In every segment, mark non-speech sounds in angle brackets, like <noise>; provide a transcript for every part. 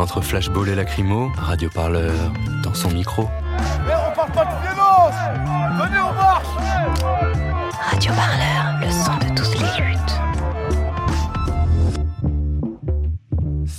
Entre flashball et lacrymo, Radio Parleur dans son micro. Mais on parle pas de violence Venez, on marche. Radio Parleur,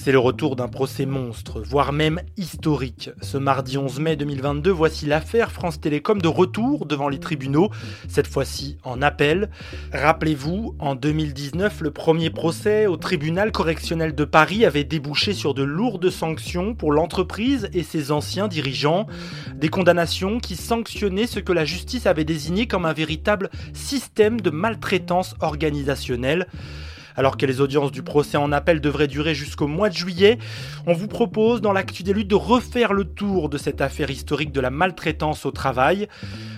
C'est le retour d'un procès monstre, voire même historique. Ce mardi 11 mai 2022, voici l'affaire France Télécom de retour devant les tribunaux, cette fois-ci en appel. Rappelez-vous, en 2019, le premier procès au tribunal correctionnel de Paris avait débouché sur de lourdes sanctions pour l'entreprise et ses anciens dirigeants. Des condamnations qui sanctionnaient ce que la justice avait désigné comme un véritable système de maltraitance organisationnelle. Alors que les audiences du procès en appel devraient durer jusqu'au mois de juillet, on vous propose dans l'actu des luttes de refaire le tour de cette affaire historique de la maltraitance au travail.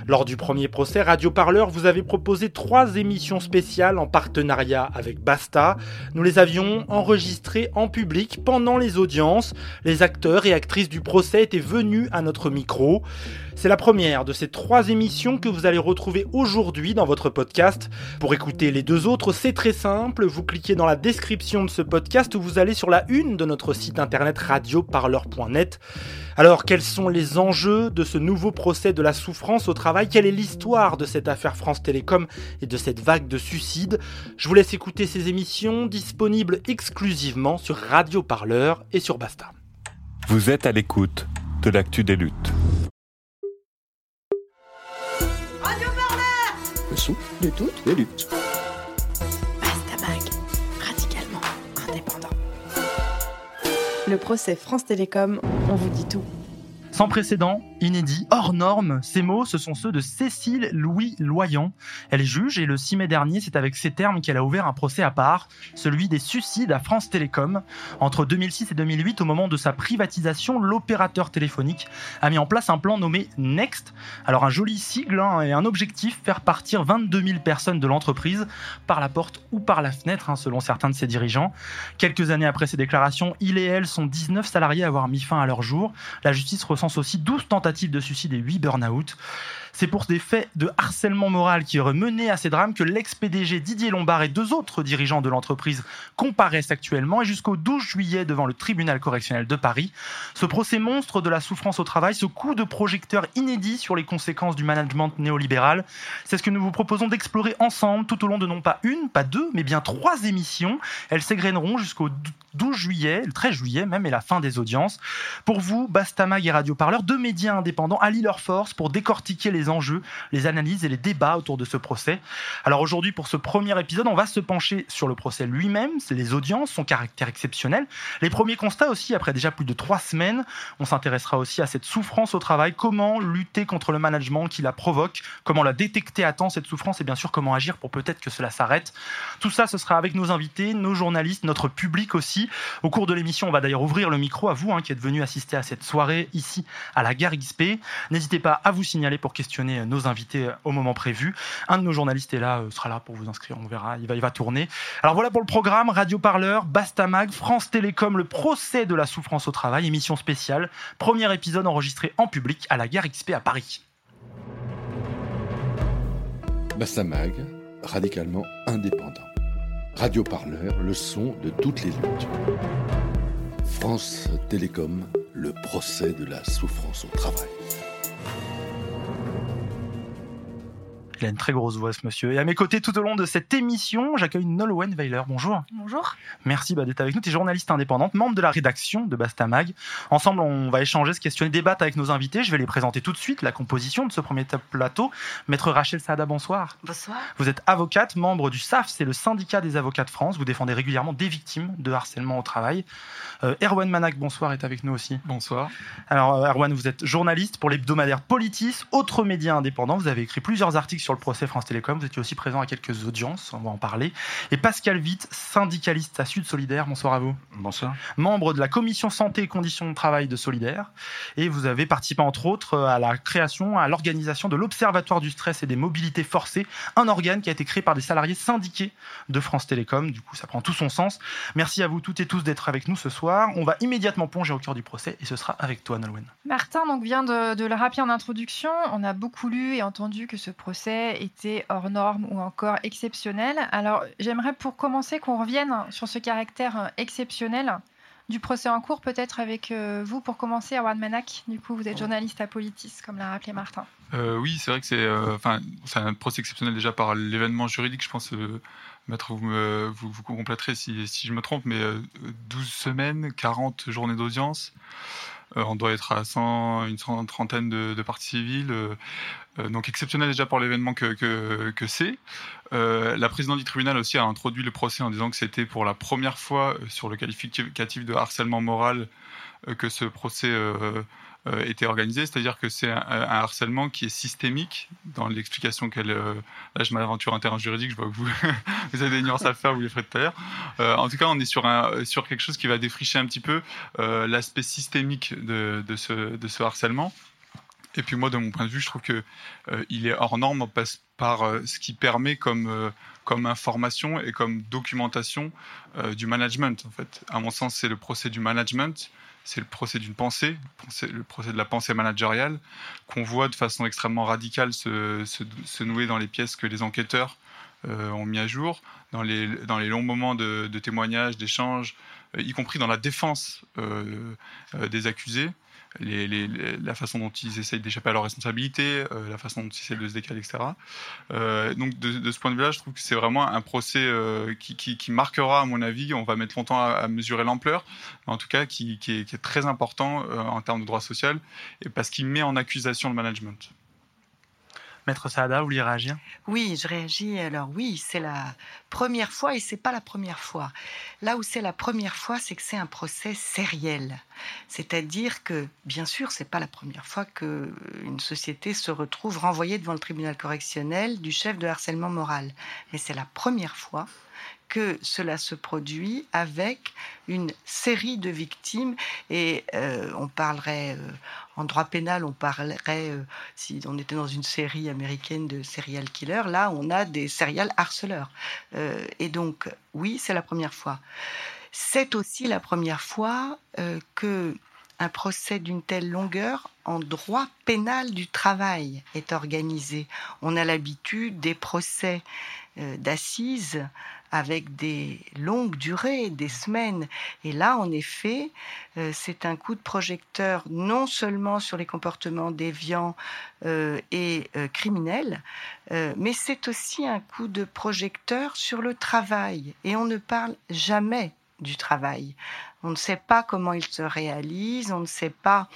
Lors du premier procès, Radio Parleur vous avez proposé trois émissions spéciales en partenariat avec Basta. Nous les avions enregistrées en public pendant les audiences. Les acteurs et actrices du procès étaient venus à notre micro. C'est la première de ces trois émissions que vous allez retrouver aujourd'hui dans votre podcast. Pour écouter les deux autres, c'est très simple. Vous cliquez dans la description de ce podcast ou vous allez sur la une de notre site internet radioparleur.net. Alors, quels sont les enjeux de ce nouveau procès de la souffrance au travail? Quelle est l'histoire de cette affaire France Télécom et de cette vague de suicides? Je vous laisse écouter ces émissions disponibles exclusivement sur Radio Parleur et sur Basta. Vous êtes à l'écoute de l'actu des luttes. Le son de toutes les luttes. Bastamag, radicalement indépendant. Le procès France Télécom, on vous dit tout. Sans précédent, inédit, hors norme, ces mots, ce sont ceux de Cécile Louis Loyan. Elle est juge et le 6 mai dernier, c'est avec ces termes qu'elle a ouvert un procès à part, celui des suicides à France Télécom. Entre 2006 et 2008, au moment de sa privatisation, l'opérateur téléphonique a mis en place un plan nommé Next. Alors un joli sigle hein, et un objectif, faire partir 22 000 personnes de l'entreprise par la porte ou par la fenêtre, hein, selon certains de ses dirigeants. Quelques années après ces déclarations, il et elle sont 19 salariés à avoir mis fin à leur jour. Aussi 12 tentatives de suicide et 8 burn-out. C'est pour des faits de harcèlement moral qui auraient mené à ces drames que l'ex-PDG Didier Lombard et deux autres dirigeants de l'entreprise comparaissent actuellement et jusqu'au 12 juillet devant le tribunal correctionnel de Paris. Ce procès monstre de la souffrance au travail, ce coup de projecteur inédit sur les conséquences du management néolibéral, c'est ce que nous vous proposons d'explorer ensemble tout au long de non pas une, pas deux, mais bien trois émissions. Elles s'égrèneront jusqu'au 12 juillet, le 13 juillet même, et la fin des audiences. Pour vous, Bastamag et Radio Parleur, deux médias indépendants allient leurs forces pour décortiquer les enjeux, les analyses et les débats autour de ce procès. Alors aujourd'hui, pour ce premier épisode, on va se pencher sur le procès lui-même, c'est les audiences, son caractère exceptionnel, les premiers constats aussi, après déjà plus de trois semaines. On s'intéressera aussi à cette souffrance au travail, comment lutter contre le management qui la provoque, comment la détecter à temps, cette souffrance, et bien sûr comment agir pour peut-être que cela s'arrête? Tout ça, ce sera avec nos invités, nos journalistes, notre public aussi. Au cours de l'émission, on va d'ailleurs ouvrir le micro à vous hein, qui êtes venus assister à cette soirée ici à la gare XP. N'hésitez pas à vous signaler pour nos invités au moment prévu. Un de nos journalistes est là, euh, sera là pour vous inscrire, on verra, il va, il va tourner. Alors voilà pour le programme, Radio Parleur, Bastamag, France Télécom, le procès de la souffrance au travail, émission spéciale, premier épisode enregistré en public à la gare XP à Paris. Bassamag, radicalement indépendant. Radio Parleur, le son de toutes les luttes. France Télécom, le procès de la souffrance au travail. Il a une très grosse voix, ce monsieur. Et à mes côtés, tout au long de cette émission, j'accueille Nolwenn Weiler. Bonjour. Bonjour. Merci bah, d'être avec nous. Tu es journaliste indépendante, membre de la rédaction de Bastamag. Ensemble, on va échanger, se questionner, débattre avec nos invités. Je vais les présenter tout de suite. La composition de ce premier plateau. Maître Rachel Saada, bonsoir. Bonsoir. Vous êtes avocate, membre du SAF, c'est le syndicat des avocats de France. Vous défendez régulièrement des victimes de harcèlement au travail. Euh, Erwan Manac, bonsoir, est avec nous aussi. Bonsoir. Alors, euh, Erwan, vous êtes journaliste pour l'hebdomadaire Politis, autre média indépendant. Vous avez écrit plusieurs articles sur le procès France Télécom. Vous étiez aussi présent à quelques audiences, on va en parler. Et Pascal Witt, syndicaliste à Sud Solidaire. Bonsoir à vous. Bonsoir. Membre de la commission santé et conditions de travail de Solidaire. Et vous avez participé entre autres à la création, à l'organisation de l'Observatoire du stress et des mobilités forcées, un organe qui a été créé par des salariés syndiqués de France Télécom. Du coup, ça prend tout son sens. Merci à vous toutes et tous d'être avec nous ce soir. On va immédiatement plonger au cœur du procès et ce sera avec toi, Nolwenn. Martin donc, vient de, de le rappeler en introduction. On a beaucoup lu et entendu que ce procès était hors norme ou encore exceptionnel. Alors, j'aimerais pour commencer qu'on revienne sur ce caractère exceptionnel du procès en cours, peut-être avec euh, vous pour commencer, Arwan Manak. Du coup, vous êtes journaliste à Politis, comme l'a rappelé Martin. Euh, oui, c'est vrai que c'est euh, un procès exceptionnel déjà par l'événement juridique. Je pense, Maître, vous, me, vous, vous compléterez si, je me trompe, mais 12 semaines, 40 journées d'audience. On doit être à 100, une trentaine de, de parties civiles. donc exceptionnel déjà pour l'événement que, que, que c'est. Euh, la présidente du tribunal aussi a introduit le procès en disant que c'était pour la première fois sur le qualificatif de harcèlement moral euh, que ce procès euh, était organisé, c'est-à-dire que c'est un, harcèlement qui est systémique dans l'explication qu'elle. là, je m'aventure en terrain juridique, je vois que vous, <laughs> vous avez des nuances à faire, vous les ferez tout à l'heure. en tout cas, on est sur, un, sur quelque chose qui va défricher un petit peu l'aspect systémique de, de, ce, de ce harcèlement. Et puis moi, de mon point de vue, je trouve que euh, il est hors norme par euh, ce qui permet comme euh, comme information et comme documentation du management. En fait, à mon sens, c'est le procès du management, c'est le procès d'une pensée, le procès de la pensée managériale qu'on voit de façon extrêmement radicale se, nouer dans les pièces que les enquêteurs ont mis à jour, dans les dans les longs moments de, de témoignages, d'échanges, y compris dans la défense des accusés la façon dont ils essayent d'échapper à leurs responsabilités, euh, la façon dont ils essayent de se décaler, etc. Euh, donc de, ce point de vue-là, je trouve que c'est vraiment un procès euh, qui, marquera, à mon avis, on va mettre longtemps à, mesurer l'ampleur, en tout cas qui, qui, est, très important en termes de droit social, et parce qu'il met en accusation le management. Maître Saada, vous voulez réagir? Oui, je réagis. Alors oui, c'est la première fois et c'est pas la première fois. Là où c'est la première fois, c'est que c'est un procès sériel. C'est-à-dire que, bien sûr, c'est pas la première fois que une société se retrouve renvoyée devant le tribunal correctionnel du chef de harcèlement moral. Mais c'est la première fois que cela se produit avec une série de victimes et euh, on parlerait euh, en droit pénal, on parlerait euh, si on était dans une série américaine de serial killers, là on a des serial harceleurs. et donc oui, c'est la première fois. C'est aussi la première fois que un procès d'une telle longueur en droit pénal du travail est organisé. On a l'habitude des procès d'assises avec des longues durées, des semaines. Et là, en effet, euh, c'est un coup de projecteur non seulement sur les comportements déviants euh, et euh, criminels, mais c'est aussi un coup de projecteur sur le travail. Et on ne parle jamais du travail. On ne sait pas comment il se réalise, on ne sait pas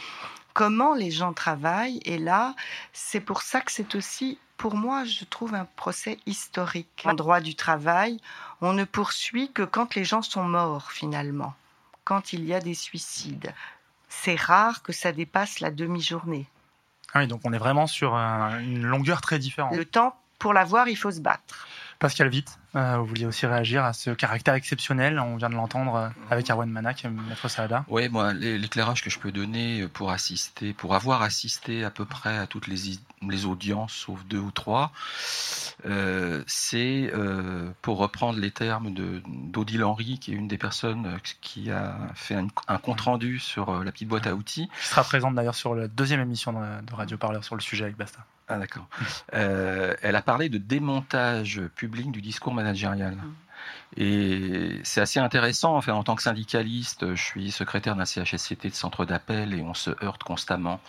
comment les gens travaillent. Et là, c'est pour ça que c'est aussi pour moi, je trouve un procès historique. En droit du travail, on ne poursuit que quand les gens sont morts finalement, quand il y a des suicides. C'est rare que ça dépasse la demi-journée. Ah oui, donc on est vraiment sur une longueur très différente. Le temps, pour l'avoir, il faut se battre. Pascal Witt, euh, vous vouliez aussi réagir à ce caractère exceptionnel, on vient de l'entendre euh, avec Arwen Manak et Maître Saada. Oui, moi, l'éclairage que je peux donner pour assister, pour avoir assisté à peu près à toutes les, les audiences, sauf deux ou trois, euh, c'est, pour reprendre les termes d'Odile Henry, qui est une des personnes qui a fait un, compte-rendu sur la petite boîte à outils. Qui sera présente d'ailleurs sur la deuxième émission de Radio Parleur sur le sujet avec Basta. Ah d'accord. Euh, elle a parlé de démontage public du discours managérial. Mm. Et c'est assez intéressant. Enfin, en tant que syndicaliste, je suis secrétaire d'un CHSCT de centre d'appel et on se heurte constamment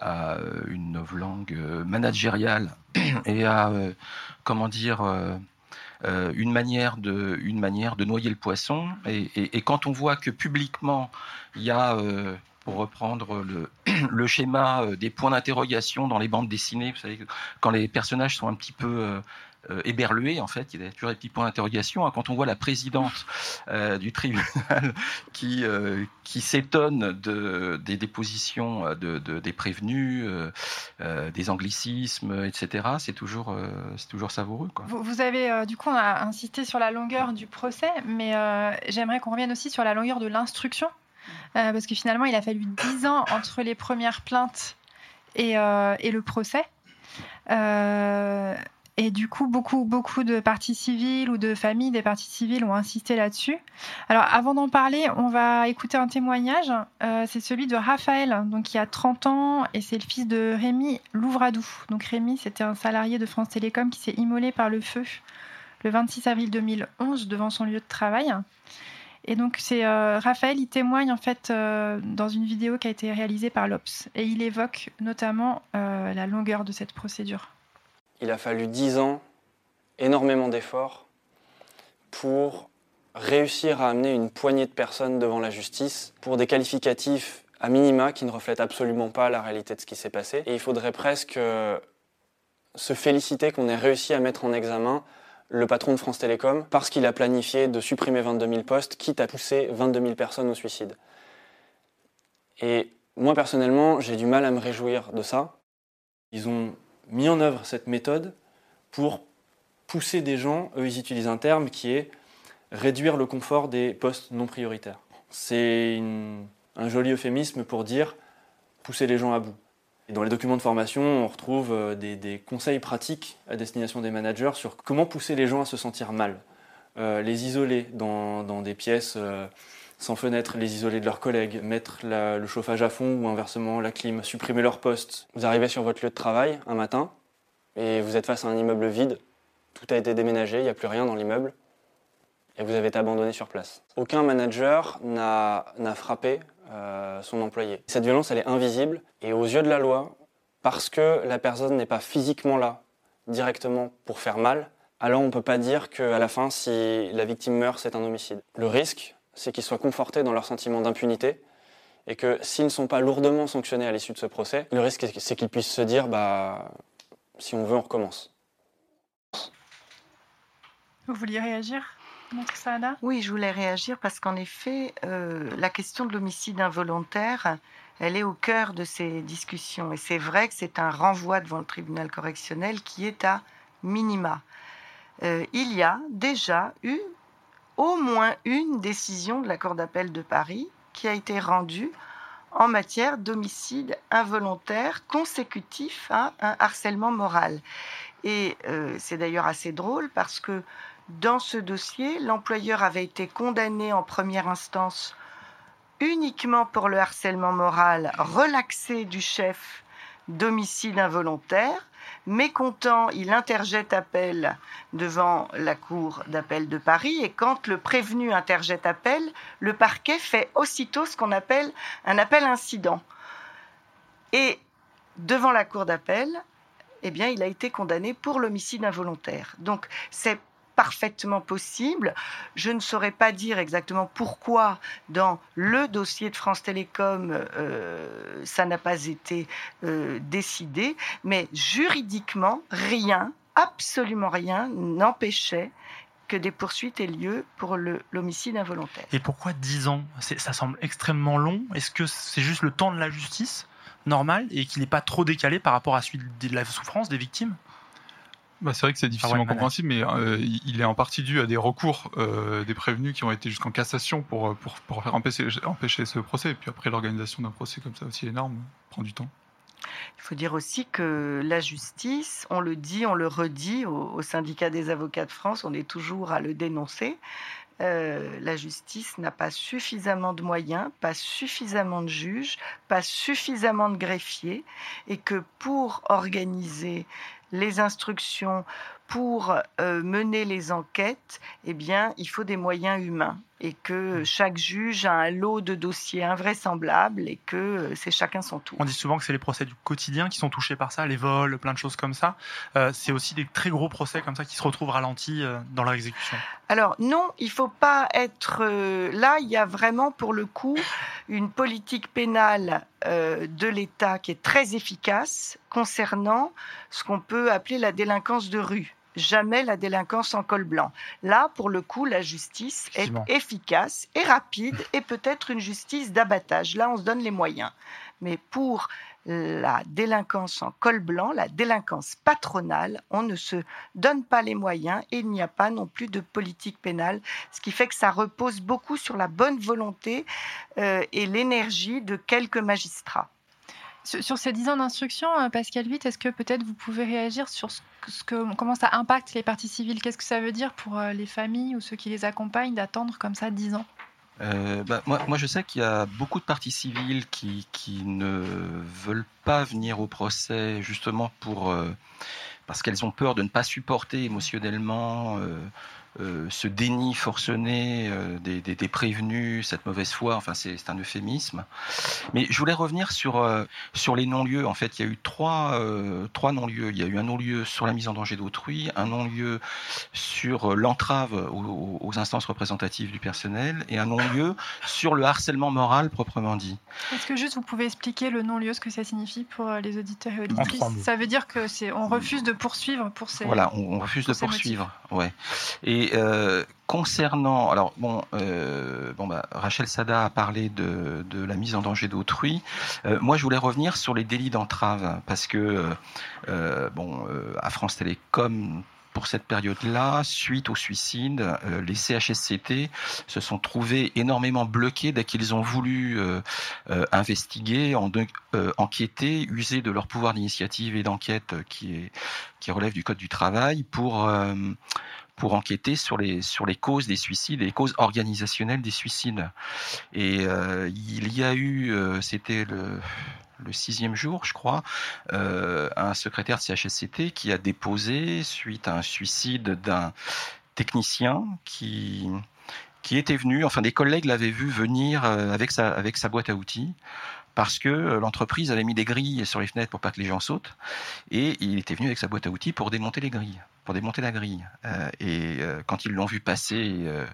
à une novlangue managériale <clears throat> et à, comment dire, une, manière de, une manière de noyer le poisson. Et, et quand on voit que publiquement, il y a pour reprendre <clears throat> le, schéma euh, des points d'interrogation dans les bandes dessinées. Vous savez, quand les personnages sont un petit peu euh, euh, éberlués, en fait, il y a toujours des petits points d'interrogation. Hein. Quand on voit la présidente <laughs> du tribunal <laughs> qui, s'étonne de, des dépositions de, des prévenus, des anglicismes, etc., c'est toujours, savoureux. Vous, vous, avez, du coup, on a insisté sur la longueur du procès, mais j'aimerais qu'on revienne aussi sur la longueur de l'instruction. Euh, parce que finalement, il a fallu 10 ans entre les premières plaintes et, euh, le procès. Euh, et du coup, beaucoup, beaucoup de parties civiles ou de familles des parties civiles ont insisté là-dessus. Alors, avant d'en parler, on va écouter un témoignage. c'est celui de Raphaël, donc qui a 30 ans, et c'est le fils de Rémi Louvradou. Donc, Rémi, c'était un salarié de France Télécom qui s'est immolé par le feu le 26 avril 2011 devant son lieu de travail. Et donc c'est euh, Raphaël, il témoigne en fait euh, dans une vidéo qui a été réalisée par l'Obs et il évoque notamment euh, la longueur de cette procédure. Il a fallu dix ans, énormément d'efforts pour réussir à amener une poignée de personnes devant la justice pour des qualificatifs à minima qui ne reflètent absolument pas la réalité de ce qui s'est passé. Et il faudrait presque se féliciter qu'on ait réussi à mettre en examen le patron de France Télécom parce qu'il a planifié de supprimer 22 000 postes, quitte à pousser 22 000 personnes au suicide. Et moi personnellement, j'ai du mal à me réjouir de ça. Ils ont mis en œuvre cette méthode pour pousser des gens, eux ils utilisent un terme qui est réduire le confort des postes non prioritaires. C'est un joli euphémisme pour dire pousser les gens à bout dans les documents de formation, on retrouve euh, des, conseils pratiques à destination des managers sur comment pousser les gens à se sentir mal. Euh, les isoler dans, des pièces euh, sans fenêtre, les isoler de leurs collègues, mettre le chauffage à fond ou inversement la clim, supprimer leur poste. Vous arrivez sur votre lieu de travail un matin et vous êtes face à un immeuble vide. Tout a été déménagé, il n'y a plus rien dans l'immeuble et vous avez été abandonné sur place. Aucun manager n'a frappé euh, son employé. Cette violence, elle est invisible et aux yeux de la loi, parce que la personne n'est pas physiquement là directement pour faire mal, alors on ne peut pas dire qu'à la fin, si la victime meurt, c'est un homicide. Le risque, c'est qu'ils soient confortés dans leur sentiment d'impunité et que s'ils ne sont pas lourdement sanctionnés à l'issue de ce procès, le risque, c'est qu'ils puissent se dire, bah, si on veut, on recommence. Vous vouliez réagir? Oui, je voulais réagir parce qu'en effet, euh, la question de l'homicide involontaire, elle est au cœur de ces discussions. Et c'est vrai que c'est un renvoi devant le tribunal correctionnel qui est à minima. Euh, il y a déjà eu au moins une décision de la Cour d'appel de Paris qui a été rendue en matière d'homicide involontaire consécutif à un harcèlement moral. Et euh, c'est d'ailleurs assez drôle parce que dans ce dossier, l'employeur avait été condamné en première instance uniquement pour le harcèlement moral relaxé du chef d'homicide involontaire. Mécontent, il interjette appel devant la cour d'appel de Paris et quand le prévenu interjette appel, le parquet fait aussitôt ce qu'on appelle un appel incident. Et devant la cour d'appel, eh bien, il a été condamné pour l'homicide involontaire. Donc, c'est parfaitement possible. Je ne saurais pas dire exactement pourquoi dans le dossier de France Télécom euh, ça n'a pas été euh, décidé, mais juridiquement rien, absolument rien n'empêchait que des poursuites aient lieu pour l'homicide involontaire. Et pourquoi 10 ans? Ça semble extrêmement long. Est-ce que c'est juste le temps de la justice normal et qu'il n'est pas trop décalé par rapport à celui de la souffrance des victimes? Bah, c'est vrai que c'est difficilement compréhensible, mais euh, il est en partie dû à des recours euh, des prévenus qui ont été jusqu'en cassation pour, euh, pour, pour faire empêcher, empêcher, ce procès. Et puis après, l'organisation d'un procès comme ça aussi énorme prend du temps. Il faut dire aussi que la justice, on le dit, on le redit au, syndicat des avocats de France, on est toujours à le dénoncer. la justice n'a pas suffisamment de moyens, pas suffisamment de juges, pas suffisamment de greffiers, et que pour organiser les instructions, pour euh, mener les enquêtes, eh bien, il faut des moyens humains et que Mmh. chaque juge a un lot de dossiers invraisemblables et que euh, c'est chacun son tour. On dit souvent que c'est les procès du quotidien qui sont touchés par ça, les vols, plein de choses comme ça. Euh, c'est aussi des très gros procès comme ça qui se retrouvent ralentis euh, dans leur exécution. Alors non, il faut pas être là. Il y a vraiment pour le coup une politique pénale de l'État qui est très efficace concernant ce qu'on peut appeler la délinquance de rue. Jamais la délinquance en col blanc. Là, pour le coup, la justice est efficace et rapide et peut-être une justice d'abattage. Là, on se donne les moyens. Mais pour la délinquance en col blanc, la délinquance patronale, on ne se donne pas les moyens et il n'y a pas non plus de politique pénale, ce qui fait que ça repose beaucoup sur la bonne volonté euh, et l'énergie de quelques magistrats. Sur, ces 10 ans d'instruction, euh, Pascal Witt, est-ce que peut-être vous pouvez réagir sur ce, que- comment ça impacte les parties civiles? Qu'est-ce que ça veut dire pour euh, les familles ou ceux qui les accompagnent d'attendre comme ça 10 ans? Euh, bah, moi, je sais qu'il y a beaucoup de parties civiles qui, ne veulent pas venir au procès justement pour parce qu'elles ont peur de ne pas supporter émotionnellement euh, ce déni forcené euh, des, des- des prévenus, cette mauvaise foi. Enfin, c'est un euphémisme. Mais je voulais revenir sur euh, sur les non-lieux. En fait, il y a eu trois euh, trois non-lieux. Il y a eu un non-lieu sur la mise en danger d'autrui, un non-lieu sur euh, l'entrave aux, aux instances représentatives du personnel et un non-lieu sur le harcèlement moral proprement dit. Est-ce que juste vous pouvez expliquer le non-lieu, ce que ça signifie pour euh, les auditeurs et auditrices? Ça veut dire que c'est on refuse de poursuivre pour ces Voilà, on, on refuse de poursuivre. Ouais. Et euh, concernant, alors bon, euh, bah, Rachel Sada a parlé de, la mise en danger d'autrui. Euh, moi, je voulais revenir sur les délits d'entrave parce que bon, à France Télécom. Pour cette période-là, suite au suicide, les CHSCT se sont trouvés énormément bloqués dès qu'ils ont voulu investiguer, enquêter, user de leur pouvoir d'initiative et d'enquête qui relève du code du travail pour pour enquêter sur les causes des suicides les causes organisationnelles des suicides. Et euh, il y a eu, euh, c'était le sixième jour, je crois, euh, un secrétaire de CHSCT qui a déposé suite à un suicide d'un technicien qui était venu, enfin des collègues l'avaient vu venir avec sa avec sa boîte à outils parce que l'entreprise avait mis des grilles sur les fenêtres pour pas que les gens sautent et il était venu avec sa boîte à outils pour démonter les grilles, pour démonter la grille. Euh, et euh, quand ils l'ont vu passer, euh,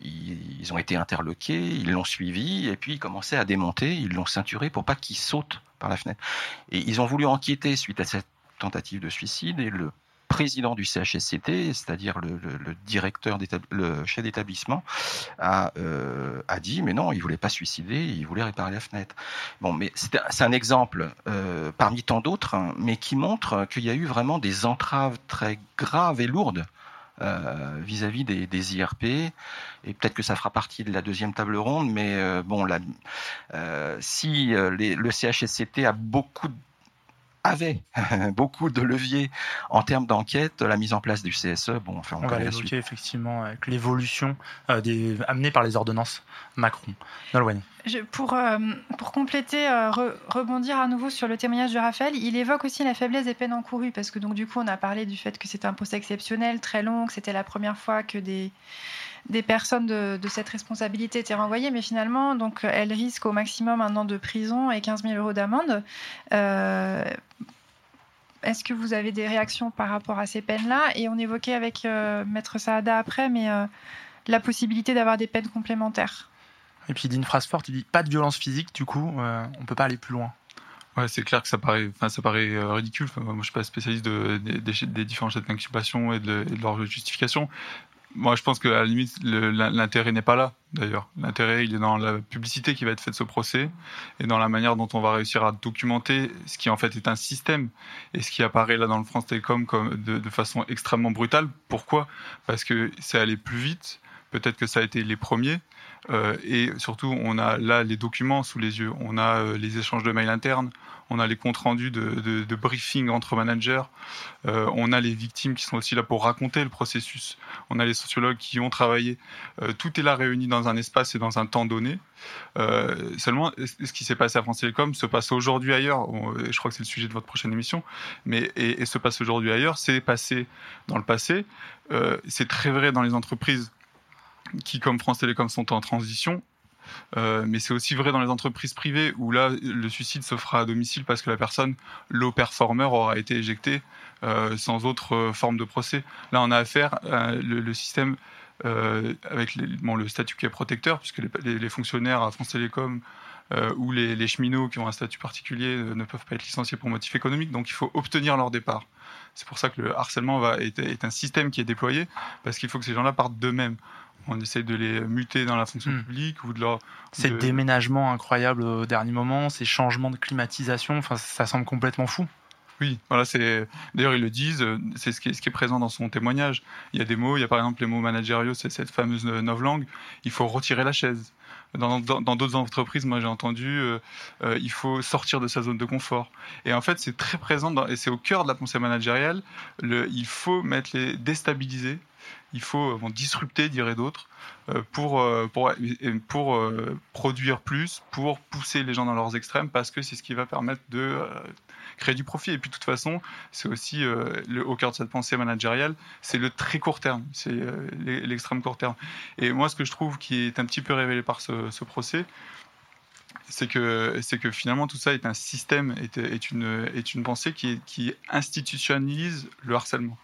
ils, ils ont été interloqués, ils l'ont suivi et puis ils commençaient à démonter, ils l'ont ceinturé pour pas qu'il saute par la fenêtre. Et ils ont voulu enquêter suite à cette tentative de suicide et le président du CHSCT, c'est-à-dire le, directeur, le chef d'établissement, a, euh, a dit mais non, il voulait pas suicider, il voulait réparer la fenêtre. Bon, mais c'est un- exemple euh, parmi tant d'autres, hein, mais qui montre qu'il y a eu vraiment des entraves très graves et lourdes euh, vis-à-vis des, IRP. Et peut-être que ça fera partie de la deuxième table ronde, mais bon, si le CHSCT a beaucoup avait <laughs> beaucoup de leviers en termes d'enquête, la mise en place du CSE, bon, enfin, on, On va l'évoquer effectivement avec l'évolution euh, des amenée par les ordonnances Macron. Nolwenn. Je- pour, euh, pour compléter, euh, re- rebondir à nouveau sur le témoignage de Raphaël, il évoque aussi la faiblesse des peines encourues, parce que donc du coup on a parlé du fait que c'était un procès exceptionnel, très long, que c'était la première fois que des, des personnes de, de cette responsabilité étaient renvoyées, mais finalement donc elles risquent au maximum un an de prison et 15 000 euros d'amende. Euh, est-ce que vous avez des réactions par rapport à ces peines-là? Et on évoquait avec euh, Maître Saada après, mais euh, la possibilité d'avoir des peines complémentaires. Et puis il dit une phrase forte, il dit pas de violence physique, du coup euh, on peut pas aller plus loin. Ouais, c'est clair que ça paraît, enfin, ça paraît ridicule. Enfin, moi, je suis pas spécialiste de, des, des- des différents chefs d'inculpation et de, et de leur justification. Moi, je pense que à la limite, l'intérêt n'est pas là. D'ailleurs, l'intérêt, il est dans la publicité qui va être faite de ce procès et dans la manière dont on va réussir à documenter ce qui en fait est un système et ce qui apparaît là dans le France Télécom comme de, de façon extrêmement brutale. Pourquoi? Parce que c'est allé plus vite peut-être que ça a été les premiers. Euh, et surtout, on a là les documents sous les yeux. On a euh, les échanges de mails internes, on a les comptes rendus de, briefing entre managers, euh, on a les victimes qui sont aussi là pour raconter le processus, on a les sociologues qui ont travaillé. tout est là réuni dans un espace et dans un temps donné. seulement, ce qui s'est passé à France Télécom se passe aujourd'hui ailleurs? je crois que c'est le sujet de votre prochaine émission. Mais et se passe aujourd'hui ailleurs, c'est passé dans le passé. c'est très vrai dans les entreprises qui, comme France Télécom, sont en transition. Euh, mais c'est aussi vrai dans les entreprises privées où là, le suicide se fera à domicile parce que la personne, low performer, aura été éjectée euh, sans autre euh, forme de procès. Là, on a affaire à le, système avec le statut qui est protecteur, puisque les, fonctionnaires à France Télécom ou les, cheminots qui ont un statut particulier ne peuvent pas être licenciés pour motif économique, donc il faut obtenir leur départ. C'est pour ça que le harcèlement va, est, est un système qui est déployé, parce qu'il faut que ces gens-là partent d'eux-mêmes on essaie de les muter dans la fonction hmm. publique ou de leur. Ces déménagements incroyables au dernier moment, ces changements de climatisation, enfin, ça semble complètement fou. Oui, voilà, c'est. D'ailleurs, ils le disent, euh, c'est ce qui, est, ce qui est présent dans son témoignage. Il y a des mots, il y a par exemple les mots managériaux, c'est cette fameuse novlangue. Il faut retirer la chaise. Dans d'autres entreprises, moi j'ai entendu, euh, euh, il faut sortir de sa zone de confort. Et en fait, c'est très présent et c'est au cœur de la pensée managériale. Le, il faut mettre les déstabiliser il faut euh, disrupter, dirait d'autres, euh, pour, euh, pour, pour produire plus, pour pousser les gens dans leurs extrêmes, parce que c'est ce qui va permettre de créer du profit. Et puis de toute façon, c'est aussi au cœur de cette pensée managériale, c'est le très court terme, c'est l'extrême court terme. Et moi, ce que je trouve qui est un petit peu révélé par ce, procès, c'est que, c'est que finalement tout ça est un système, est, est, une, est une pensée qui, qui institutionnalise le harcèlement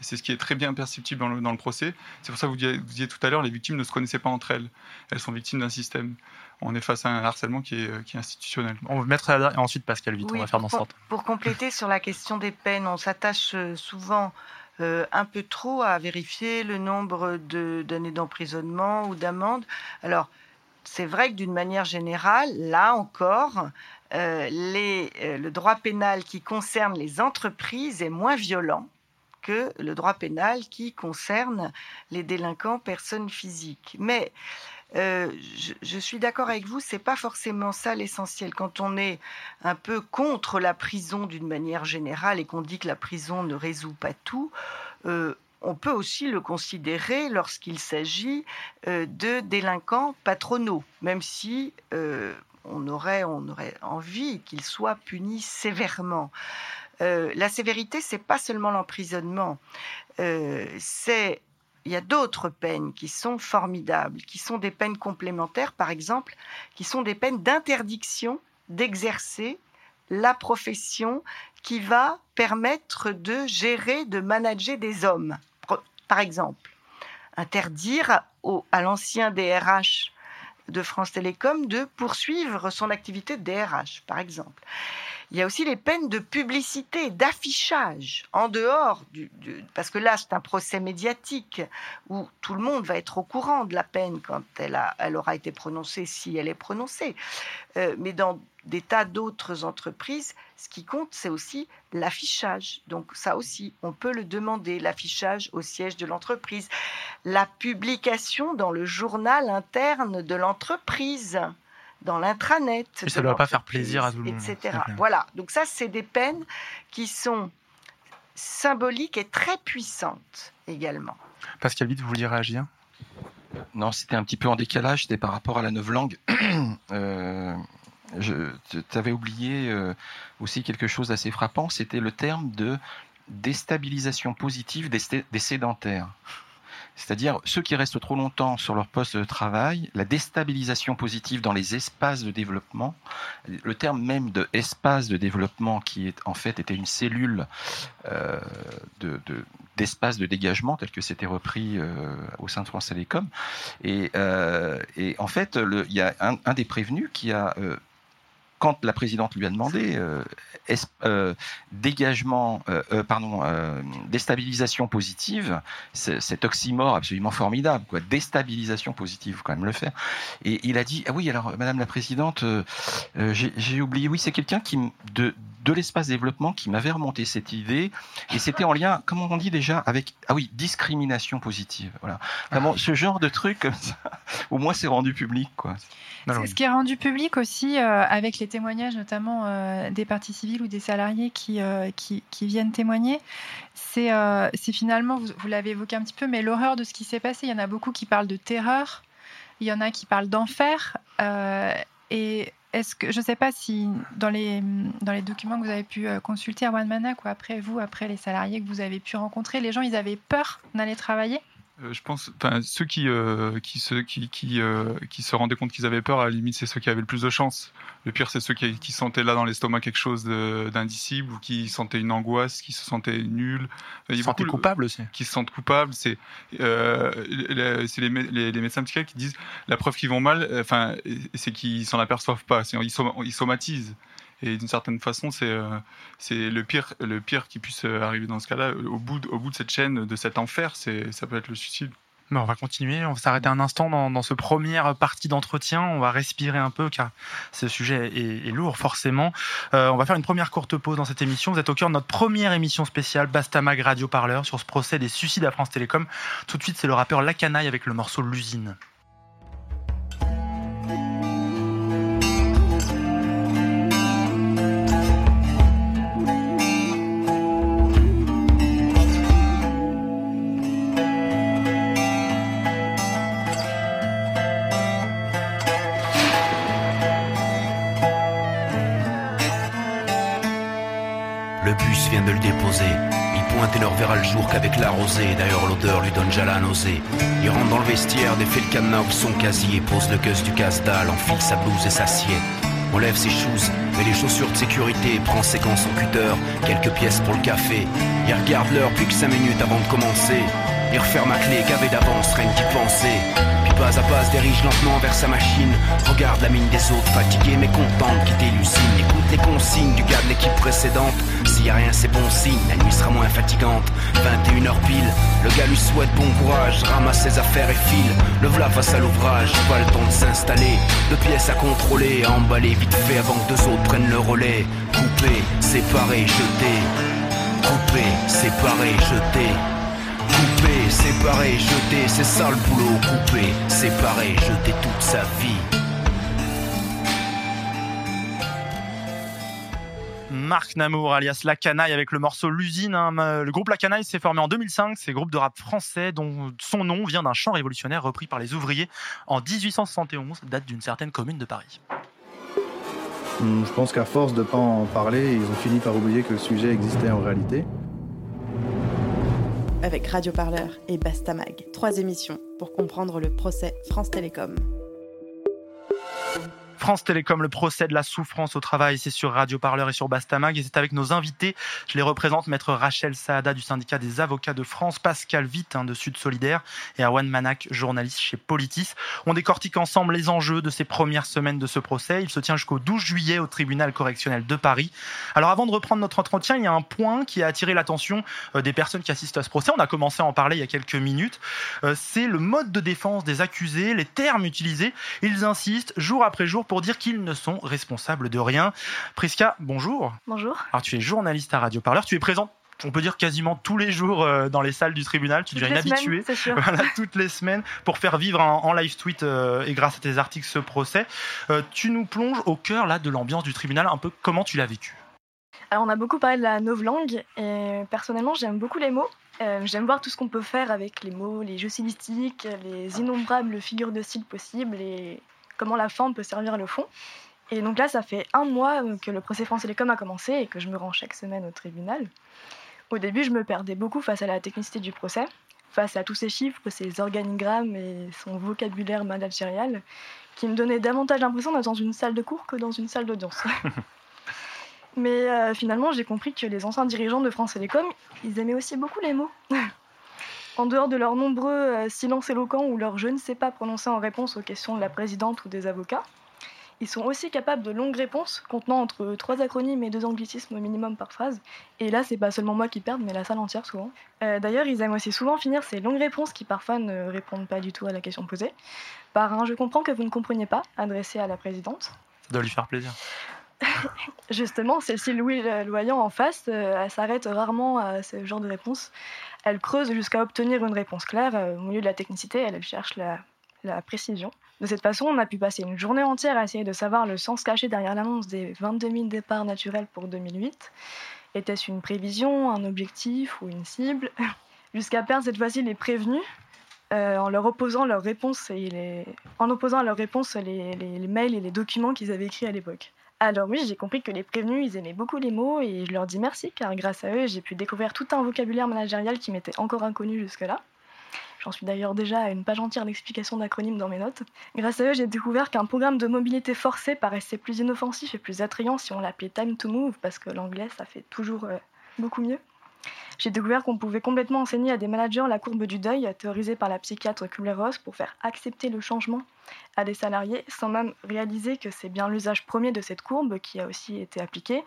c'est ce qui est très bien perceptible dans le, dans le procès. C'est pour ça que vous disiez, tout à l'heure, les victimes ne se connaissaient pas entre elles. Elles sont victimes d'un système. On est face à un harcèlement qui est, qui est institutionnel. On va mettre et ensuite Pascal vite, on va faire dans pour, pour compléter sur la question des peines, on s'attache euh, souvent euh, un peu trop à vérifier le nombre d'années d'emprisonnement ou d'amende. Alors, c'est vrai que d'une manière générale, là encore, euh, les, le droit pénal qui concerne les entreprises est moins violent que le droit pénal qui concerne les délinquants personnes physiques. Mais euh, je, suis d'accord avec vous, c'est pas forcément ça l'essentiel. Quand on est un peu contre la prison d'une manière générale et qu'on dit que la prison ne résout pas tout, euh, on peut aussi le considérer lorsqu'il s'agit euh, de délinquants patronaux, même si on, aurait, on aurait envie qu'ils soient punis sévèrement. Euh, la sévérité, c'est pas seulement l'emprisonnement, euh, c'est il y a d'autres peines qui sont formidables, qui sont des peines complémentaires, par exemple, qui sont des peines d'interdiction d'exercer la profession qui va permettre de gérer, de manager des hommes. Par exemple, interdire à l'ancien DRH de France Télécom de poursuivre son activité de DRH, par exemple. Il y a aussi les peines de publicité, d'affichage, en dehors du, Parce que là, c'est un procès médiatique où tout le monde va être au courant de la peine quand elle, a, elle aura été prononcée, si elle est prononcée. Euh, mais dans des tas d'autres entreprises, ce qui compte, c'est aussi l'affichage. Donc ça aussi, on peut le demander, l'affichage au siège de l'entreprise. La publication dans le journal interne de l'entreprise dans l'intranet. Et ça ne doit pas faire plaisir à tout le monde. Etc. Voilà. Donc ça, c'est des peines qui sont symboliques et très puissantes également. Pascal Vite, vous vouliez réagir? Non, c'était un petit peu en décalage, c'était par rapport à la neuve langue. <clears throat> euh, tu avais oublié euh, aussi quelque chose d'assez frappant, c'était le terme de déstabilisation positive des sédentaires c'est-à-dire ceux qui restent trop longtemps sur leur poste de travail, la déstabilisation positive dans les espaces de développement, le terme même de espace de développement qui est en fait était une cellule euh, de, d'espace de dégagement tel que c'était repris euh, au sein de France Télécom. Et, euh, en fait, il y a un, des prévenus qui a quand la présidente lui a demandé euh, euh, dégagement, euh, pardon, déstabilisation positive, cet oxymore absolument formidable, quoi, déstabilisation positive, faut quand même le faire. Et il a dit ah oui alors Madame la présidente, j'ai oublié, oui c'est quelqu'un qui de de l'espace développement qui m'avait remonté cette idée. Et c'était en lien, comment on dit déjà, avec, ah oui, discrimination positive. Voilà. Vraiment, ce genre de truc comme ça, <laughs> au moins c'est rendu public, quoi. C'est ce qui est rendu public aussi euh, avec les témoignages notamment euh, des parties civiles ou des salariés qui, euh, qui, qui, viennent témoigner. C'est finalement, vous, vous l'avez évoqué un petit peu, mais l'horreur de ce qui s'est passé. Il y en a beaucoup qui parlent de terreur, il y en a qui parlent d'enfer. et est-ce que je ne sais pas si dans les, dans les documents que vous avez pu consulter à One Manac ou après vous, après les salariés que vous avez pu rencontrer, les gens ils avaient peur d'aller travailler? Euh, je pense, ceux qui, euh, qui, se, qui, qui, euh, qui, se rendaient compte qu'ils avaient peur, à la limite, c'est ceux qui avaient le plus de chance. Le pire, c'est ceux qui, qui, sentaient là dans l'estomac quelque chose d'indicible ou qui sentaient une angoisse, qui se sentaient nuls. Ils se sentaient coupables aussi. Qui se sentent coupables. C'est les, les, les, médecins psychiatres qui disent la preuve qu'ils vont mal, enfin, c'est qu'ils s'en aperçoivent pas. Ils, ils somatisent. Et d'une certaine façon, c'est euh, le pire, qui puisse euh, arriver dans ce cas-là. Au bout, de, cette chaîne, de cet enfer, c'est ça peut être le suicide. Mais on va continuer, on va s'arrêter un instant dans, ce première partie d'entretien, on va respirer un peu car ce sujet est, est lourd forcément. Euh, on va faire une première courte pause dans cette émission. Vous êtes au cœur de notre première émission spéciale Bastamag Radio Parleur sur ce procès des suicides à France Télécom. Tout de suite c'est le rappeur Lacanaille avec le morceau L'usine. De le déposer. Il pointait leur verre à le jour qu'avec la rosée. D'ailleurs, l'odeur lui donne déjà la nausée. Il rentre dans le vestiaire, défait le cadenas son casier, pose le gus du casse-dalle, enfile sa blouse et s'assied. On lève ses shoes, met les chaussures de sécurité, prend ses gants, son cutter, quelques pièces pour le café. Il regarde l'heure, plus que 5 minutes avant de commencer. Il referme ma clé, gavé d'avance, rien qu'y penser. Puis pas à pas se dirige lentement vers sa machine. Regarde la mine des autres, fatigué mais content de quitter l'usine. Écoute les consignes du gars de l'équipe précédente. S'il y a rien, c'est bon signe, la nuit sera moins fatigante. 21h pile, le gars lui souhaite bon courage, ramasse ses affaires et file. Le v'là face à l'ouvrage, pas le temps de s'installer. Deux pièces à contrôler, à emballer vite fait avant que deux autres prennent le relais. Couper, séparer, jeter. Couper, séparer, jeter. Couper, séparer, jeter, c'est ça le boulot. Couper, séparer, jeter toute sa vie. Marc Namour, alias La Canaille, avec le morceau L'usine. Hein. Le groupe La Canaille s'est formé en 2005. C'est un groupe de rap français dont son nom vient d'un chant révolutionnaire repris par les ouvriers en 1871, date d'une certaine commune de Paris. Hmm, je pense qu'à force de ne pas en parler, ils ont fini par oublier que le sujet existait en réalité. Avec Radio Parleur et Bastamag, trois émissions pour comprendre le procès France Télécom. France Télécom, le procès de la souffrance au travail, c'est sur Radio Parleur et sur Bastamag. Et c'est avec nos invités. Je les représente, maître Rachel Saada du syndicat des avocats de France, Pascal Witt hein, de Sud Solidaire et Awan Manak, journaliste chez Politis. On décortique ensemble les enjeux de ces premières semaines de ce procès. Il se tient jusqu'au 12 juillet au tribunal correctionnel de Paris. Alors avant de reprendre notre entretien, il y a un point qui a attiré l'attention euh, des personnes qui assistent à ce procès. On a commencé à en parler il y a quelques minutes. Euh, c'est le mode de défense des accusés, les termes utilisés. Ils insistent jour après jour pour pour dire qu'ils ne sont responsables de rien. Prisca, bonjour. Bonjour. Alors tu es journaliste à Radio Parleur, tu es présente on peut dire quasiment tous les jours euh, dans les salles du tribunal. Tu deviens. Voilà, toutes les semaines pour faire vivre en, live tweet euh, et grâce à tes articles ce procès. Euh, tu nous plonges au cœur là de l'ambiance du tribunal. Un peu comment tu l'as vécu? Alors on a beaucoup parlé de la novlangue et personnellement j'aime beaucoup les mots. j'aime voir tout ce qu'on peut faire avec les mots, les jeux stylistiques, les innombrables figures de style possibles et comment la forme peut servir le fond. Et donc là, ça fait un mois que le procès France Télécom a commencé et que je me rends chaque semaine au tribunal. Au début, je me perdais beaucoup face à la technicité du procès, face à tous ces chiffres, ces organigrammes et son vocabulaire managérial, qui me donnait davantage l'impression d'être dans une salle de cours que dans une salle d'audience. <laughs> Mais euh, finalement, j'ai compris que les anciens dirigeants de France Télécom, ils aimaient aussi beaucoup les mots. <laughs> En dehors de leurs nombreux euh, silences éloquents ou leurs je ne sais pas prononcés en réponse aux questions de la présidente ou des avocats, ils sont aussi capables de longues réponses contenant entre trois acronymes et deux anglicismes au minimum par phrase. Et là, c'est pas seulement moi qui perds, mais la salle entière souvent. Euh, d'ailleurs, ils aiment aussi souvent finir ces longues réponses qui parfois ne répondent pas du tout à la question posée par un je comprends que vous ne compreniez pas adressé à la présidente. Ça doit lui faire plaisir. <laughs> Justement, Cécile Louis Loyant en face, euh, elle s'arrête rarement à ce genre de réponse. Elle creuse jusqu'à obtenir une réponse claire. Euh, au milieu de la technicité, elle cherche la, précision. De cette façon, on a pu passer une journée entière à essayer de savoir le sens caché derrière l'annonce des 22 000 départs naturels pour 2008. Était-ce une prévision, un objectif ou une cible? <laughs> Jusqu'à perdre cette fois-ci les prévenus euh, en leur opposant leurs réponses et en opposant à leurs réponses les mails et les documents qu'ils avaient écrits à l'époque. Alors oui, j'ai compris que les prévenus, ils aimaient beaucoup les mots et je leur dis merci car grâce à eux, j'ai pu découvrir tout un vocabulaire managérial qui m'était encore inconnu jusque-là. J'en suis d'ailleurs déjà à une page entière d'explications d'acronymes dans mes notes. Grâce à eux, j'ai découvert qu'un programme de mobilité forcée paraissait plus inoffensif et plus attrayant si on l'appelait Time to Move, parce que l'anglais, ça fait toujours euh, beaucoup mieux. J'ai découvert qu'on pouvait complètement enseigner à des managers la courbe du deuil, théorisée par la psychiatre Kubler-Ross, pour faire accepter le changement à des salariés, sans même réaliser que c'est bien l'usage premier de cette courbe qui a aussi été appliqué,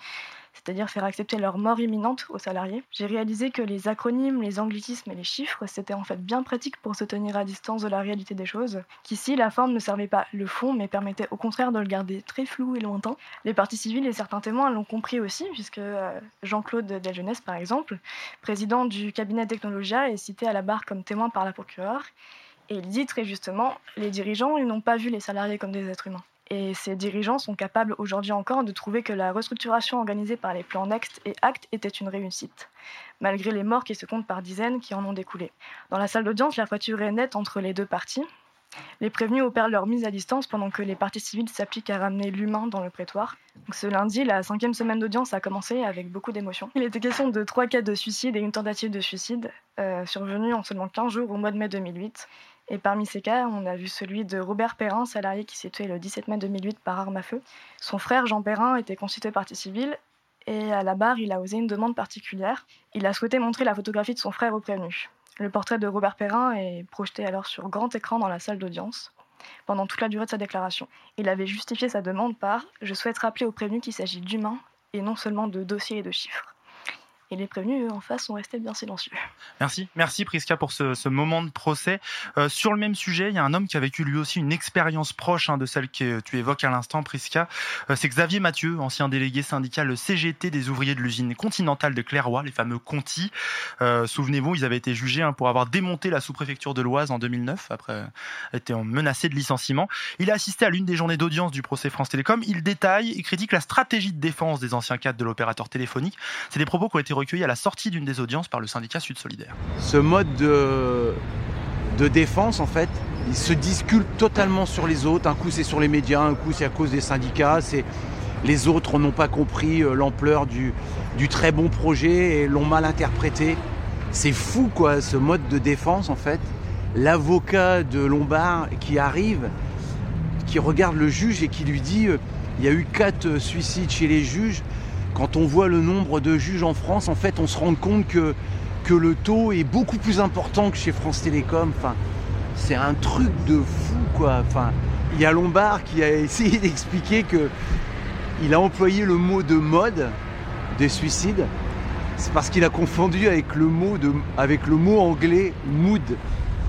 c'est-à-dire faire accepter leur mort imminente aux salariés. J'ai réalisé que les acronymes, les anglicismes et les chiffres, c'était en fait bien pratique pour se tenir à distance de la réalité des choses, qu'ici la forme ne servait pas le fond, mais permettait au contraire de le garder très flou et lointain. Les parties civiles et certains témoins l'ont compris aussi, puisque euh, Jean-Claude Deljeunesse, par exemple, président du cabinet Technologia, est cité à la barre comme témoin par la procureure. Et il dit très justement, les dirigeants, n'ont pas vu les salariés comme des êtres humains. Et ces dirigeants sont capables aujourd'hui encore de trouver que la restructuration organisée par les plans Next et Act était une réussite, malgré les morts qui se comptent par dizaines qui en ont découlé. Dans la salle d'audience, la voiture est nette entre les deux parties. Les prévenus opèrent leur mise à distance pendant que les parties civiles s'appliquent à ramener l'humain dans le prétoire. Donc ce lundi, la cinquième semaine d'audience a commencé avec beaucoup d'émotions. Il était question de trois cas de suicide et une tentative de suicide, euh, survenus en seulement 15 jours au mois de mai 2008. Et parmi ces cas, on a vu celui de Robert Perrin, salarié qui s'est tué le 17 mai 2008 par arme à feu. Son frère Jean Perrin était constitué partie civile et à la barre, il a osé une demande particulière. Il a souhaité montrer la photographie de son frère au prévenu. Le portrait de Robert Perrin est projeté alors sur grand écran dans la salle d'audience pendant toute la durée de sa déclaration. Il avait justifié sa demande par Je souhaite rappeler au prévenu qu'il s'agit d'humains et non seulement de dossiers et de chiffres. Et les prévenus, en face, sont restés bien silencieux. Merci, merci Prisca pour ce, moment de procès. Euh, sur le même sujet, il y a un homme qui a vécu lui aussi une expérience proche hein, de celle que tu évoques à l'instant, Prisca. Euh, C'est Xavier Mathieu, ancien délégué syndical CGT des ouvriers de l'usine continentale de Clairoy, les fameux Conti. Euh, Souvenez-vous, ils avaient été jugés hein, pour avoir démonté la sous-préfecture de l'Oise en 2009, après avoir été menacé de licenciement. Il a assisté à l'une des journées d'audience du procès France Télécom. Il détaille et critique la stratégie de défense des anciens cadres de l'opérateur téléphonique. C'est des propos qui ont été recueillis à la sortie d'une des audiences par le syndicat Sud Solidaire. Ce mode de, de défense, en fait, il se discute totalement sur les autres. Un coup, c'est sur les médias, un coup, c'est à cause des syndicats. C'est les autres n'ont pas compris euh, l'ampleur du, du très bon projet et l'ont mal interprété. C'est fou, quoi, ce mode de défense, en fait. L'avocat de Lombard qui arrive, qui regarde le juge et qui lui dit euh, il y a eu quatre euh, suicides chez les juges. Quand on voit le nombre de juges en France, en fait, on se rend compte que, le taux est beaucoup plus important que chez France Télécom. C'est un truc de fou, quoi. Il y a Lombard qui a <laughs> essayé d'expliquer que il a employé le mot de mode des suicides. C'est parce qu'il a confondu avec le mot de, avec le mot anglais mood.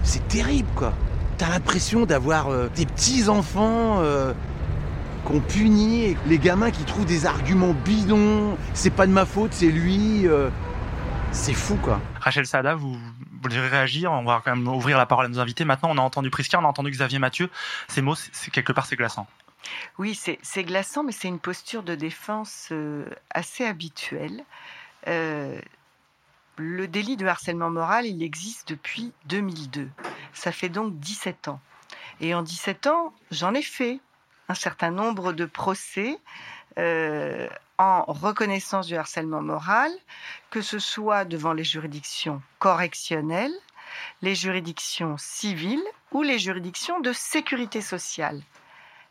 C'est terrible, quoi. T'as l'impression d'avoir euh, des petits enfants euh, qu'on punit, les gamins qui trouvent des arguments bidons. C'est pas de ma faute, c'est lui. euh, c'est fou, quoi. Rachel Sada, vous voulez réagir On va quand même ouvrir la parole à nos invités. Maintenant, on a entendu Prisca, on a entendu Xavier Mathieu. Ces mots, c'est- quelque part, c'est glaçant. Oui, c'est c'est glaçant, mais c'est une posture de défense euh, assez habituelle. Euh, le délit de harcèlement moral, il existe depuis 2002. Ça fait donc 17 ans. Et en 17 ans, j'en ai fait un certain nombre de procès euh, en reconnaissance du harcèlement moral, que ce soit devant les juridictions correctionnelles, les juridictions civiles ou les juridictions de sécurité sociale.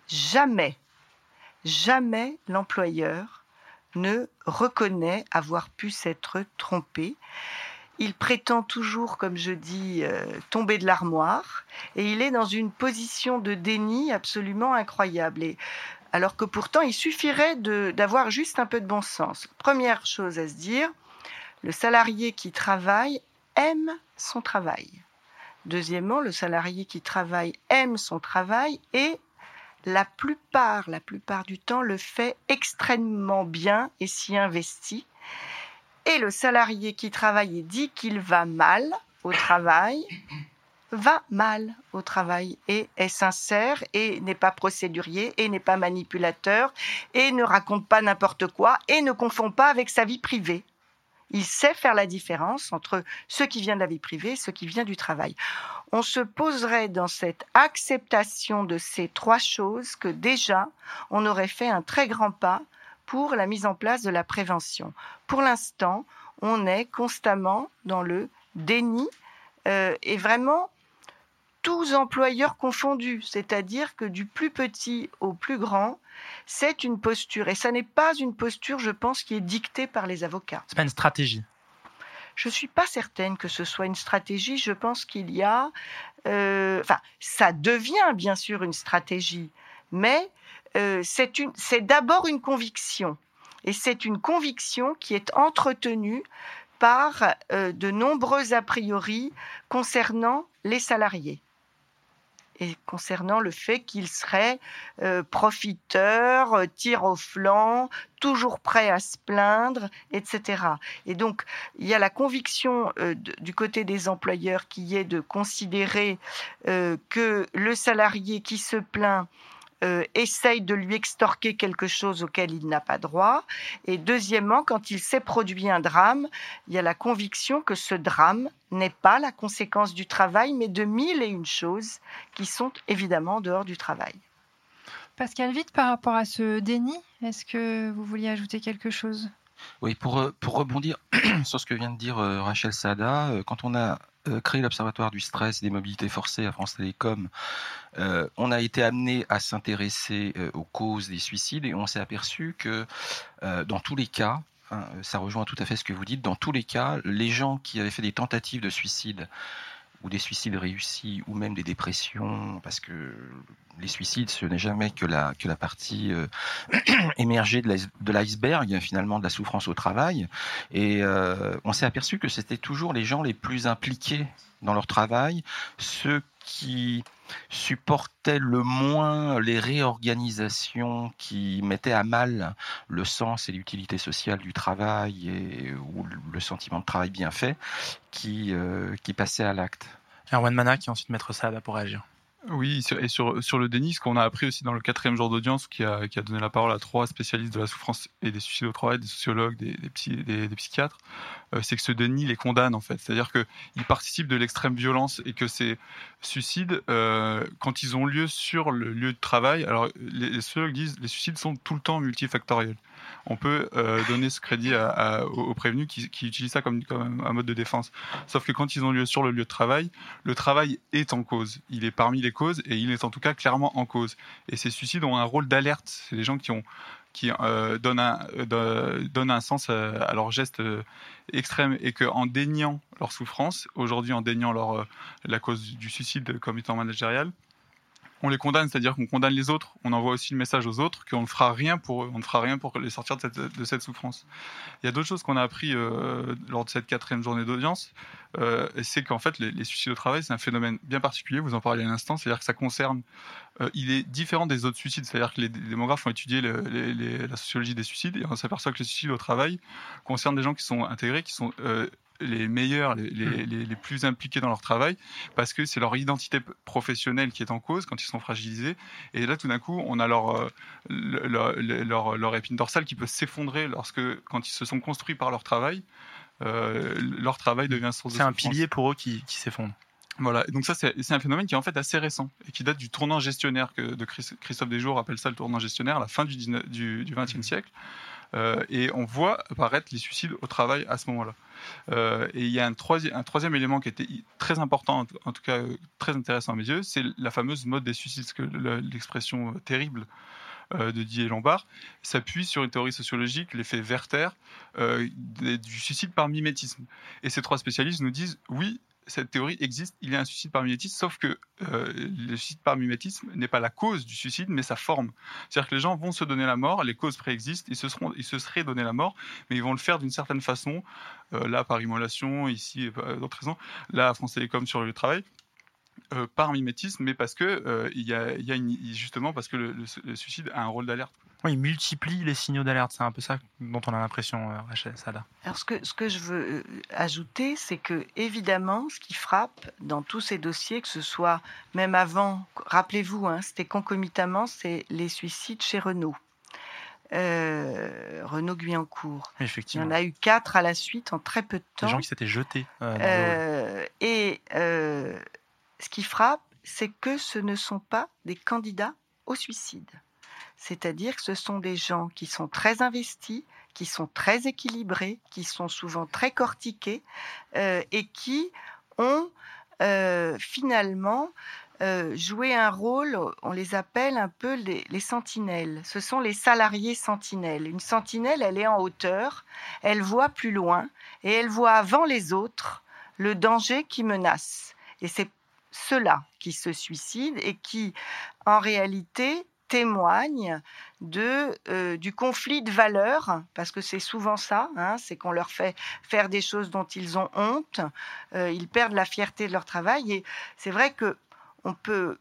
Jamais, jamais l'employeur ne reconnaît avoir pu s'être trompé. Il prétend toujours, comme je dis, euh, tomber de l'armoire et il est dans une position de déni absolument incroyable. Et, alors que pourtant, il suffirait d'avoir juste un peu de bon sens. Première chose à se dire, le salarié qui travaille aime son travail. Deuxièmement, le salarié qui travaille aime son travail et la plupart, la plupart du temps, le fait extrêmement bien et s'y investit. Et le salarié qui travaille et dit qu'il va mal au travail, va mal au travail et est sincère et n'est pas procédurier et n'est pas manipulateur et ne raconte pas n'importe quoi et ne confond pas avec sa vie privée. Il sait faire la différence entre ce qui vient de la vie privée et ce qui vient du travail. On se poserait dans cette acceptation de ces trois choses que déjà on aurait fait un très grand pas pour la mise en place de la prévention. Pour l'instant, on est constamment dans le déni euh, et vraiment tous employeurs confondus, c'est-à-dire que du plus petit au plus grand, c'est une posture. Et ça n'est pas une posture, je pense, qui est dictée par les avocats. C'est pas une stratégie. Je ne suis pas certaine que ce soit une stratégie. Je pense qu'il y a... Euh, enfin, ça devient bien sûr une stratégie, mais euh, c'est d'abord une conviction. Et c'est une conviction qui est entretenue par euh, de nombreux a priori concernant les salariés et concernant le fait qu'il serait euh, profiteur, euh, tir au flanc, toujours prêt à se plaindre, etc. Et donc, il y a la conviction du côté des employeurs qui est de considérer que le salarié qui se plaint euh, essaye de lui extorquer quelque chose auquel il n'a pas droit. Et deuxièmement, quand il s'est produit un drame, il y a la conviction que ce drame n'est pas la conséquence du travail, mais de mille et une choses qui sont évidemment en dehors du travail. Pascal Vite, par rapport à ce déni, est-ce que vous vouliez ajouter quelque chose? Oui, pour, euh, pour rebondir <clears throat> sur ce que vient de dire euh, Rachel Sada, quand on a créé l'Observatoire du stress et des mobilités forcées à France Télécom, euh, on a été amené à s'intéresser euh, aux causes des suicides et on s'est aperçu que dans tous les cas, hein, ça rejoint tout à fait ce que vous dites, dans tous les cas, les gens qui avaient fait des tentatives de suicide ou des suicides réussis ou même des dépressions, parce que les suicides, ce n'est jamais que la, que la partie euh, <clears throat> émergée de l'iceberg, finalement, de la souffrance au travail. Et euh, on s'est aperçu que c'était toujours les gens les plus impliqués dans leur travail, ceux qui supportaient le moins les réorganisations qui mettaient à mal le sens et l'utilité sociale du travail et, ou le sentiment de travail bien fait qui, euh, qui passaient à l'acte. Erwan Mana qui ensuite mettre ça pour réagir. Oui, et sur, sur le déni, ce qu'on a appris aussi dans le quatrième jour d'audience, qui a, qui a donné la parole à trois spécialistes de la souffrance et des suicides au travail, des sociologues, des, des, psychiatres, euh, c'est que ce déni les condamne en fait. C'est-à-dire qu'ils participent de l'extrême violence et que ces suicides, euh, quand ils ont lieu sur le lieu de travail, alors les, les sociologues disent les suicides sont tout le temps multifactoriels on peut euh, donner ce crédit aux, prévenus qui, utilisent ça comme, un mode de défense. Sauf que quand ils ont lieu sur le lieu de travail, le travail est en cause. Il est parmi les causes et il est en tout cas clairement en cause. Et ces suicides ont un rôle d'alerte. C'est les gens qui qui euh, donnent, un, euh, sens à, leurs gestes extrêmes et qu'en déniant leur souffrance, aujourd'hui en déniant leur, la cause du suicide comme étant managérial, on les condamne, c'est-à-dire qu'on condamne les autres, on envoie aussi le message aux autres qu'on ne fera rien pour on ne fera rien pour les sortir de cette, souffrance. Il y a d'autres choses qu'on a appris euh, lors de cette quatrième journée d'audience, euh, c'est qu'en fait les, suicides au travail c'est un phénomène bien particulier, vous en parliez à l'instant, c'est-à-dire que ça concerne, euh, il est différent des autres suicides, c'est-à-dire que les démographes ont étudié la sociologie des suicides et on s'aperçoit que les suicides au travail concernent des gens qui sont intégrés, qui sont les meilleurs, les, les, les, plus impliqués dans leur travail, parce que c'est leur identité professionnelle qui est en cause quand ils sont fragilisés. Et là, tout d'un coup, on a leur, euh, leur, leur, épine dorsale qui peut s'effondrer lorsque, quand ils se sont construits par leur travail, euh, leur travail devient source C'est un pilier pour eux qui, qui s'effondre. Voilà, donc ça c'est un phénomène qui est en fait assez récent et qui date du tournant gestionnaire que de Christophe Desjours appelle ça le tournant gestionnaire à la fin du, 19, du, du 20e siècle. Euh, et on voit apparaître les suicides au travail à ce moment-là. Euh, et il y a un troisième, élément qui était très important, en tout cas euh, très intéressant à mes yeux, c'est la fameuse mode des suicides, que l'expression terrible de Didier Lombard s'appuie sur une théorie sociologique, l'effet Werther, du suicide par mimétisme. Et ces trois spécialistes nous disent oui, cette théorie existe, il y a un suicide par mimétisme, sauf que euh, le suicide par mimétisme n'est pas la cause du suicide, mais sa forme. C'est-à-dire que les gens vont se donner la mort, les causes préexistent, ils se, seront, ils se seraient donné la mort, mais ils vont le faire d'une certaine façon, euh, là par immolation, ici d'autres raisons, là à France Télécom sur le travail. Euh, par mimétisme, mais parce que euh, il y a, justement parce que le suicide a un rôle d'alerte. Oui, il multiplie les signaux d'alerte. C'est un peu ça dont on a l'impression, euh, Rachel Sada. Alors ce que, ce que je veux euh, ajouter, c'est que évidemment, ce qui frappe dans tous ces dossiers, que ce soit même avant, rappelez-vous, hein, c'était concomitamment, c'est les suicides chez Renault. Euh, Renault Guyancourt. Oui, Il y effectivement. en a eu quatre à la suite en très peu de temps. Des gens qui s'étaient jetés. euh. Euh, et ce qui frappe, c'est que ce ne sont pas des candidats au suicide. C'est-à-dire que ce sont des gens qui sont très investis, qui sont très équilibrés, qui sont souvent très cortiqués euh, et qui ont euh, finalement euh, joué un rôle, on les appelle un peu les, les sentinelles. Ce sont les salariés sentinelles. Une sentinelle, elle est en hauteur, elle voit plus loin et elle voit avant les autres le danger qui menace. Et c'est ceux-là qui se suicident et qui, en réalité, témoignent de, euh, du conflit de valeurs, parce que c'est souvent ça, hein, c'est qu'on leur fait faire des choses dont ils ont honte, euh, ils perdent la fierté de leur travail, et c'est vrai que on peut,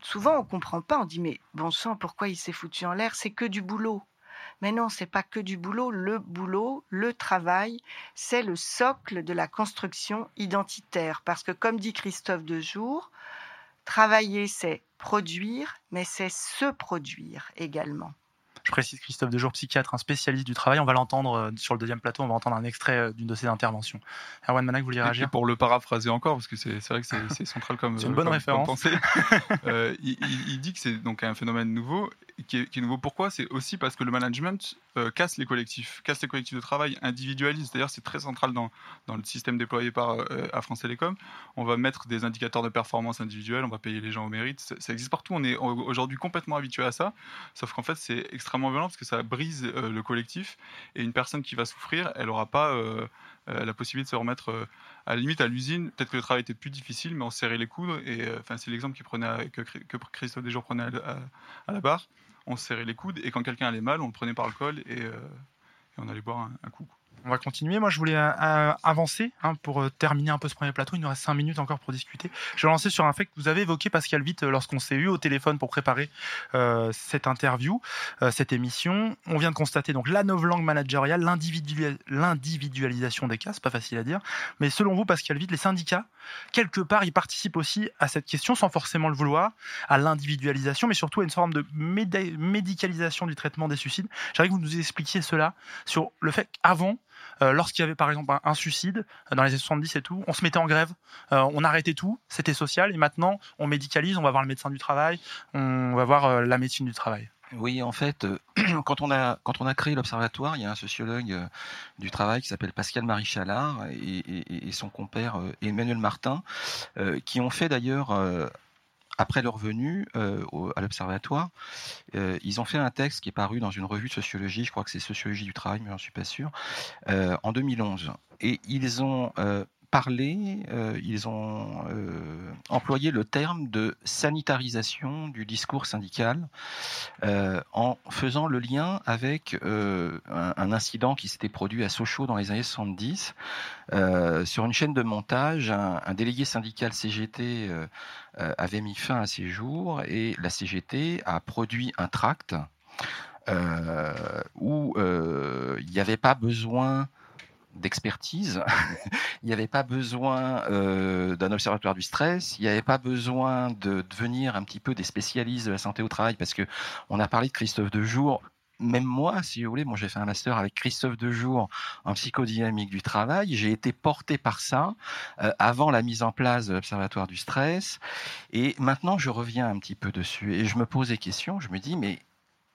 souvent on comprend pas, on dit mais bon sang, pourquoi il s'est foutu en l'air, c'est que du boulot. Mais non, c'est pas que du boulot. Le boulot, le travail, c'est le socle de la construction identitaire. Parce que, comme dit Christophe Dejour, travailler, c'est produire, mais c'est se produire également. Je précise Christophe Dejour, psychiatre, un spécialiste du travail. On va l'entendre euh, sur le deuxième plateau. On va entendre un extrait euh, d'une de ses interventions. Erwan Manak, vous vouliez Et réagir pour le paraphraser encore, parce que c'est vrai que c'est central comme, <laughs> C'est une euh, bonne comme- référence. comme. <laughs> Euh, il, dit que c'est donc un phénomène nouveau, qui est, qui est nouveau. Pourquoi? C'est aussi parce que le management euh, casse les collectifs, casse les collectifs de travail, individualise. D'ailleurs, c'est très central dans, dans le système déployé par euh, à France Télécom. On va mettre des indicateurs de performance individuelle, on va payer les gens au mérite. Ça, ça existe partout. On est au- aujourd'hui complètement habitué à ça. Sauf qu'en fait, c'est extrêmement violent parce que ça brise euh, le collectif. Et une personne qui va souffrir, elle n'aura pas euh, euh, la possibilité de se remettre à la limite à l'usine. Peut-être que le travail était plus difficile, mais on se serrait les coudes. Et enfin, c'est l'exemple prenait que, que Christophe Desjours prenait à, la barre. On se serrait les coudes et quand quelqu'un allait mal, on le prenait par le col et, on allait boire un coup. On va continuer. Moi, je voulais euh, euh, avancer hein, pour euh, terminer un peu ce premier plateau. Il nous reste cinq minutes encore pour discuter. Je vais lancer sur un fait que vous avez évoqué, Pascal euh, lorsqu'on s'est eu au téléphone pour préparer cette interview, cette émission. On vient de constater donc la novlangue managériale, l'individua- l'individualisation des cas, c'est pas facile à dire. Mais selon vous, Pascal Witt, les syndicats, quelque part, ils participent aussi à cette question, sans forcément le vouloir, à l'individualisation, mais surtout à une forme de médicalisation du traitement des suicides. J'aimerais que vous nous expliquiez cela sur le fait qu'avant, euh, lorsqu'il y avait par exemple un, suicide euh, dans les années 70 et tout, on se mettait en grève, euh, on arrêtait tout, c'était social, et maintenant on médicalise, on va voir le médecin du travail, on va voir la médecine du travail. Oui, en fait, <clears throat> quand on a quand on a créé l'observatoire, il y a un sociologue du travail qui s'appelle Pascal Marie Chalard et, son compère Emmanuel Martin, qui ont fait d'ailleurs après leur venue euh, à l'observatoire, euh, ils ont fait un texte qui est paru dans une revue de sociologie, je crois que c'est Sociologie du travail, mais j'en suis pas sûr, euh, en 2011. Et ils ont euh, ils ont euh, employé le terme de sanitarisation du discours syndical euh, en faisant le lien avec un, incident qui s'était produit à Sochaux dans les années 70. Euh, sur une chaîne de montage, un, un délégué syndical CGT avait mis fin à ses jours et la CGT a produit un tract où il n'y avait pas besoin d'expertise, <laughs> il n'y avait pas besoin euh, d'un observatoire du stress, il n'y avait pas besoin de devenir un petit peu des spécialistes de la santé au travail, parce que on a parlé de Christophe Dejour. Même moi, si vous voulez, moi j'ai fait un master avec Christophe Dejour en psychodynamique du travail. J'ai été porté par ça euh, avant la mise en place de l'observatoire du stress. Et maintenant, je reviens un petit peu dessus et je me pose des questions. Je me dis, mais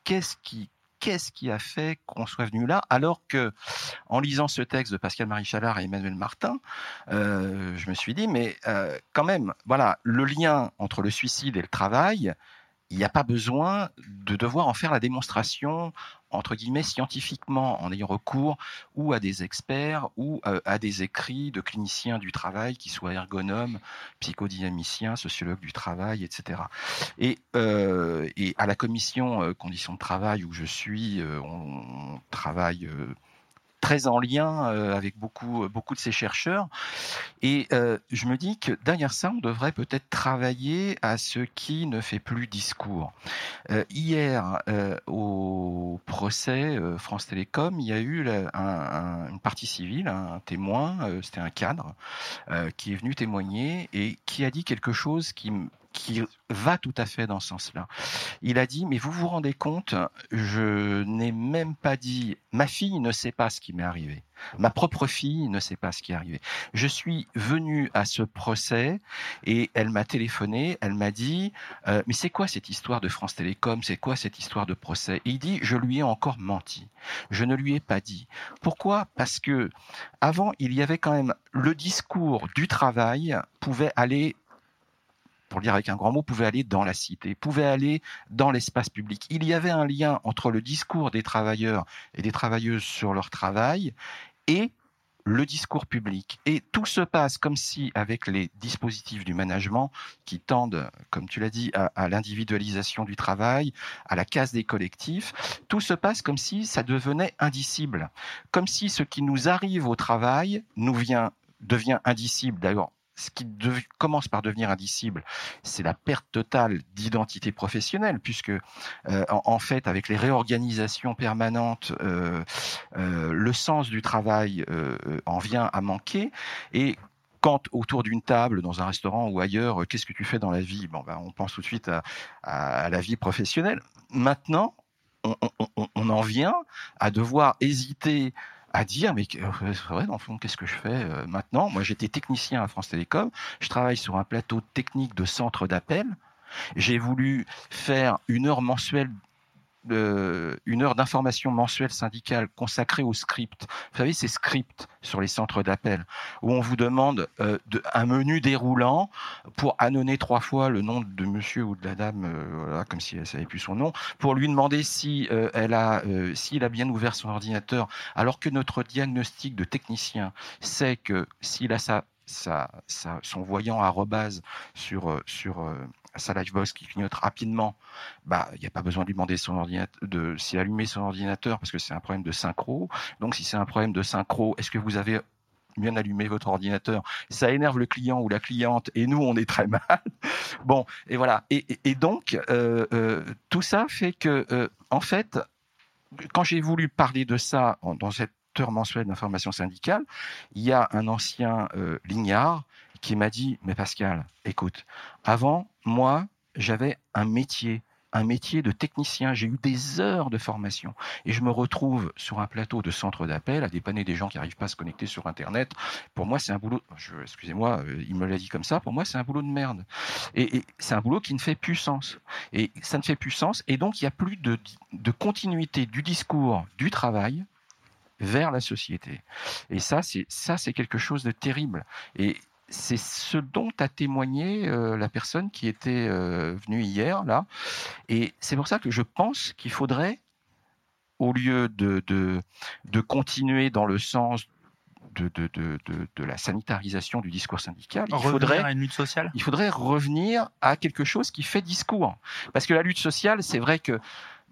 qu'est-ce qui qu'est-ce qui a fait qu'on soit venu là alors que en lisant ce texte de Pascal Marie Chalard et Emmanuel Martin euh, je me suis dit mais euh, quand même voilà le lien entre le suicide et le travail il n'y a pas besoin de devoir en faire la démonstration entre guillemets scientifiquement en ayant recours ou à des experts ou euh, à des écrits de cliniciens du travail qui soient ergonomes, psychodynamiciens, sociologues du travail, etc. Et, euh, et à la commission euh, conditions de travail où je suis, on, travaille très en lien avec beaucoup, beaucoup de ces chercheurs. Et je me dis que derrière ça, on devrait peut-être travailler à ce qui ne fait plus discours. hier, au procès France Télécom, il y a eu une partie civile, un témoin, c'était un cadre, qui est venu témoigner et qui a dit quelque chose qui qui va tout à fait dans ce sens-là. Il a dit, mais vous vous rendez compte, je n'ai même pas dit, ma fille ne sait pas ce qui m'est arrivé. Ma propre fille ne sait pas ce qui est arrivé. Je suis venu à ce procès et elle m'a téléphoné, elle m'a dit, euh, mais c'est quoi cette histoire de France Télécom? C'est quoi cette histoire de procès? Et Il dit, je lui ai encore menti. Je ne lui ai pas dit. Pourquoi? Parce que avant, il y avait quand même le discours du travail pouvait aller pour le dire avec un grand mot, pouvait aller dans la cité, pouvait aller dans l'espace public. Il y avait un lien entre le discours des travailleurs et des travailleuses sur leur travail et le discours public. Et tout se passe comme si, avec les dispositifs du management qui tendent, comme tu l'as dit, à, à l'individualisation du travail, à la casse des collectifs, tout se passe comme si ça devenait indicible. Comme si ce qui nous arrive au travail nous vient devient indicible. D'ailleurs, ce qui commence par devenir indicible, c'est la perte totale d'identité professionnelle, puisque euh, en, fait, avec les réorganisations permanentes, euh, euh, le sens du travail en vient à manquer. Et quand autour d'une table, dans un restaurant ou ailleurs, qu'est-ce que tu fais dans la vie? Ben, on pense tout de suite à, la vie professionnelle. Maintenant, on, en vient à devoir hésiter à dire mais euh, vrai dans le fond qu'est-ce que je fais euh, maintenant? Moi j'étais technicien à France Télécom, je travaille sur un plateau technique de centre d'appel. J'ai voulu faire une heure mensuelle une heure d'information mensuelle syndicale consacrée au script. Vous savez, ces scripts sur les centres d'appel, où on vous demande euh, un menu déroulant pour annoncer trois fois le nom de monsieur ou de la dame, euh, comme si elle savait plus son nom, pour lui demander si euh, elle a, s'il a bien ouvert son ordinateur, alors que notre diagnostic de technicien sait que s'il a sa, sa, son voyant à rebase sur, sur sa Livebox qui clignote rapidement, bah il n'y a pas besoin de lui demander son ordinateur, de son ordinateur parce que c'est un problème de synchro. Donc si c'est un problème de synchro, est-ce que vous avez bien allumé votre ordinateur? Ça énerve le client ou la cliente et nous on est très mal. <laughs> bon et voilà et, et, donc euh, euh, tout ça fait que euh, en fait quand j'ai voulu parler de ça dans cette heure mensuelle d'information syndicale, il y a un ancien lignard qui m'a dit, mais Pascal, écoute, avant, moi, j'avais un métier, un métier de technicien. J'ai eu des heures de formation et je me retrouve sur un plateau de centre d'appel à dépanner des gens qui n'arrivent pas à se connecter sur Internet. Pour moi, c'est un boulot. Excusez-moi, euh, il me l'a dit comme ça. Pour moi, c'est un boulot de merde. Et, c'est un boulot qui ne fait plus sens. Et ça ne fait plus sens. Et donc, il n'y a plus de, de continuité du discours du travail vers la société. Et ça, c'est ça, c'est quelque chose de terrible. Et c'est ce dont a témoigné euh, la personne qui était euh, venue hier, là. Et c'est pour ça que je pense qu'il faudrait, au lieu de, de, continuer dans le sens de, de, la sanitarisation du discours syndical, il faudrait, à une lutte sociale? il faudrait revenir à quelque chose qui fait discours. Parce que la lutte sociale, c'est vrai que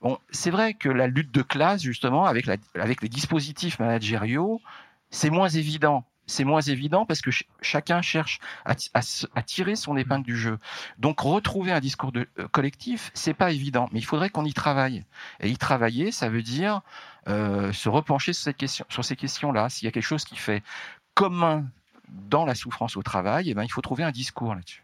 Bon, c'est vrai que la lutte de classe, justement, avec, la, avec les dispositifs managériaux, c'est moins évident c'est moins évident parce que chacun cherche à, tirer son épingle du jeu. Donc retrouver un discours de, euh, collectif, c'est pas évident, mais il faudrait qu'on y travaille. Et y travailler, ça veut dire euh, se repencher sur, ces questions-là. S'il y a quelque chose qui fait commun dans la souffrance au travail, eh ben, il faut trouver un discours là-dessus.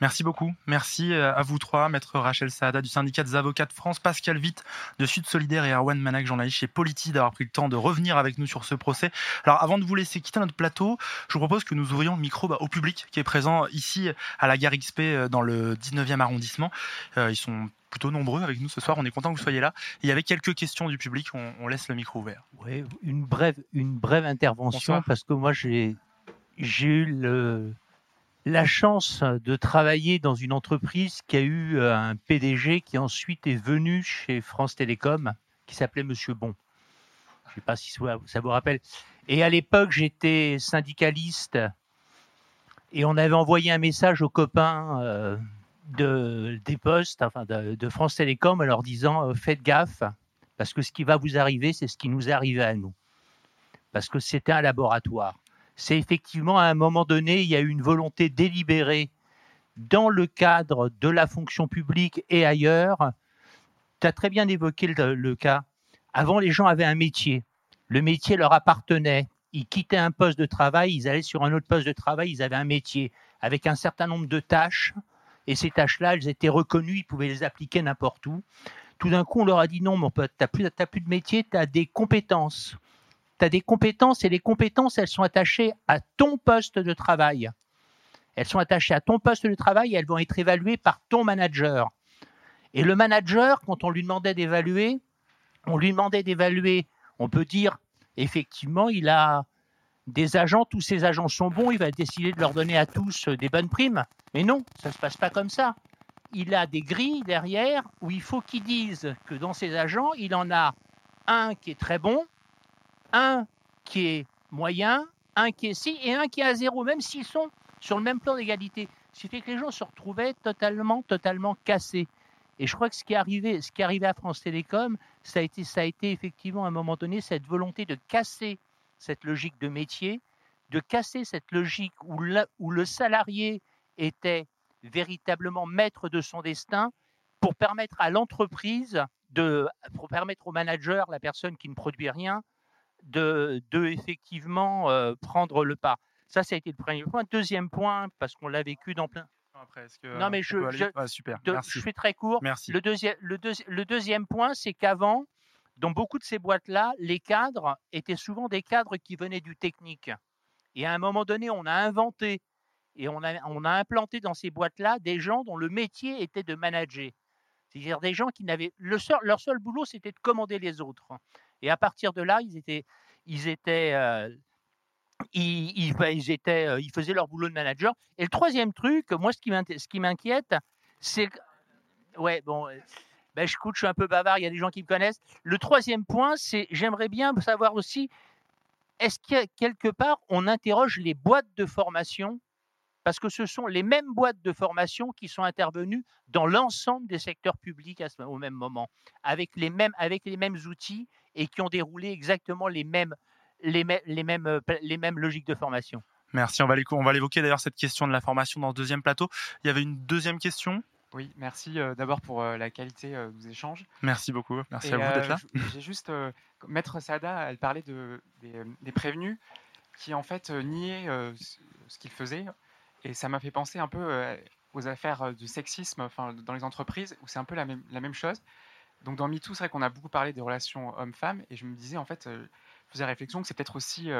Merci beaucoup. Merci euh, à vous trois, maître Rachel Saada du syndicat des avocats de France, Pascal Witt de Sud Solidaire et Erwan Manac, journaliste chez Politi, d'avoir pris le temps de revenir avec nous sur ce procès. Alors avant de vous laisser quitter notre plateau, je vous propose que nous ouvrions le micro bah, au public qui est présent ici à la gare XP euh, dans le 19e arrondissement. Euh, ils sont plutôt nombreux avec nous ce soir. On est content que vous soyez là. il y avait quelques questions du public. On, laisse le micro ouvert. Oui, une brève, une brève intervention parce que moi j'ai eu le, la chance de travailler dans une entreprise qui a eu euh, un PDG qui ensuite est venu chez France Télécom, qui s'appelait Monsieur Bon. Je ne sais pas si ça vous rappelle. Et à l'époque, j'étais syndicaliste et on avait envoyé un message aux copains euh, de, des postes, enfin de, France Télécom, en leur disant euh, faites gaffe, parce que ce qui va vous arriver, c'est ce qui nous arrivé à nous. parce que c'était un laboratoire. C'est effectivement à un moment donné, il y a eu une volonté délibérée dans le cadre de la fonction publique et ailleurs. Tu as très bien évoqué le, cas. Avant, les gens avaient un métier. Le métier leur appartenait. Ils quittaient un poste de travail, ils allaient sur un autre poste de travail, ils avaient un métier avec un certain nombre de tâches. Et ces tâches-là, elles étaient reconnues, ils pouvaient les appliquer n'importe où. Tout d'un coup, on leur a dit non, mon pote, tu n'as plus, plus de métier, tu as des compétences. Tu as des compétences et les compétences, elles sont attachées à ton poste de travail. Elles sont attachées à ton poste de travail et elles vont être évaluées par ton manager. Et le manager, quand on lui demandait d'évaluer, on lui demandait d'évaluer, on peut dire, effectivement, il a des agents, tous ces agents sont bons, il va décider de leur donner à tous des bonnes primes. Mais non, ça ne se passe pas comme ça. Il a des grilles derrière où il faut qu'ils disent que dans ces agents, il en a un qui est très bon, un qui est moyen, un qui est si et un qui est à zéro, même s'ils sont sur le même plan d'égalité. Ce qui fait que les gens se retrouvaient totalement, totalement cassés. Et je crois que ce qui est arrivé, ce qui à France Télécom, ça a été, ça a été effectivement à un moment donné cette volonté de casser cette logique de métier, de casser cette logique où où le salarié était véritablement maître de son destin pour permettre à l'entreprise, de, pour permettre au manager, la personne qui ne produit rien, de, de effectivement euh, prendre le pas. Ça, ça a été le premier point. Deuxième point, parce qu'on l'a vécu dans plein. Après, que, non, mais je, je, ah, super. De, Merci. je fais très court. Merci. Le, deuxième, le, deuxi le deuxième point, c'est qu'avant, dans beaucoup de ces boîtes-là, les cadres étaient souvent des cadres qui venaient du technique. Et à un moment donné, on a inventé et on a, on a implanté dans ces boîtes-là des gens dont le métier était de manager. C'est-à-dire des gens qui n'avaient. Le seul, leur seul boulot, c'était de commander les autres. Et à partir de là, ils étaient. Ils étaient euh, étaient, euh, ils faisaient leur boulot de manager. Et le troisième truc, moi, ce qui m'inquiète, c'est. Ouais, bon. Ben, je, écoute, je suis un peu bavard, il y a des gens qui me connaissent. Le troisième point, c'est j'aimerais bien savoir aussi, est-ce que quelque part, on interroge les boîtes de formation parce que ce sont les mêmes boîtes de formation qui sont intervenues dans l'ensemble des secteurs publics à ce, au même moment, avec les, mêmes, avec les mêmes outils et qui ont déroulé exactement les mêmes, les, les, mêmes, les mêmes logiques de formation. Merci, on va l'évoquer d'ailleurs cette question de la formation dans le deuxième plateau. Il y avait une deuxième question? Oui, merci euh, d'abord pour euh, la qualité euh, de vos échanges. Merci beaucoup, merci Et, à vous d'être là. J'ai juste, Maître Sada, elle parlait de, des, des, prévenus qui en fait niaient ce qu'ils faisaient. Et ça m'a fait penser un peu aux affaires de sexisme enfin, dans les entreprises, où c'est un peu la même, chose. Donc dans MeToo, c'est vrai qu'on a beaucoup parlé des relations hommes-femmes, et je me disais, en fait, je faisais réflexion que c'est peut-être aussi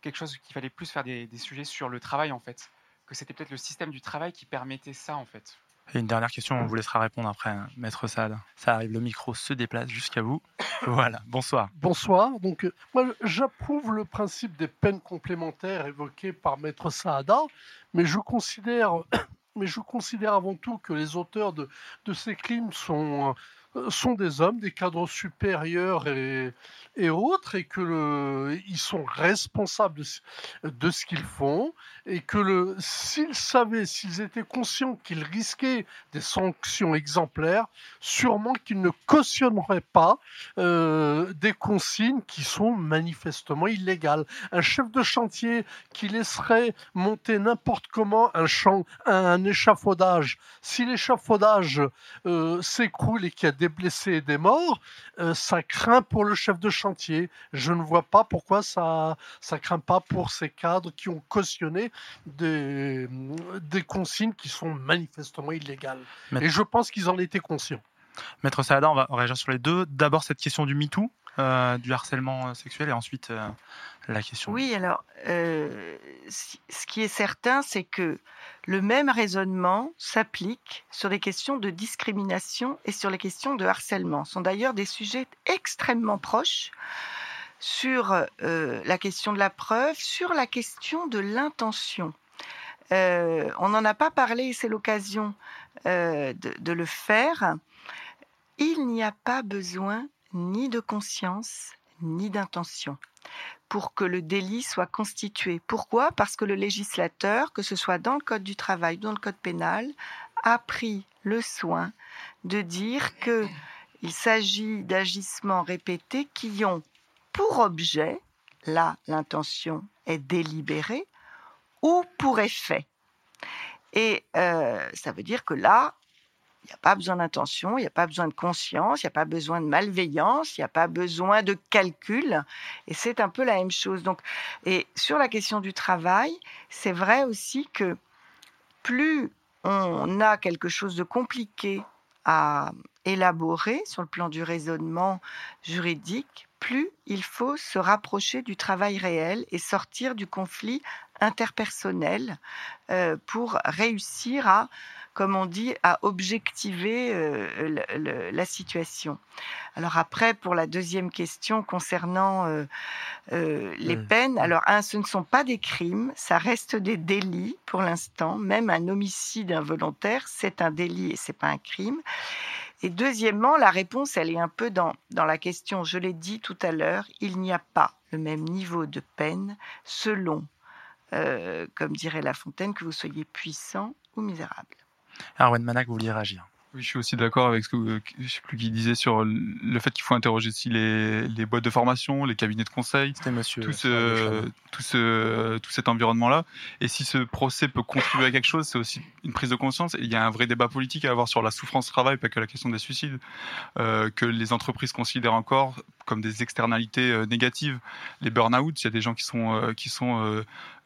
quelque chose qu'il fallait plus faire des, sujets sur le travail, en fait. Que c'était peut-être le système du travail qui permettait ça, en fait. Et une dernière question, on vous laissera répondre après, hein, Maître Sade. Ça arrive, le micro se déplace jusqu'à vous. <coughs> voilà, bonsoir. Bonsoir. Donc, euh, moi, j'approuve le principe des peines complémentaires évoquées par Maître Saada, mais je considère, <coughs> mais je considère avant tout que les auteurs de, de ces crimes sont, euh, sont des hommes, des cadres supérieurs et, autres, et que ils sont responsables de, ce qu'ils font, et que s'ils savaient, s'ils étaient conscients qu'ils risquaient des sanctions exemplaires, sûrement qu'ils ne cautionneraient pas euh, des consignes qui sont manifestement illégales. Un chef de chantier qui laisserait monter n'importe comment un, champ, un, échafaudage, si l'échafaudage euh, s'écroule et qu'il y a des blessés et des morts, euh, ça craint pour le chef de chantier. Je ne vois pas pourquoi ça ça craint pas pour ces cadres qui ont cautionné des, des consignes qui sont manifestement illégales. Et je pense qu'ils en étaient conscients. Maître Saada, on va réagir sur les deux. D'abord cette question du MeToo, euh, du harcèlement sexuel, et ensuite euh, la question. Oui, alors euh, ce qui est certain, c'est que le même raisonnement s'applique sur les questions de discrimination et sur les questions de harcèlement. Ce sont d'ailleurs des sujets extrêmement proches sur euh, la question de la preuve, sur la question de l'intention. Euh, on n'en a pas parlé, c'est l'occasion euh, de, de, le faire. Il n'y a pas besoin ni de conscience ni d'intention pour que le délit soit constitué. Pourquoi? Parce que le législateur, que ce soit dans le Code du travail ou dans le Code pénal, a pris le soin de dire qu'il s'agit d'agissements répétés qui ont pour objet là, l'intention est délibérée, ou pour effet. Et euh, ça veut dire que là, il n'y a pas besoin d'intention, il n'y a pas besoin de conscience, il n'y a pas besoin de malveillance, il n'y a pas besoin de calcul. Et c'est un peu la même chose. Donc, et sur la question du travail, c'est vrai aussi que plus on a quelque chose de compliqué à élaborer sur le plan du raisonnement juridique, plus il faut se rapprocher du travail réel et sortir du conflit interpersonnel euh, pour réussir à, comme on dit, à objectiver euh, la situation. Alors après, pour la deuxième question concernant euh, les peines, alors un, ce ne sont pas des crimes, ça reste des délits pour l'instant. Même un homicide involontaire, c'est un délit et c'est pas un crime. Et deuxièmement, la réponse, elle est un peu dans, dans la question, je l'ai dit tout à l'heure, il n'y a pas le même niveau de peine selon, euh, comme dirait La Fontaine, que vous soyez puissant ou misérable. Arwen Manak, vous vouliez réagir oui, je suis aussi d'accord avec ce que je sais plus qui disait sur le fait qu'il faut interroger aussi les, les, boîtes de formation, les cabinets de conseil, monsieur tout, ce, tout, ce, tout cet environnement-là. Et si ce procès peut contribuer à quelque chose, c'est aussi une prise de conscience. Et il y a un vrai débat politique à avoir sur la souffrance au travail, pas que la question des suicides, euh, que les entreprises considèrent encore comme des externalités euh, négatives. Les burn-out, il y a des gens qui sont, euh, qui sont euh,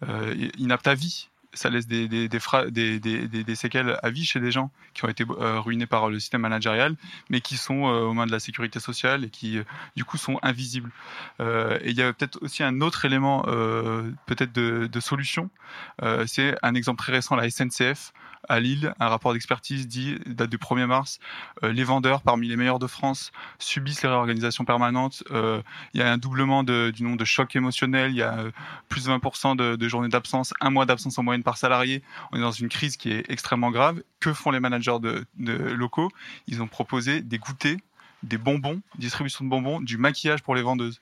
euh, inaptes à vie ça laisse des, séquelles à vie chez des gens qui ont été euh, ruinés par le système managérial, mais qui sont euh, aux mains de la sécurité sociale et qui, euh, du coup, sont invisibles. et il y a peut-être aussi un autre élément, peut-être de, solution. c'est un exemple très récent, la SNCF à Lille, un rapport d'expertise dit, date du 1er mars, les vendeurs parmi les meilleurs de France subissent les réorganisations permanentes. Il y a un doublement du nombre de chocs émotionnels, il y a plus de 20% de, de journées d'absence, un mois d'absence en moyenne par salarié. On est dans une crise qui est extrêmement grave. Que font les managers de, de locaux? Ils ont proposé des goûters des bonbons, distribution de bonbons, du maquillage pour les vendeuses.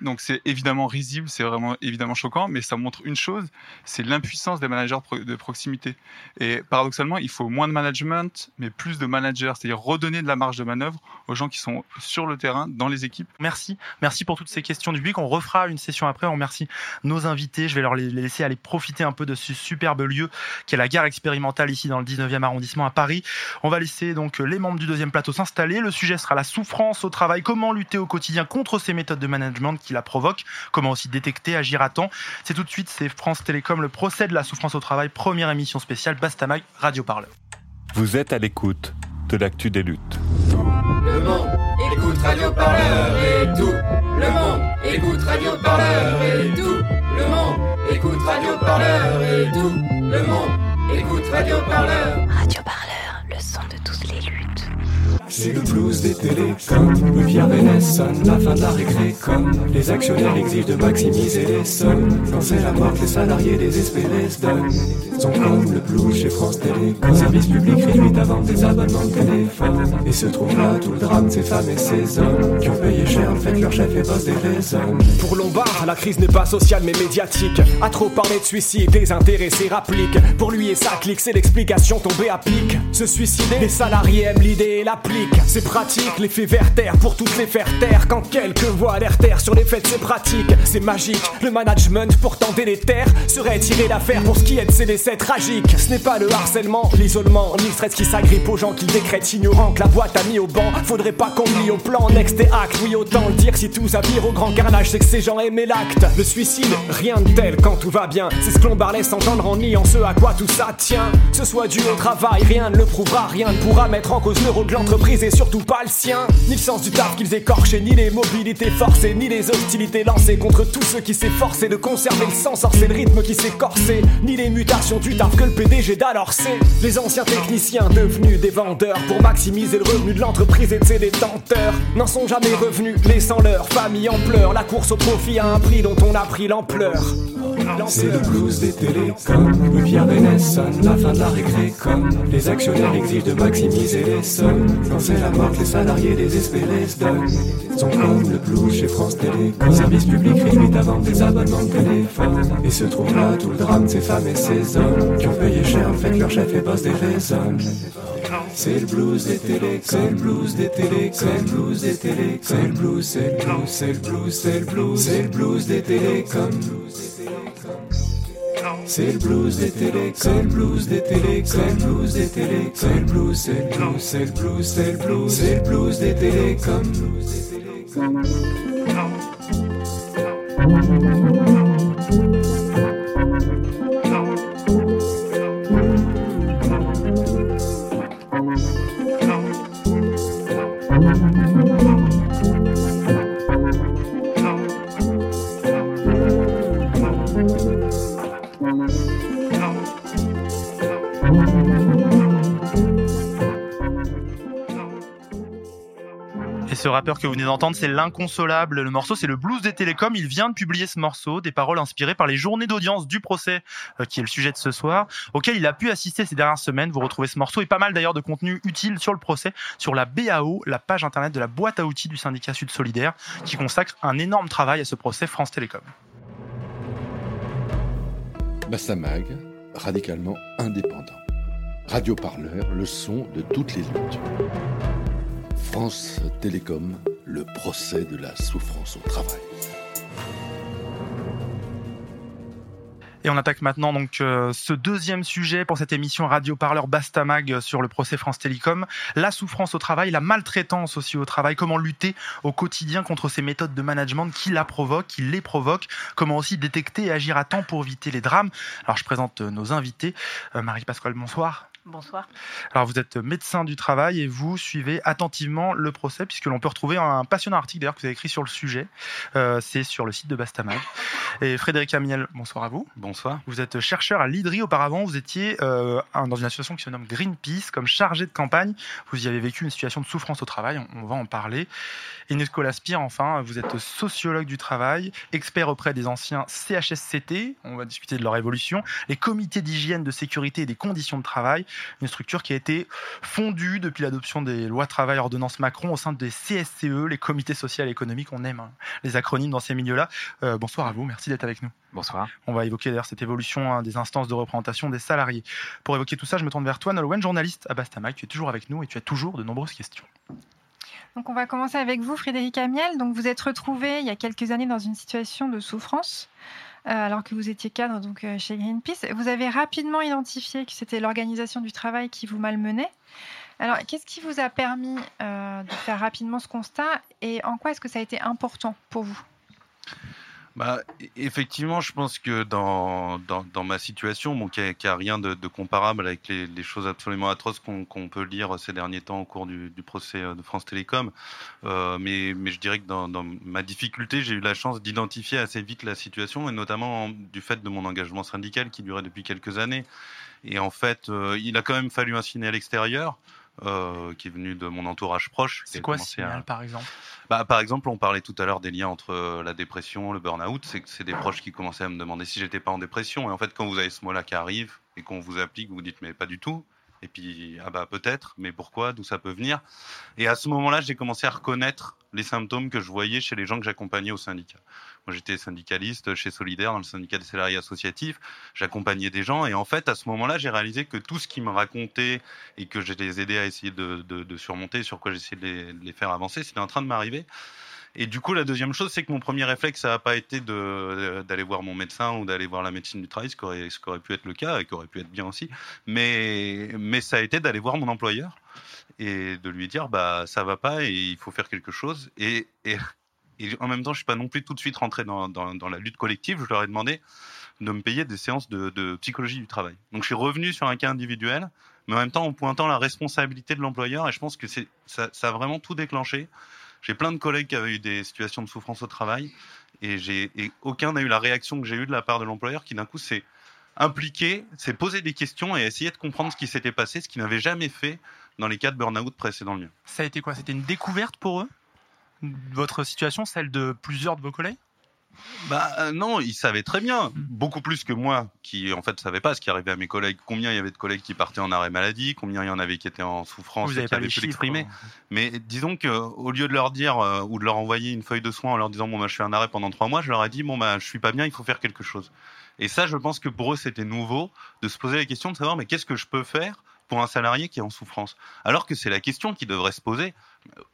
Donc c'est évidemment risible, c'est vraiment évidemment choquant, mais ça montre une chose, c'est l'impuissance des managers de proximité. Et paradoxalement, il faut moins de management, mais plus de managers, c'est-à-dire redonner de la marge de manœuvre aux gens qui sont sur le terrain, dans les équipes. Merci, merci pour toutes ces questions du public. On refera une session après. On remercie nos invités. Je vais leur laisser aller profiter un peu de ce superbe lieu qui est la gare expérimentale ici dans le 19e arrondissement à Paris. On va laisser donc les membres du deuxième plateau s'installer. Le sujet sera la souffrance au travail, comment lutter au quotidien contre ces méthodes de management qui la provoquent, comment aussi détecter, agir à temps. C'est tout de suite, c'est France Télécom, le procès de la souffrance au travail, première émission spéciale Bastamag Radio Parleur. Vous êtes à l'écoute de l'actu des luttes. Le monde écoute Radio Parleur et tout. Le monde écoute Radio Parleur et tout. Le monde écoute Radio Parleur et tout. Le monde écoute Radio Parleur. Radio Parleur, C'est le blues des télécoms, le Pierre la fin de la récré comme les actionnaires exigent de maximiser les sommes. Quand c'est la mort les salariés désespérés se donnent. Sont comme le blues chez France Télécom, service public réduit à vendre des abonnements de téléphone. Et se trouve là tout le drame ces femmes et ces hommes qui ont payé cher le fait leur chef est boss des raisons. Pour Lombard, la crise n'est pas sociale mais médiatique. À trop parler de suicide, désintéressé rapplique. Pour lui et sa clique, c'est l'explication tombée à pic. Se suicider, les salariés aiment l'idée et C'est pratique, l'effet verter pour toutes les faire taire. Quand quelques voix terre sur les fêtes, c'est pratique, c'est magique. Le management pourtant délétère serait tirer l'affaire pour ce qui est de ces décès tragiques. Ce n'est pas le harcèlement, l'isolement, ni le stress qui s'agrippe aux gens qui décrètent ignorant que la boîte a mis au banc. Faudrait pas qu'on lie au plan, next et acte. Oui, autant le dire si tout ça vire au grand carnage, c'est que ces gens aimaient l'acte. Le suicide, rien de tel quand tout va bien. C'est ce que l'on laisse entendre en niant ce à quoi tout ça tient. Ce soit dû au travail, rien ne le prouvera, rien ne pourra mettre en cause l'euro de l'entreprise et surtout pas le sien. Ni le sens du taf qu'ils écorchaient, ni les mobilités forcées, ni les hostilités lancées contre tous ceux qui s'efforçaient de conserver le sens, or c'est le rythme qui s'est corsé, ni les mutations du taf que le PDG d'alors c'est. Les anciens techniciens devenus des vendeurs pour maximiser le revenu de l'entreprise et de ses détenteurs n'en sont jamais revenus, laissant leur famille en pleurs. La course au profit à un prix dont on a pris l'ampleur. C'est le blues des télécoms, le Pierre la fin de la récré comme les actionnaires exigent de maximiser les sommes. C'est la mort les salariés désespérés se donnent. Comme le blues chez France Télécom, service public réduit à vendre des abonnements de téléphone. Et se trouve là tout le drame de ces femmes et ces hommes qui ont payé cher le fait leur chef est boss des raisons. C'est le blues des télé, c'est le blues des télé, c'est le blues des télé, c'est le blues, c'est le blues, c'est le blues, c'est le blues, c'est le blues des télécoms. C'est le blues des télé, c'est le blues des télé, c'est le blues des télé, c'est le blues, c'est le blues, c'est le blues, c'est le blues, c'est le blues des télécoms. Et ce rappeur que vous venez d'entendre, c'est l'inconsolable. Le morceau, c'est le blues des télécoms. Il vient de publier ce morceau, des paroles inspirées par les journées d'audience du procès, euh, qui est le sujet de ce soir, auquel il a pu assister ces dernières semaines. Vous retrouvez ce morceau et pas mal d'ailleurs de contenu utile sur le procès, sur la BAO, la page internet de la boîte à outils du syndicat Sud Solidaire, qui consacre un énorme travail à ce procès France Télécom. Bassamag, radicalement indépendant. Radio Parleur, le son de toutes les luttes. France Télécom, le procès de la souffrance au travail. Et on attaque maintenant donc euh, ce deuxième sujet pour cette émission Radio Parleur Bastamag sur le procès France Télécom, la souffrance au travail, la maltraitance aussi au travail, comment lutter au quotidien contre ces méthodes de management qui la provoquent, qui les provoquent, comment aussi détecter et agir à temps pour éviter les drames. Alors je présente euh, nos invités. Euh, Marie-Pascale, bonsoir. Bonsoir. Alors vous êtes médecin du travail et vous suivez attentivement le procès puisque l'on peut retrouver un passionnant article d'ailleurs que vous avez écrit sur le sujet. Euh, c'est sur le site de Bastamag. Et Frédéric Amiel, bonsoir à vous. Bonsoir. Vous êtes chercheur à l'IDRI. Auparavant, vous étiez euh, dans une association qui se nomme Greenpeace comme chargé de campagne. Vous y avez vécu une situation de souffrance au travail. On, on va en parler. Et Nicolas Spire, enfin, vous êtes sociologue du travail, expert auprès des anciens CHSCT. On va discuter de leur évolution. Les comités d'hygiène, de sécurité et des conditions de travail. Une structure qui a été fondue depuis l'adoption des lois travail ordonnance Macron au sein des CSCE, les comités sociaux et économiques. On aime hein, les acronymes dans ces milieux-là. Euh, bonsoir à vous. Merci d'être avec nous. Bonsoir. On va évoquer d'ailleurs cette évolution hein, des instances de représentation des salariés. Pour évoquer tout ça, je me tourne vers toi, Nolwenn, journaliste à Bastamac. Tu es toujours avec nous et tu as toujours de nombreuses questions. Donc on va commencer avec vous, Frédéric Amiel. Donc vous êtes retrouvé il y a quelques années dans une situation de souffrance, alors que vous étiez cadre donc euh, chez Greenpeace. Vous avez rapidement identifié que c'était l'organisation du travail qui vous malmenait. Alors qu'est-ce qui vous a permis euh, de faire rapidement ce constat et en quoi est-ce que ça a été important pour vous? Bah, e- effectivement, je pense que dans, dans, ma situation, bon, qui n'a rien de, comparable avec les, choses absolument atroces qu'on peut lire ces derniers temps au cours du, procès euh, de France Télécom, euh, mais, mais je dirais que dans, ma difficulté, j'ai eu la chance d'identifier assez vite la situation, et notamment en- du fait de mon engagement syndical qui durait depuis quelques années. Et en fait, euh, il a quand même fallu un signal extérieur. Euh, qui est venu de mon entourage proche. C'est quoi ce à- signal, par exemple? Bah, par exemple, on parlait tout à l'heure des liens entre euh, la dépression, le burn-out. C'est que c'est des proches qui commençaient à me demander si j'étais pas en dépression. Et en fait, quand vous avez ce mot-là qui arrive et qu'on vous applique, vous vous dites mais pas du tout. Et puis ah bah peut-être, mais pourquoi, d'où ça peut venir? Et à ce moment-là, j'ai commencé à reconnaître les symptômes que je voyais chez les gens que j'accompagnais au syndicat. Moi, j'étais syndicaliste chez Solidaire, dans le syndicat des salariés associatifs. J'accompagnais des gens et en fait, à ce moment-là, j'ai réalisé que tout ce qu'ils me racontaient et que je les aidais à essayer de, surmonter, sur quoi j'essayais de les, faire avancer, c'était en train de m'arriver. Et du coup, la deuxième chose, c'est que mon premier réflexe, ça n'a pas été de- d'aller voir mon médecin ou d'aller voir la médecine du travail, ce qui aurait, pu être le cas et qui aurait pu être bien aussi. Mais, ça a été d'aller voir mon employeur et de lui dire bah ça va pas et il faut faire quelque chose. Et, et en même temps, je suis pas non plus tout de suite rentré dans, la lutte collective. Je leur ai demandé de me payer des séances de, psychologie du travail. Donc je suis revenu sur un cas individuel, mais en même temps en pointant la responsabilité de l'employeur. Et je pense que c'est ça, a vraiment tout déclenché. J'ai plein de collègues qui avaient eu des situations de souffrance au travail et, aucun n'a eu la réaction que j'ai eue de la part de l'employeur qui d'un coup s'est impliqué, s'est posé des questions et a essayé de comprendre ce qui s'était passé, ce qu'il n'avait jamais fait dans les cas de burn-out précédents. Ça a été quoi? C'était une découverte pour eux? Votre situation, celle de plusieurs de vos collègues? Bah euh, non, ils savaient très bien, beaucoup plus que moi, qui en fait savais pas ce qui arrivait à mes collègues. Combien il y avait de collègues qui partaient en arrêt maladie, combien il y en avait qui étaient en souffrance Vous et qui pas avaient pu l'exprimer. quoi. Mais disons que au lieu de leur dire euh, ou de leur envoyer une feuille de soins en leur disant bon bah je suis en arrêt pendant trois mois, je leur ai dit bon bah je suis pas bien, il faut faire quelque chose. Et ça, je pense que pour eux c'était nouveau de se poser la question de savoir mais qu'est-ce que je peux faire pour un salarié qui est en souffrance? Alors que c'est la question qui devrait se poser.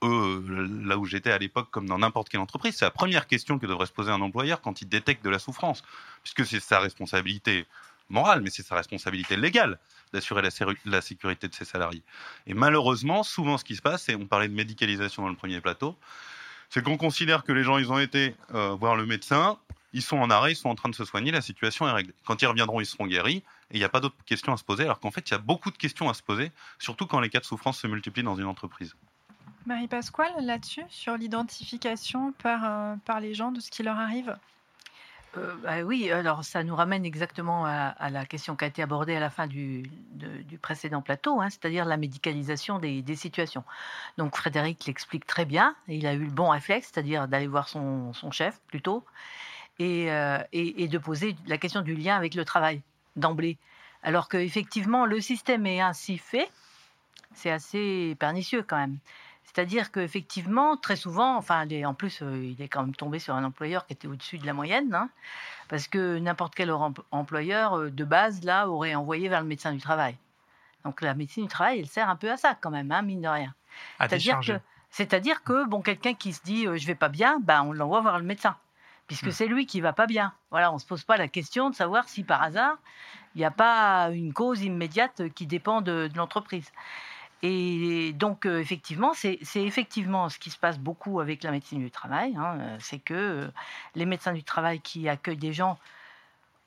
Eux, là où j'étais à l'époque, comme dans n'importe quelle entreprise, c'est la première question que devrait se poser un employeur quand il détecte de la souffrance, puisque c'est sa responsabilité morale, mais c'est sa responsabilité légale d'assurer la, sécurité de ses salariés. Et malheureusement, souvent ce qui se passe, et on parlait de médicalisation dans le premier plateau, c'est qu'on considère que les gens, ils ont été euh, voir le médecin, ils sont en arrêt, ils sont en train de se soigner, la situation est réglée. Quand ils reviendront, ils seront guéris, et il n'y a pas d'autres questions à se poser, alors qu'en fait, il y a beaucoup de questions à se poser, surtout quand les cas de souffrance se multiplient dans une entreprise. Marie-Pasquale, là-dessus, sur l'identification par, euh, par les gens de ce qui leur arrive? Euh, bah oui, alors ça nous ramène exactement à, la question qui a été abordée à la fin du, du précédent plateau, hein, c'est-à-dire la médicalisation des, des, situations. Donc Frédéric l'explique très bien, il a eu le bon réflexe, c'est-à-dire d'aller voir son, son, chef plutôt, et, euh, et, et, de poser la question du lien avec le travail d'emblée. Alors qu'effectivement, le système est ainsi fait, c'est assez pernicieux quand même. C'est-à-dire qu'effectivement, très souvent, enfin, en plus, euh, il est quand même tombé sur un employeur qui était au-dessus de la moyenne, hein, parce que n'importe quel employeur euh, de base, là, aurait envoyé vers le médecin du travail. Donc la médecine du travail, elle sert un peu à ça quand même, hein, mine de rien. C'est-à-dire que, c'est-à-dire que bon, quelqu'un qui se dit euh, je vais pas bien, ben, on l'envoie voir le médecin, puisque hmm. c'est lui qui va pas bien. Voilà, on se pose pas la question de savoir si par hasard il n'y a pas une cause immédiate qui dépend de l'entreprise. Et donc, euh, effectivement, c'est effectivement ce qui se passe beaucoup avec la médecine du travail. Hein, euh, c'est que euh, les médecins du travail qui accueillent des gens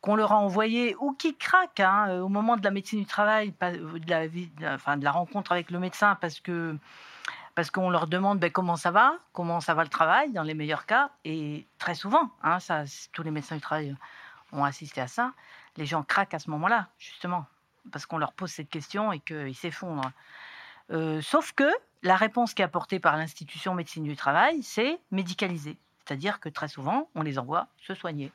qu'on leur a envoyés ou qui craquent hein, au moment de la médecine du travail, de la, rencontre avec le médecin, parce que parce qu'on leur demande ben, comment ça va, comment ça va le travail, dans les meilleurs cas. Et très souvent, hein, tous les médecins du travail ont assisté à ça, les gens craquent à ce moment-là, justement, parce qu'on leur pose cette question et qu'ils s'effondrent. Euh, sauf que la réponse qui est apportée par l'institution médecine du travail, c'est médicaliser. C'est-à-dire que très souvent, on les envoie se soigner.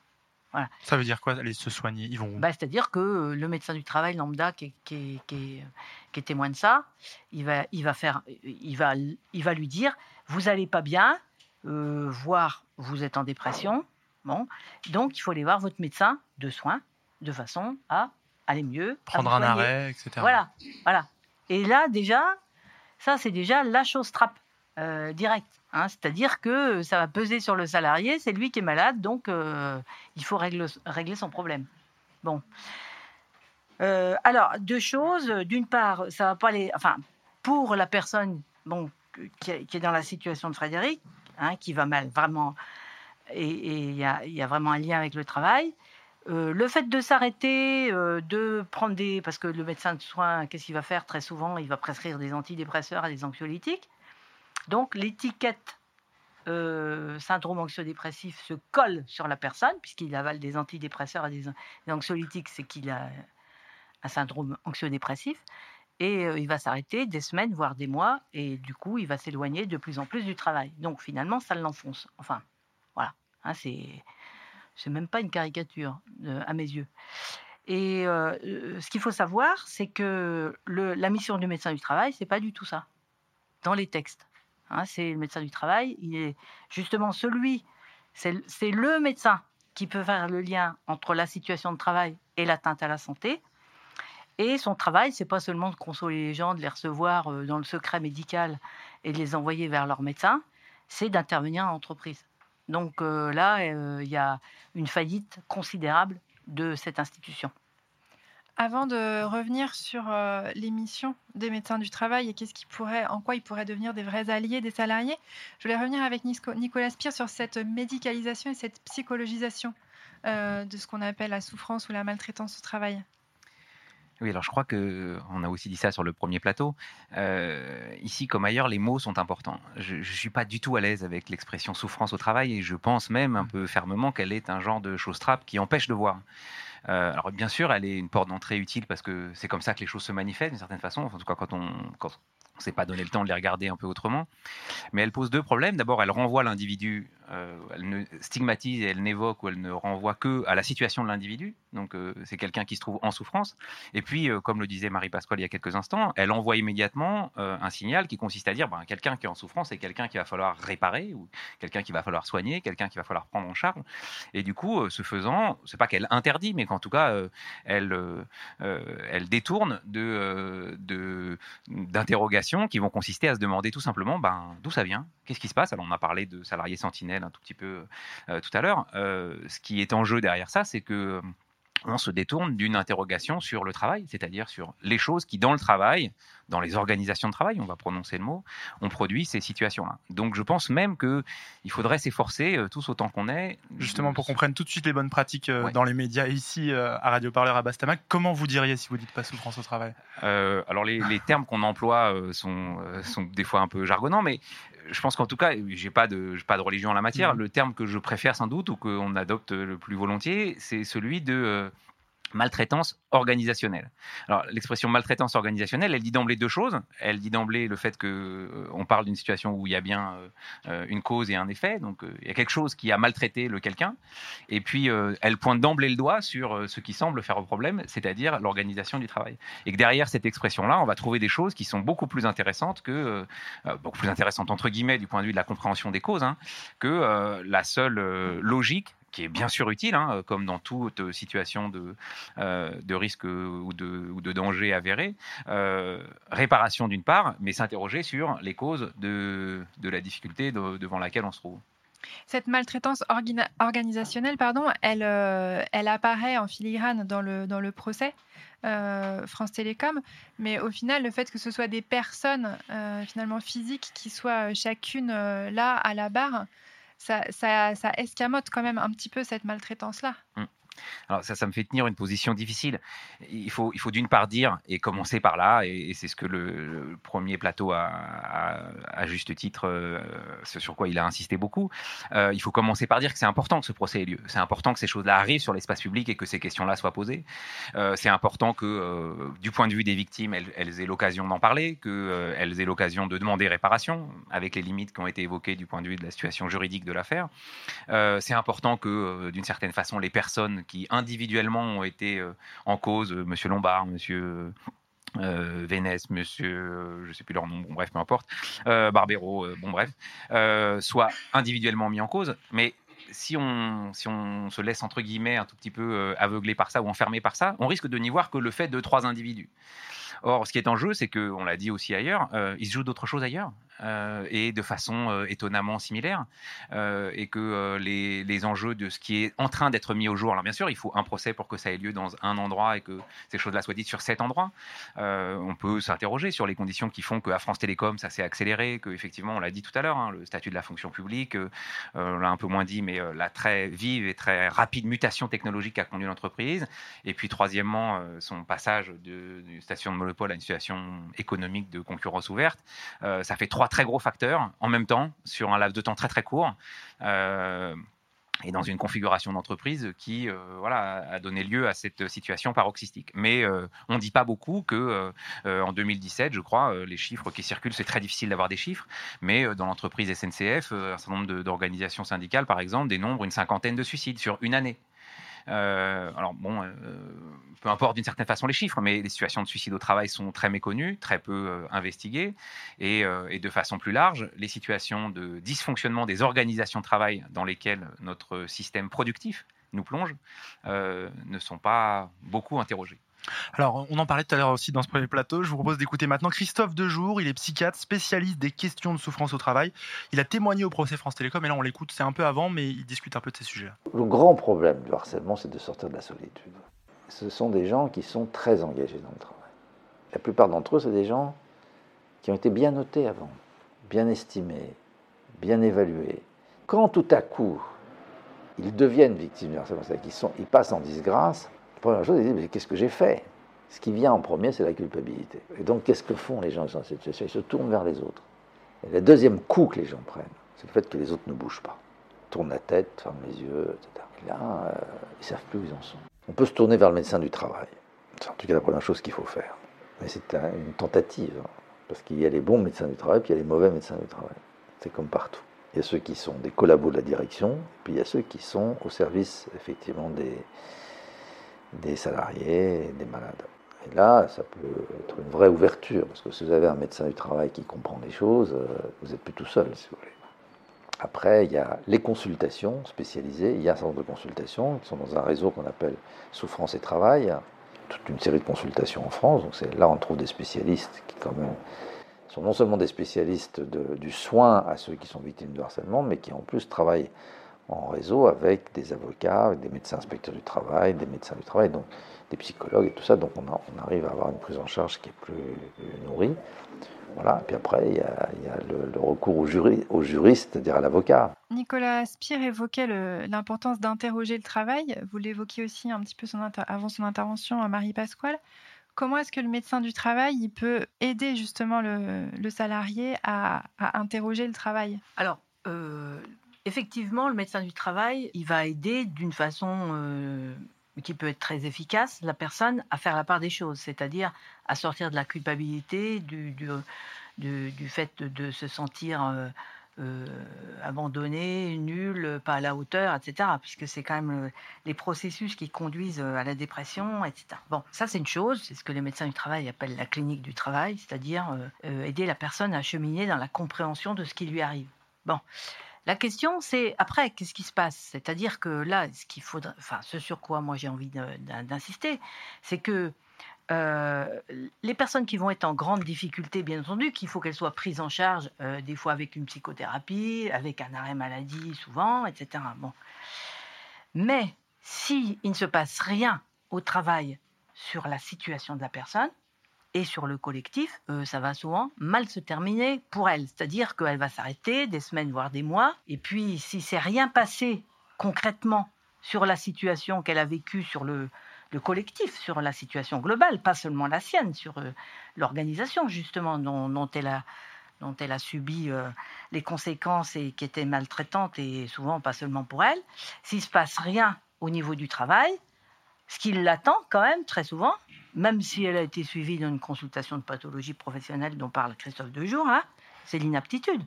Voilà. Ça veut dire quoi, aller se soigner? Ils vont bah, C'est-à-dire que euh, le médecin du travail lambda qui est, témoin de ça, il va, il, va faire, il, va, il va lui dire, vous n'allez pas bien, euh, voire vous êtes en dépression. Bon, donc il faut aller voir votre médecin de soins de façon à aller mieux. Prendre un arrêt, etc. Voilà, voilà. Et là, déjà, ça, c'est déjà la chose trappe euh, directe. Hein. C'est-à-dire que ça va peser sur le salarié, c'est lui qui est malade, donc euh, il faut régler, son problème. Bon. Euh, alors, deux choses. D'une part, ça va pas aller. Enfin, pour la personne bon, qui, est dans la situation de Frédéric, hein, qui va mal, vraiment, et il y, a vraiment un lien avec le travail, euh, le fait de s'arrêter, euh, de prendre des... Parce que le médecin de soins, qu'est-ce qu'il va faire? Très souvent Il va prescrire des antidépresseurs et des anxiolytiques. Donc l'étiquette euh, syndrome anxio-dépressif se colle sur la personne, puisqu'il avale des antidépresseurs et des, anxiolytiques, c'est qu'il a un syndrome anxio-dépressif. Et il va s'arrêter des semaines, voire des mois, et du coup, il va s'éloigner de plus en plus du travail. Donc finalement, ça l'enfonce. Enfin, voilà. Hein, c'est c'est même pas une caricature euh, à mes yeux. Et euh, euh, ce qu'il faut savoir, c'est que la mission du médecin du travail, c'est pas du tout ça dans les textes. Hein, c'est le médecin du travail, il est justement celui, c'est le médecin qui peut faire le lien entre la situation de travail et l'atteinte à la santé. Et son travail, c'est pas seulement de consoler les gens, de les recevoir dans le secret médical et de les envoyer vers leur médecin, c'est d'intervenir en entreprise. Donc euh, là, euh, il y a une faillite considérable de cette institution. Avant de revenir sur euh, les missions des médecins du travail et qu'est-ce en quoi ils pourraient devenir des vrais alliés des salariés, je voulais revenir avec Nicolas Spire sur cette médicalisation et cette psychologisation de ce qu'on appelle la souffrance ou la maltraitance au travail. Oui, alors je crois que on a aussi dit ça sur le premier plateau. Euh, ici, comme ailleurs, les mots sont importants. Je ne suis pas du tout à l'aise avec l'expression souffrance au travail et je pense même un peu fermement qu'elle est un genre de chose trappe qui empêche de voir. Euh, alors bien sûr, elle est une porte d'entrée utile parce que c'est comme ça que les choses se manifestent d'une certaine façon. En tout cas, quand on, quand ne s'est pas donné le temps de les regarder un peu autrement. Mais elle pose deux problèmes. D'abord, elle renvoie l'individu, euh, elle ne stigmatise, elle n'évoque ou elle ne renvoie que à la situation de l'individu. Donc, euh, c'est quelqu'un qui se trouve en souffrance. Et puis, comme le disait Marie-Pasquale il y a quelques instants, elle envoie immédiatement un signal qui consiste à dire ben, quelqu'un qui est en souffrance, c'est quelqu'un qu'il va falloir réparer, ou quelqu'un qu'il va falloir soigner, quelqu'un qu'il va falloir prendre en charge. Et du coup, ce faisant, c'est pas qu'elle interdit, mais qu'en tout cas, elle, elle détourne de, de, d'interrogations qui vont consister à se demander tout simplement ben, d'où ça vient, qu'est-ce qui se passe. Alors, on a parlé de salariés sentinelles un tout petit peu tout à l'heure. ce qui est en jeu derrière ça, c'est que on se détourne d'une interrogation sur le travail, c'est-à-dire sur les choses qui, dans le travail, dans les organisations de travail, on va prononcer le mot, on produit ces situations-là. Donc je pense même qu'il faudrait s'efforcer, euh, tous autant qu'on est. Justement, pour qu'on prenne tout de suite les bonnes pratiques euh, dans les médias ici euh, à Radio Parleur à Bastamac, comment vous diriez si vous dites pas souffrance au travail? Alors les, termes qu'on emploie sont, sont des fois un peu jargonnants, mais je pense qu'en tout cas, j'ai pas de, pas de religion en la matière. Mmh. Le terme que je préfère sans doute ou qu'on adopte le plus volontiers, c'est celui de maltraitance organisationnelle. Alors l'expression maltraitance organisationnelle, elle dit d'emblée deux choses. Elle dit d'emblée le fait que euh, on parle d'une situation où il y a bien euh, euh, une cause et un effet, donc il y a quelque chose qui a maltraité le quelqu'un. Et puis elle pointe d'emblée le doigt sur ce qui semble faire un problème, c'est-à-dire l'organisation du travail. Et que derrière cette expression-là, on va trouver des choses qui sont beaucoup plus intéressantes que beaucoup plus intéressantes entre guillemets du point de vue de la compréhension des causes, hein, que la seule logique qui est bien sûr utile, hein, comme dans toute situation de, euh, de risque ou de, de danger avéré. Euh, réparation d'une part, mais s'interroger sur les causes de, de la difficulté devant laquelle on se trouve. Cette maltraitance organisationnelle, pardon, elle, euh, elle apparaît en filigrane dans le, dans le procès. France Télécom, mais au final, le fait que ce soit des personnes finalement physiques qui soient chacune là à la barre, ça, ça, escamote quand même un petit peu cette maltraitance-là. Mmh. Alors ça, ça me fait tenir une position difficile. Il faut, il faut d'une part dire, et commencer par là, et, c'est ce que le, premier plateau a, à juste titre, euh, ce sur quoi il a insisté beaucoup, euh, il faut commencer par dire que c'est important que ce procès ait lieu. C'est important que ces choses-là arrivent sur l'espace public et que ces questions-là soient posées. Euh, c'est important que, du point de vue des victimes, elles, aient l'occasion d'en parler, qu'elles aient l'occasion de demander réparation, avec les limites qui ont été évoquées du point de vue de la situation juridique de l'affaire. c'est important que, d'une certaine façon, les personnes qui individuellement ont été euh, en cause, euh, Monsieur Lombard, Monsieur euh, Vénès, Monsieur, je ne sais plus leur nom, bon bref, peu importe, Barbero, bon bref, soient individuellement mis en cause, mais si on, si on se laisse entre guillemets un tout petit peu aveuglé par ça ou enfermé par ça, on risque de n'y voir que le fait de trois individus. Or, ce qui est en jeu, c'est que, on l'a dit aussi ailleurs, il se joue d'autres choses ailleurs. Euh, et de façon euh, étonnamment similaire, euh, et que les, enjeux de ce qui est en train d'être mis au jour, alors bien sûr, il faut un procès pour que ça ait lieu dans un endroit et que ces choses-là soient dites sur cet endroit. on peut s'interroger sur les conditions qui font qu'à France Télécom, ça s'est accéléré, que effectivement, on l'a dit tout à l'heure, hein, le statut de la fonction publique, on l'a un peu moins dit, mais la très vive et très rapide mutation technologique qu'a conduit l'entreprise, et puis troisièmement, son passage d'une station de monopole à une situation économique de concurrence ouverte, ça fait trois très gros facteurs en même temps sur un laps de temps très très court. Euh, et dans une configuration d'entreprise qui euh, voilà, a donné lieu à cette situation paroxystique. Mais euh, on ne dit pas beaucoup que en 2017, je crois, les chiffres qui circulent, c'est très difficile d'avoir des chiffres, mais dans l'entreprise SNCF, un certain nombre d'organisations syndicales, par exemple, dénombrent une cinquantaine de suicides sur une année. Euh, alors bon, euh, peu importe d'une certaine façon les chiffres, mais les situations de suicide au travail sont très méconnues, très peu euh, investiguées, et, et, de façon plus large, les situations de dysfonctionnement des organisations de travail dans lesquelles notre système productif nous plonge ne sont pas beaucoup interrogées. Alors, on en parlait tout à l'heure aussi dans ce premier plateau. Je vous propose d'écouter maintenant Christophe Dejour. Il est psychiatre, spécialiste des questions de souffrance au travail. Il a témoigné au procès France Télécom et là, on l'écoute. C'est un peu avant, mais il discute un peu de ces sujets. Le grand problème du harcèlement, c'est de sortir de la solitude. Ce sont des gens qui sont très engagés dans le travail. La plupart d'entre eux, c'est des gens qui ont été bien notés avant, bien estimés, bien évalués. Quand tout à coup, ils deviennent victimes du harcèlement, c'est-à-dire qu'ils ils passent en disgrâce, première chose, ils disent, mais qu'est-ce que j'ai fait? Ce qui vient en premier, c'est la culpabilité. Et donc, qu'est-ce que font les gens dans cette situation Ils se tournent vers les autres. Et le deuxième coup que les gens prennent, c'est le fait que les autres ne bougent pas. Ils tournent la tête, ferment les yeux, etc. Et là, euh, ils ne savent plus où ils en sont. On peut se tourner vers le médecin du travail. C'est en tout cas la première chose qu'il faut faire. Mais c'est une tentative. Hein. parce qu'il y a les bons médecins du travail, puis il y a les mauvais médecins du travail. C'est comme partout. Il y a ceux qui sont des collabos de la direction, puis il y a ceux qui sont au service, effectivement, des, des salariés, des malades. Et là, ça peut être une vraie ouverture, parce que si vous avez un médecin du travail qui comprend les choses, euh, vous n'êtes plus tout seul, si vous voulez. après, il y a les consultations spécialisées. Il y a un nombre de consultations qui sont dans un réseau qu'on appelle Souffrance et Travail. Toute une série de consultations en France. Donc là on trouve des spécialistes qui quand même sont non seulement des spécialistes du soin à ceux qui sont victimes de harcèlement, mais qui en plus travaillent en réseau avec des avocats, avec des médecins inspecteurs du travail, des médecins du travail, donc des psychologues et tout ça. Donc on, a- on arrive à avoir une prise en charge qui est plus, nourrie. Voilà. Et puis après, il y a, il y a le, le recours au, juri, au juriste, c'est-à-dire à l'avocat. Nicolas Spire évoquait l'importance d'interroger le travail. Vous l'évoquiez aussi un petit peu son avant son intervention à Marie Pasquale. Comment est-ce que le médecin du travail il peut aider justement le, le salarié à, à interroger le travail? Alors, euh, effectivement, le médecin du travail, il va aider d'une façon euh, qui peut être très efficace la personne à faire la part des choses, c'est-à-dire à sortir de la culpabilité, du, fait de, se sentir euh, euh, abandonné, nul, pas à la hauteur, etc. Puisque c'est quand même les processus qui conduisent à la dépression, etc. Bon, ça c'est une chose, c'est ce que les médecins du travail appellent la clinique du travail, c'est-à-dire aider la personne à cheminer dans la compréhension de ce qui lui arrive. Bon. La question, c'est après, qu'est-ce qui se passe? C'est-à-dire que là, ce qu'il faudrait, enfin, ce sur quoi moi j'ai envie d'insister, c'est que euh, les personnes qui vont être en grande difficulté, bien entendu, qu'il faut qu'elles soient prises en charge, euh, des fois avec une psychothérapie, avec un arrêt maladie, souvent, etc. Bon. Mais si il ne se passe rien au travail sur la situation de la personne et sur le collectif, euh, ça va souvent mal se terminer pour elle. C'est-à-dire qu'elle va s'arrêter des semaines, voire des mois. Et puis, si c'est rien passé concrètement sur la situation qu'elle a vécue sur le, le collectif, sur la situation globale, pas seulement la sienne, sur euh, l'organisation justement dont, elle a subi euh, les conséquences et qui étaient maltraitantes et souvent pas seulement pour elle, s'il se passe rien au niveau du travail, ce qui l'attend quand même très souvent, même si elle a été suivie dans une consultation de pathologie professionnelle dont parle Christophe Dejour, hein, c'est l'inaptitude.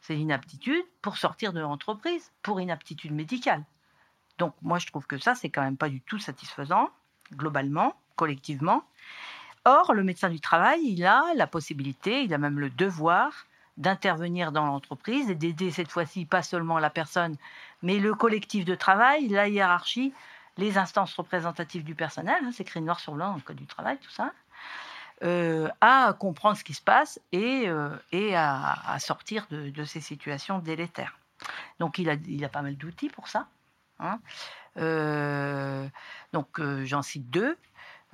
C'est l'inaptitude pour sortir de l'entreprise, pour inaptitude médicale. Donc moi je trouve que ça c'est quand même pas du tout satisfaisant, globalement, collectivement. Or, le médecin du travail, il a la possibilité, il a même le devoir d'intervenir dans l'entreprise et d'aider cette fois-ci pas seulement la personne, mais le collectif de travail, la hiérarchie, les instances représentatives du personnel, hein, c'est écrit noir sur blanc le Code du travail, tout ça, euh, à comprendre ce qui se passe et, euh, et à, sortir de, ces situations délétères. Donc il a, il a pas mal d'outils pour ça. hein. Euh, donc j'en cite deux.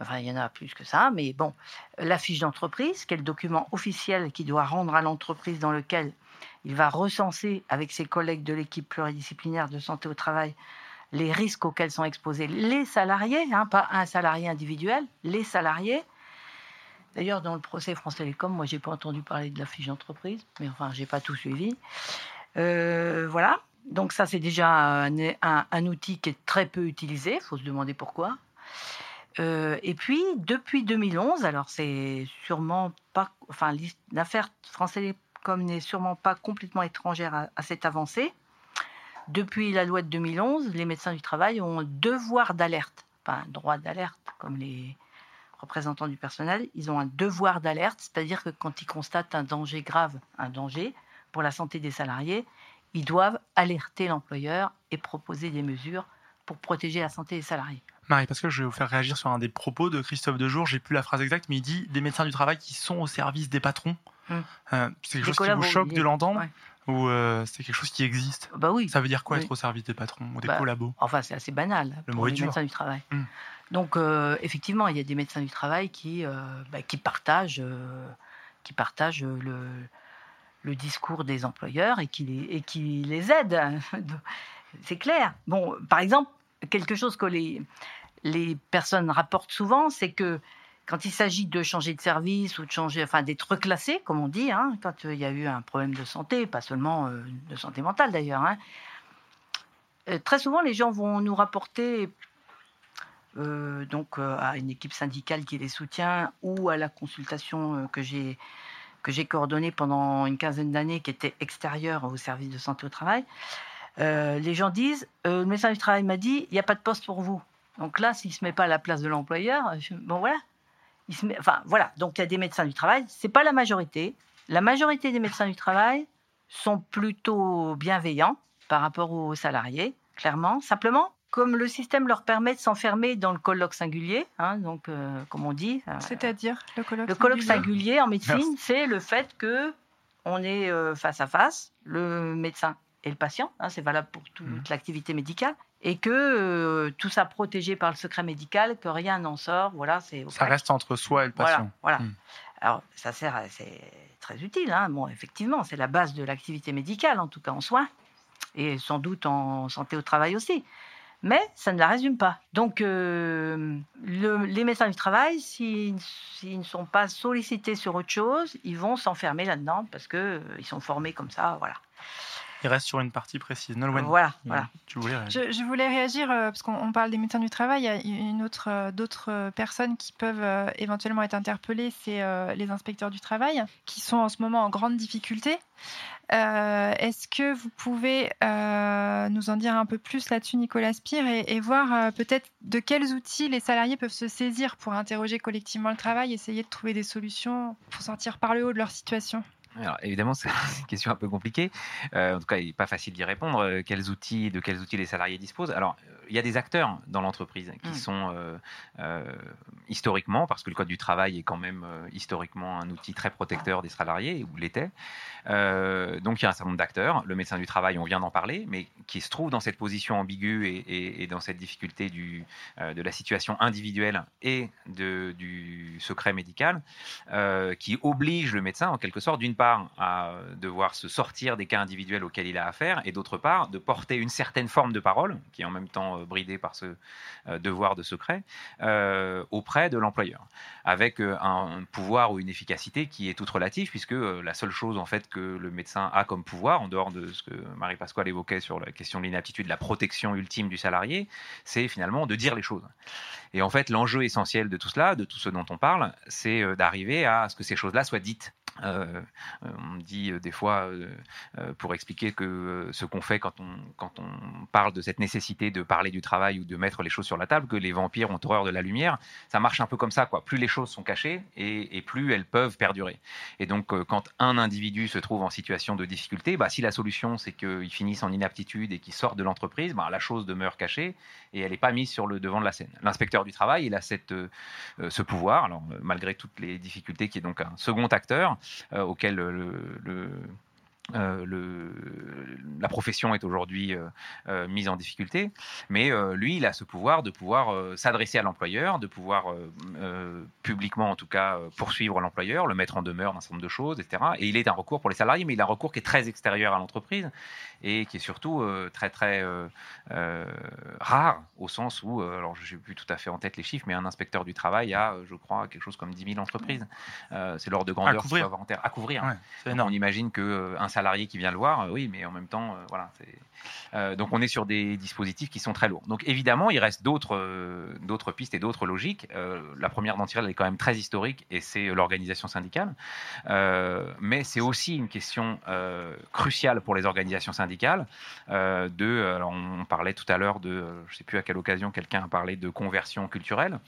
Enfin, il y en a plus que ça, mais bon, la fiche d'entreprise, qui est le document officiel qu'il doit rendre à l'entreprise dans lequel il va recenser avec ses collègues de l'équipe pluridisciplinaire de santé au travail les risques auxquels sont exposés les salariés, hein, pas un salarié individuel, les salariés. D'ailleurs, dans le procès France Télécom, moi, j'ai pas entendu parler de la fiche d'entreprise, mais enfin, j'ai pas tout suivi. Euh, voilà. Donc ça, c'est déjà un, outil qui est très peu utilisé. Il faut se demander pourquoi. Euh, et puis, depuis 2011, alors c'est sûrement pas, enfin, l'affaire France Télécom n'est sûrement pas complètement étrangère à cette avancée. Depuis la loi de 2011, les médecins du travail ont un devoir d'alerte, pas un droit d'alerte comme les représentants du personnel, ils ont un devoir d'alerte, c'est-à-dire que quand ils constatent un danger grave, un danger pour la santé des salariés, ils doivent alerter l'employeur et proposer des mesures pour protéger la santé des salariés. Marie, parce que je vais vous faire réagir sur un des propos de Christophe Dejour. J'ai plus la phrase exacte, mais il dit des médecins du travail qui sont au service des patrons. Hum. Euh, c'est quelque Des chose qui vous choque de l'entendre ouais. Ou euh, c'est quelque chose qui existe Bah oui. Ça veut dire quoi Oui. être au service des patrons ou des Bah, collabos? Enfin, c'est assez banal Le pour les dur. médecins du travail. Hmm. Donc, euh, effectivement, il y a des médecins du travail qui, euh, bah, qui partagent, qui partagent le, le discours des employeurs et qui les, et qui les aident. <laughs> c'est clair. Bon, par exemple, quelque chose que les, les personnes rapportent souvent, c'est que quand il s'agit de changer de service ou de changer, enfin d'être reclassé, comme on dit, hein, quand euh, il y a eu un problème de santé, pas seulement euh, de santé mentale d'ailleurs, hein, euh, très souvent les gens vont nous rapporter donc à une équipe syndicale qui les soutient ou à la consultation que j'ai que j'ai coordonnée pendant une quinzaine d'années, qui était extérieure au service de santé au travail. les gens disent le médecin du travail m'a dit il n'y a pas de poste pour vous. Donc là, s'il se met pas à la place de l'employeur, bon voilà, il se met, enfin voilà. Donc il y a des médecins du travail, c'est pas la majorité. La majorité des médecins du travail sont plutôt bienveillants par rapport aux salariés, clairement. Simplement, comme le système leur permet de s'enfermer dans le colloque singulier, hein, donc euh, comme on dit. euh, C'est-à-dire le colloque le colloque singulier singulier en médecine, c'est le fait que on est euh, face à face, le médecin et le patient. hein, c'est valable pour toute Mmh. l'activité médicale. Et que euh, tout ça protégé par le secret médical, que rien n'en sort. Voilà, c'est Ça reste entre soi et le patient. voilà. Mm. Alors, ça sert, c'est très utile. Hein. Bon, effectivement, c'est la base de l'activité médicale, en tout cas en soins, et sans doute en santé au travail aussi. Mais ça ne la résume pas. Donc, euh, le- les médecins du travail, s'ils ne sont pas sollicités sur autre chose, ils vont s'enfermer là-dedans parce qu'ils ils sont formés comme ça. Voilà. Il reste sur une partie précise. Nolwenn, Voilà, tu- voilà. Tu voulais réagir Je, je voulais réagir euh, parce qu'on on parle des médecins du travail. Il y a une autre, euh, d'autres euh, personnes qui peuvent euh, éventuellement être interpellées, c'est euh, les inspecteurs du travail qui sont en ce moment en grande difficulté. Euh, Est-ce que vous pouvez euh, nous en dire un peu plus là-dessus, Nicolas Spire, et, et voir euh, peut-être de quels outils les salariés peuvent se saisir pour interroger collectivement le travail, essayer de trouver des solutions pour sortir par le haut de leur situation? Alors, évidemment, c'est <laughs> une question un peu compliquée. Euh, en tout cas, il n'est pas facile d'y répondre. Euh, Quels outils, de quels outils les salariés disposent Alors, euh, il y a des acteurs dans l'entreprise qui Mm. sont euh, euh, historiquement, parce que le code du travail est quand même euh, historiquement un outil très protecteur des salariés, ou l'était. Donc, il y a un certain nombre d'acteurs. Le médecin du travail, on vient d'en parler, mais qui se trouve dans cette position ambiguë et, et- et dans cette difficulté du, de la situation individuelle et de, du secret médical, qui oblige le médecin, en quelque sorte, d'une part, à devoir se sortir des cas individuels auxquels il a affaire, et d'autre part, de porter une certaine forme de parole, qui est en même temps euh, bridée par ce euh, devoir de secret, euh, auprès de l'employeur, avec euh, un pouvoir ou une efficacité qui est toute relative, puisque euh, la seule chose en fait que le médecin a comme pouvoir, en dehors de ce que Marie-Pasquale évoquait sur la question de l'inaptitude, la protection ultime du salarié, c'est finalement de dire les choses. Et en fait, l'enjeu essentiel de tout cela, de tout ce dont on parle, c'est euh, d'arriver à ce que ces choses-là soient dites. Euh, euh, on dit euh, des fois, pour expliquer que ce qu'on fait quand on, quand on parle de cette nécessité de parler du travail ou de mettre les choses sur la table, que les vampires ont horreur de la lumière, ça marche un peu comme ça. Quoi. Plus les choses sont cachées et, plus elles peuvent perdurer. Et donc, quand un individu se trouve en situation de difficulté, bah, si la solution c'est qu'il finisse en inaptitude et qu'il sorte de l'entreprise, bah, la chose demeure cachée et elle n'est pas mise sur le devant de la scène. L'inspecteur du travail, il a cette, ce pouvoir, alors, malgré toutes les difficultés, qui est donc un second acteur auquel euh, le, le- euh, le- la profession est aujourd'hui euh, euh, mise en difficulté, mais lui, il a ce pouvoir de pouvoir s'adresser à l'employeur, de pouvoir publiquement, en tout cas, poursuivre l'employeur, le mettre en demeure d'un certain nombre de choses, etc. Et il est un recours pour les salariés, mais il a un recours qui est très extérieur à l'entreprise et qui est surtout très très rare au sens où, alors je n'ai plus tout à fait en tête les chiffres, mais un inspecteur du travail a, je crois, quelque chose comme 10 000 entreprises. C'est l'ordre de grandeur qu'il couvrir. faut avoir en terre. À couvrir. Ouais, énorme. on imagine qu'un salarié qui vient le voir, euh, oui, mais en même temps, euh, voilà. euh, donc on est sur des dispositifs qui sont très lourds. Donc évidemment, il reste d'autres pistes et d'autres logiques. La première d'entre elles est quand même très historique et c'est l'organisation syndicale. Mais c'est aussi une question cruciale pour les organisations syndicales. de, on parlait tout à l'heure de, je ne sais plus à quelle occasion quelqu'un a parlé de conversion culturelle.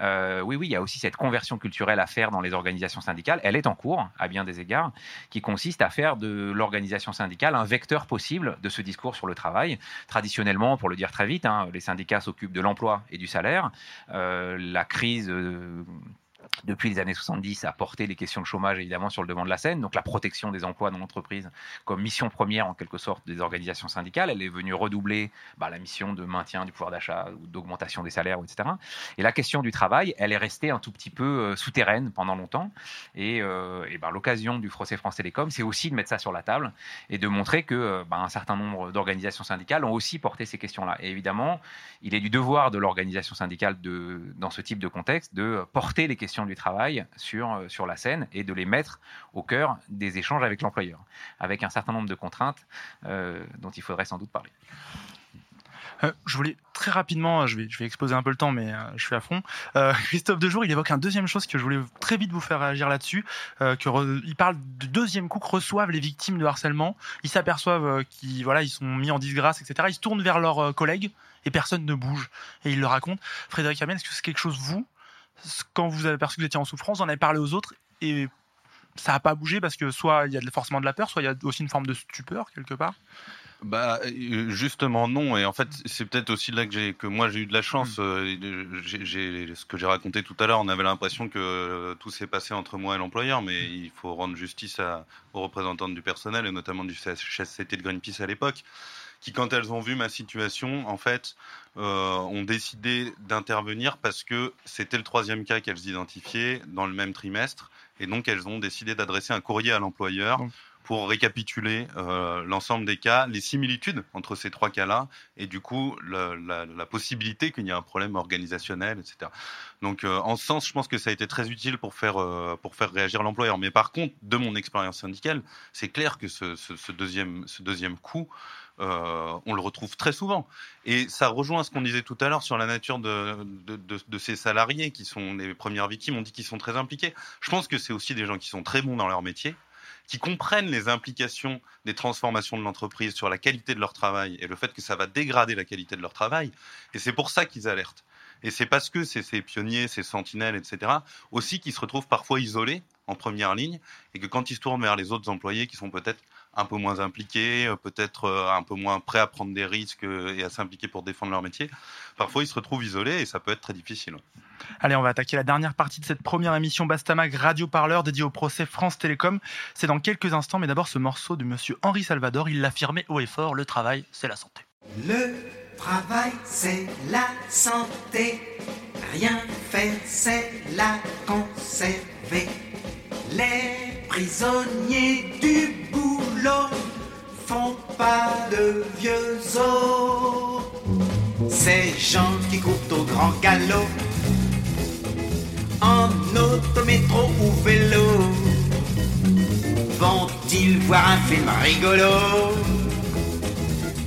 Oui, oui, il y a aussi cette conversion culturelle à faire dans les organisations syndicales. Elle est en cours, à bien des égards, qui consiste à faire de l'organisation syndicale un vecteur possible de ce discours sur le travail. Traditionnellement, pour le dire très vite, hein, les syndicats s'occupent de l'emploi et du salaire. Euh, la crise. Depuis les années 70, a porté les questions de chômage évidemment sur le devant de la scène. Donc la protection des emplois dans l'entreprise comme mission première en quelque sorte des organisations syndicales. Elle est venue redoubler bah, la mission de maintien du pouvoir d'achat ou d'augmentation des salaires, etc. Et la question du travail, elle est restée un tout petit peu euh, souterraine pendant longtemps. Et, euh, ben, l'occasion du procès France Télécom, c'est aussi de mettre ça sur la table et de montrer que euh, ben, un certain nombre d'organisations syndicales ont aussi porté ces questions-là. Et évidemment, il est du devoir de l'organisation syndicale dans ce type de contexte de porter les questions du travail sur, euh, sur la scène et de les mettre au cœur des échanges avec l'employeur, avec un certain nombre de contraintes euh, dont il faudrait sans doute parler. Euh, je voulais très rapidement, je vais, je vais exposer un peu le temps, mais je suis à fond. Euh, <laughs> Christophe Dejour, il évoque un deuxième chose que je voulais très vite vous faire réagir là-dessus. que il parle du deuxième coup que reçoivent les victimes de harcèlement. Ils s'aperçoivent qu'ils voilà, ils sont mis en disgrâce, etc. Ils se tournent vers leurs collègues et personne ne bouge. Et ils le racontent. Frédéric Hamel, est-ce que c'est quelque chose, vous, quand vous avez aperçu que vous étiez en souffrance, vous en avez parlé aux autres et ça n'a pas bougé parce que soit il y a forcément de la peur, soit il y a aussi une forme de stupeur quelque part bah euh, justement non et en fait c'est peut-être aussi là que j'ai que moi j'ai eu de la chance. Mmh. ce que j'ai raconté tout à l'heure, on avait l'impression que tout s'est passé entre moi et l'employeur, mais Mmh. il faut rendre justice à, aux représentantes du personnel et notamment du CHSCT de Greenpeace à l'époque, qui quand elles ont vu ma situation, en fait, euh, ont décidé d'intervenir parce que c'était le troisième cas qu'elles identifiaient dans le même trimestre. Et donc elles ont décidé d'adresser un courrier à l'employeur pour récapituler euh, l'ensemble des cas, les similitudes entre ces trois cas-là, et du coup la, possibilité qu'il y ait un problème organisationnel, etc. Donc euh, en ce sens, je pense que ça a été très utile pour faire, euh, pour faire réagir l'employeur. Mais par contre, de mon expérience syndicale, c'est clair que ce, deuxième, coup, on le retrouve très souvent. Et ça rejoint ce qu'on disait tout à l'heure sur la nature de ces salariés qui sont les premières victimes. On dit qu'ils sont très impliqués. Je pense que c'est aussi des gens qui sont très bons dans leur métier qui comprennent les implications des transformations de l'entreprise sur la qualité de leur travail et le fait que ça va dégrader la qualité de leur travail. Et c'est pour ça qu'ils alertent. Et c'est parce que c'est ces pionniers, ces sentinelles, etc., aussi qui se retrouvent parfois isolés en première ligne et que quand ils se tournent vers les autres employés qui sont peut-être un peu moins impliqués, euh, peut-être euh, un peu moins prêts à prendre des risques euh, et à s'impliquer pour défendre leur métier, parfois ils se retrouvent isolés et ça peut être très difficile. Allez, on va attaquer la dernière partie de cette première émission Bastamag Radio Parleur dédiée au procès France Télécom. C'est dans quelques instants, mais d'abord ce morceau de monsieur Henri Salvador. Il l'affirmait haut et fort le travail, c'est la santé. Le travail, c'est la santé. Rien faire, c'est la conserver. Les prisonniers du font pas de vieux os. Ces gens qui courent au grand galop, en auto, métro ou vélo, vont-ils voir un film rigolo?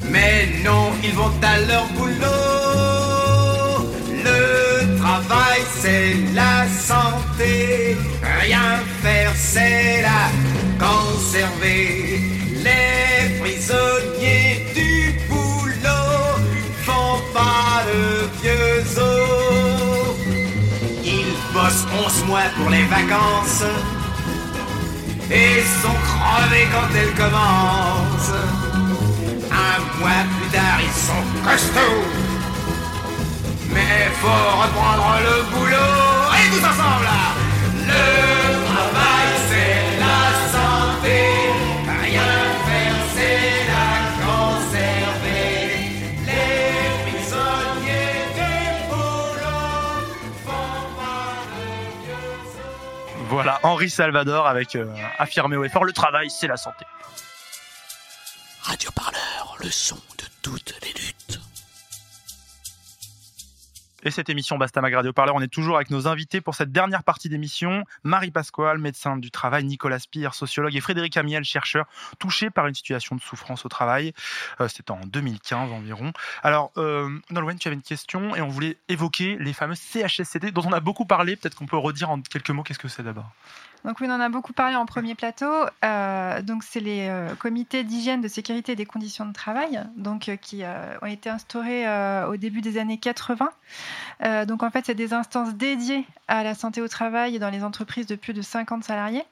Mais non, ils vont à leur boulot. Le travail, c'est la santé. Rien faire, c'est la conserver. Les prisonniers du boulot font pas de vieux os. Ils bossent 11 mois pour les vacances et sont crevés quand elles commencent. Un mois plus tard, ils sont costauds. Mais faut reprendre le boulot. Et tous ensemble Le Voilà, Henri Salvador avec euh, affirmé haut et fort le travail, c'est la santé. Radio Parleur, le son de toutes les luttes. Et cette émission Bastamag Radio Parleur, on est toujours avec nos invités pour cette dernière partie d'émission. Marie Pasquale, médecin du travail, Nicolas Spire, sociologue, et Frédéric Amiel, chercheur, touché par une situation de souffrance au travail. Euh, C'était en 2015 environ. Alors, euh, Nolwenn, tu avais une question et on voulait évoquer les fameux CHSCT dont on a beaucoup parlé. Peut-être qu'on peut redire en quelques mots qu'est-ce que c'est d'abord? Donc on en a beaucoup parlé en premier plateau. Euh, donc c'est les euh, comités d'hygiène, de sécurité et des conditions de travail, donc euh, qui ont été instaurés au début des années 80. Euh, donc en fait, c'est des instances dédiées à la santé au travail dans les entreprises de plus de 50 salariés.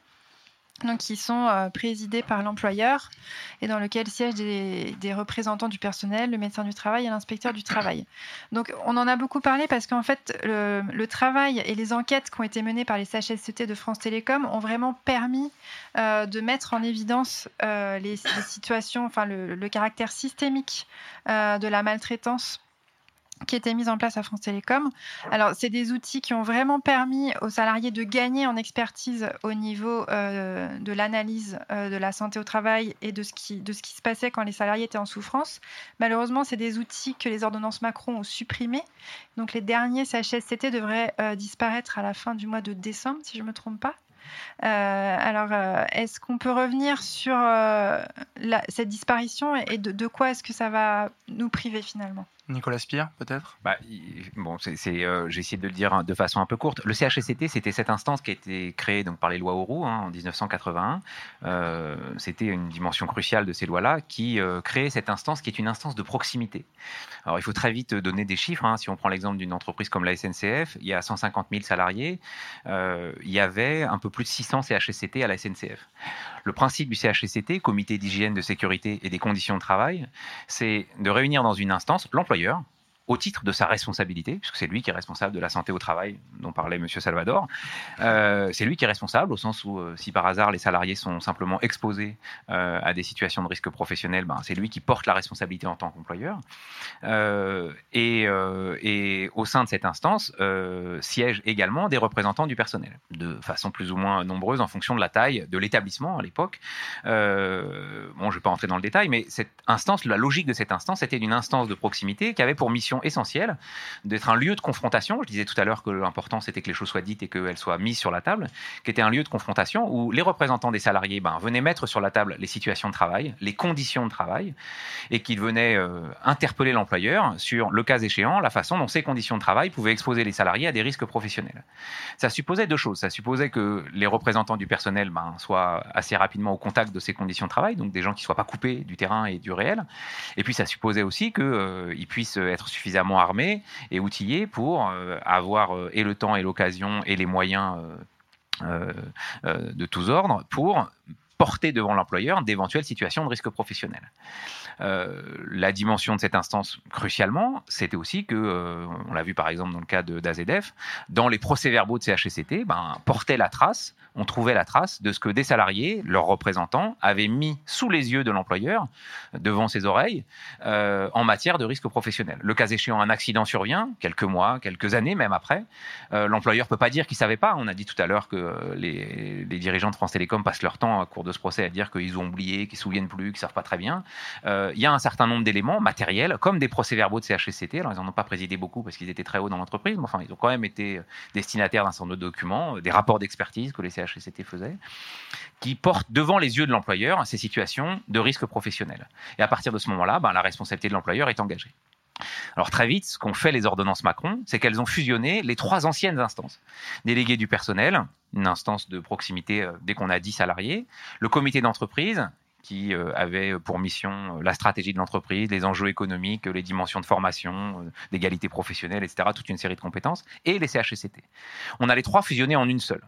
Donc, qui sont euh, présidés par l'employeur et dans lequel siègent des, représentants du personnel, le médecin du travail et l'inspecteur du travail. Donc, on en a beaucoup parlé parce qu'en fait, le, travail et les enquêtes qui ont été menées par les CHSCT de France Télécom ont vraiment permis euh, de mettre en évidence euh, les, situations, enfin le, caractère systémique de la maltraitance qui était mise en place à France Télécom. Alors, c'est des outils qui ont vraiment permis aux salariés de gagner en expertise au niveau euh, de l'analyse euh, de la santé au travail et de ce, qui, se passait quand les salariés étaient en souffrance. Malheureusement, c'est des outils que les ordonnances Macron ont supprimés. Donc, les derniers CHSCT devraient euh, disparaître à la fin du mois de décembre, si je ne me trompe pas. Alors, est-ce qu'on peut revenir sur cette disparition et de quoi est-ce que ça va nous priver finalement? Nicolas Spire, peut-être? Bah, bon, c'est, euh, J'ai essayé de le dire de façon un peu courte. Le CHSCT, c'était cette instance qui a été créée donc, par les lois Auroux hein, en 1981. Euh, c'était une dimension cruciale de ces lois-là qui euh, créait cette instance qui est une instance de proximité. Alors, il faut très vite donner des chiffres. Hein. Si on prend l'exemple d'une entreprise comme la SNCF, il y a 150 000 salariés. il y avait un peu plus de 600 CHSCT à la SNCF. Le principe du CHSCT, Comité d'hygiène, de sécurité et des conditions de travail, c'est de réunir dans une instance l'employeur, employeurs au titre de sa responsabilité, puisque c'est lui qui est responsable de la santé au travail dont parlait M. Salvador. Euh, c'est lui qui est responsable au sens où euh, si par hasard les salariés sont simplement exposés euh, à des situations de risque professionnel, ben, c'est lui qui porte la responsabilité en tant qu'employeur. Et, et, au sein de cette instance siègent également des représentants du personnel, de façon plus ou moins nombreuse en fonction de la taille de l'établissement à l'époque. bon, je ne vais pas entrer dans le détail, mais cette instance, la logique de cette instance, était une instance de proximité qui avait pour mission essentielle, d'être un lieu de confrontation. Je disais tout à l'heure que l'important c'était que les choses soient dites et qu'elles soient mises sur la table, qui était un lieu de confrontation où les représentants des salariés ben, venaient mettre sur la table les situations de travail, les conditions de travail, et qu'ils venaient euh, interpeller l'employeur sur, le cas échéant, la façon dont ces conditions de travail pouvaient exposer les salariés à des risques professionnels. Ça supposait deux choses. Ça supposait que les représentants du personnel ben, soient assez rapidement au contact de ces conditions de travail, donc des gens qui ne soient pas coupés du terrain et du réel. Et puis ça supposait aussi qu'ils euh, puissent être suffisamment suffisamment armés et outillés pour euh, avoir euh, et le temps et l'occasion et les moyens euh, de tous ordres pour porter devant l'employeur d'éventuelles situations de risque professionnel. la dimension de cette instance, crucialement, c'était aussi que, on l'a vu par exemple dans le cas d'AZF, dans les procès-verbaux de CHSCT, ben, portait la trace on trouvait la trace de ce que des salariés, leurs représentants, avaient mis sous les yeux de l'employeur, devant ses oreilles, euh, en matière de risque professionnel. Le cas échéant, un accident survient, quelques mois, quelques années même après. Euh, l'employeur peut pas dire qu'il savait pas. On a dit tout à l'heure que euh, les, dirigeants de France Télécom passent leur temps à cours de ce procès à dire qu'ils ont oublié, qu'ils se souviennent plus, qu'ils savent pas très bien. Il y a un certain nombre d'éléments matériels, comme des procès-verbaux de CHSCT. Alors ils n'en ont pas présidé beaucoup parce qu'ils étaient très hauts dans l'entreprise, mais enfin ils ont quand même été destinataires d'un certain nombre de documents, des rapports d'expertise que les CHSCT faisait, qui porte devant les yeux de l'employeur ces situations de risque professionnel. Et à partir de ce moment-là, ben, la responsabilité de l'employeur est engagée. Alors très vite, ce qu'ont fait les ordonnances Macron, c'est qu'elles ont fusionné les trois anciennes instances. Délégué du personnel, une instance de proximité euh, dès qu'on a 10 salariés, le comité d'entreprise, qui euh, avait pour mission euh, la stratégie de l'entreprise, les enjeux économiques, les dimensions de formation, d'égalité professionnelle, etc., toute une série de compétences, et les CHSCT. On a les trois fusionnés en une seule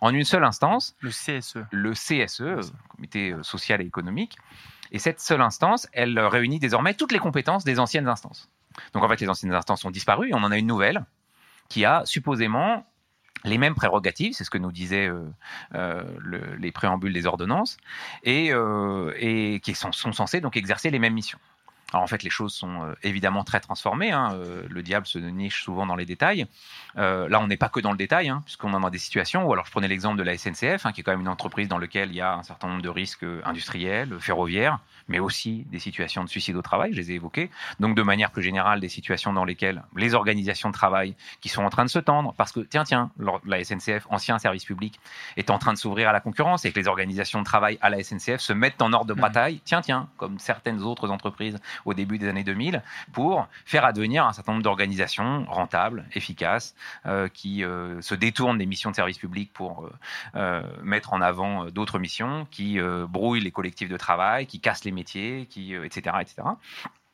en une seule instance. Le CSE. Le CSE, Comité euh, social et économique. Et cette seule instance, elle réunit désormais toutes les compétences des anciennes instances. Donc en fait, les anciennes instances ont disparu et on en a une nouvelle qui a supposément les mêmes prérogatives, c'est ce que nous disaient euh, euh, les préambules des ordonnances, et, qui sont, sont, censés donc exercer les mêmes missions. Alors en fait, les choses sont euh, évidemment très transformées. Hein. Euh, le diable se niche souvent dans les détails. Euh, là, on n'est pas que dans le détail, hein, puisqu'on a des situations où, alors je prenais l'exemple de la SNCF, hein, qui est quand même une entreprise dans laquelle il y a un certain nombre de risques industriels, ferroviaires, mais aussi des situations de suicide au travail, je les ai évoquées. Donc de manière plus générale, des situations dans lesquelles les organisations de travail qui sont en train de se tendre, parce que tiens, tiens, la SNCF, ancien service public, est en train de s'ouvrir à la concurrence et que les organisations de travail à la SNCF se mettent en ordre de mmh. bataille, tiens, tiens, comme certaines autres entreprises au début des années 2000 pour faire advenir un certain nombre d'organisations rentables, efficaces, euh, qui euh, se détournent des missions de service public pour euh, mettre en avant d'autres missions, qui brouillent les collectifs de travail, qui cassent les métiers, etc., etc.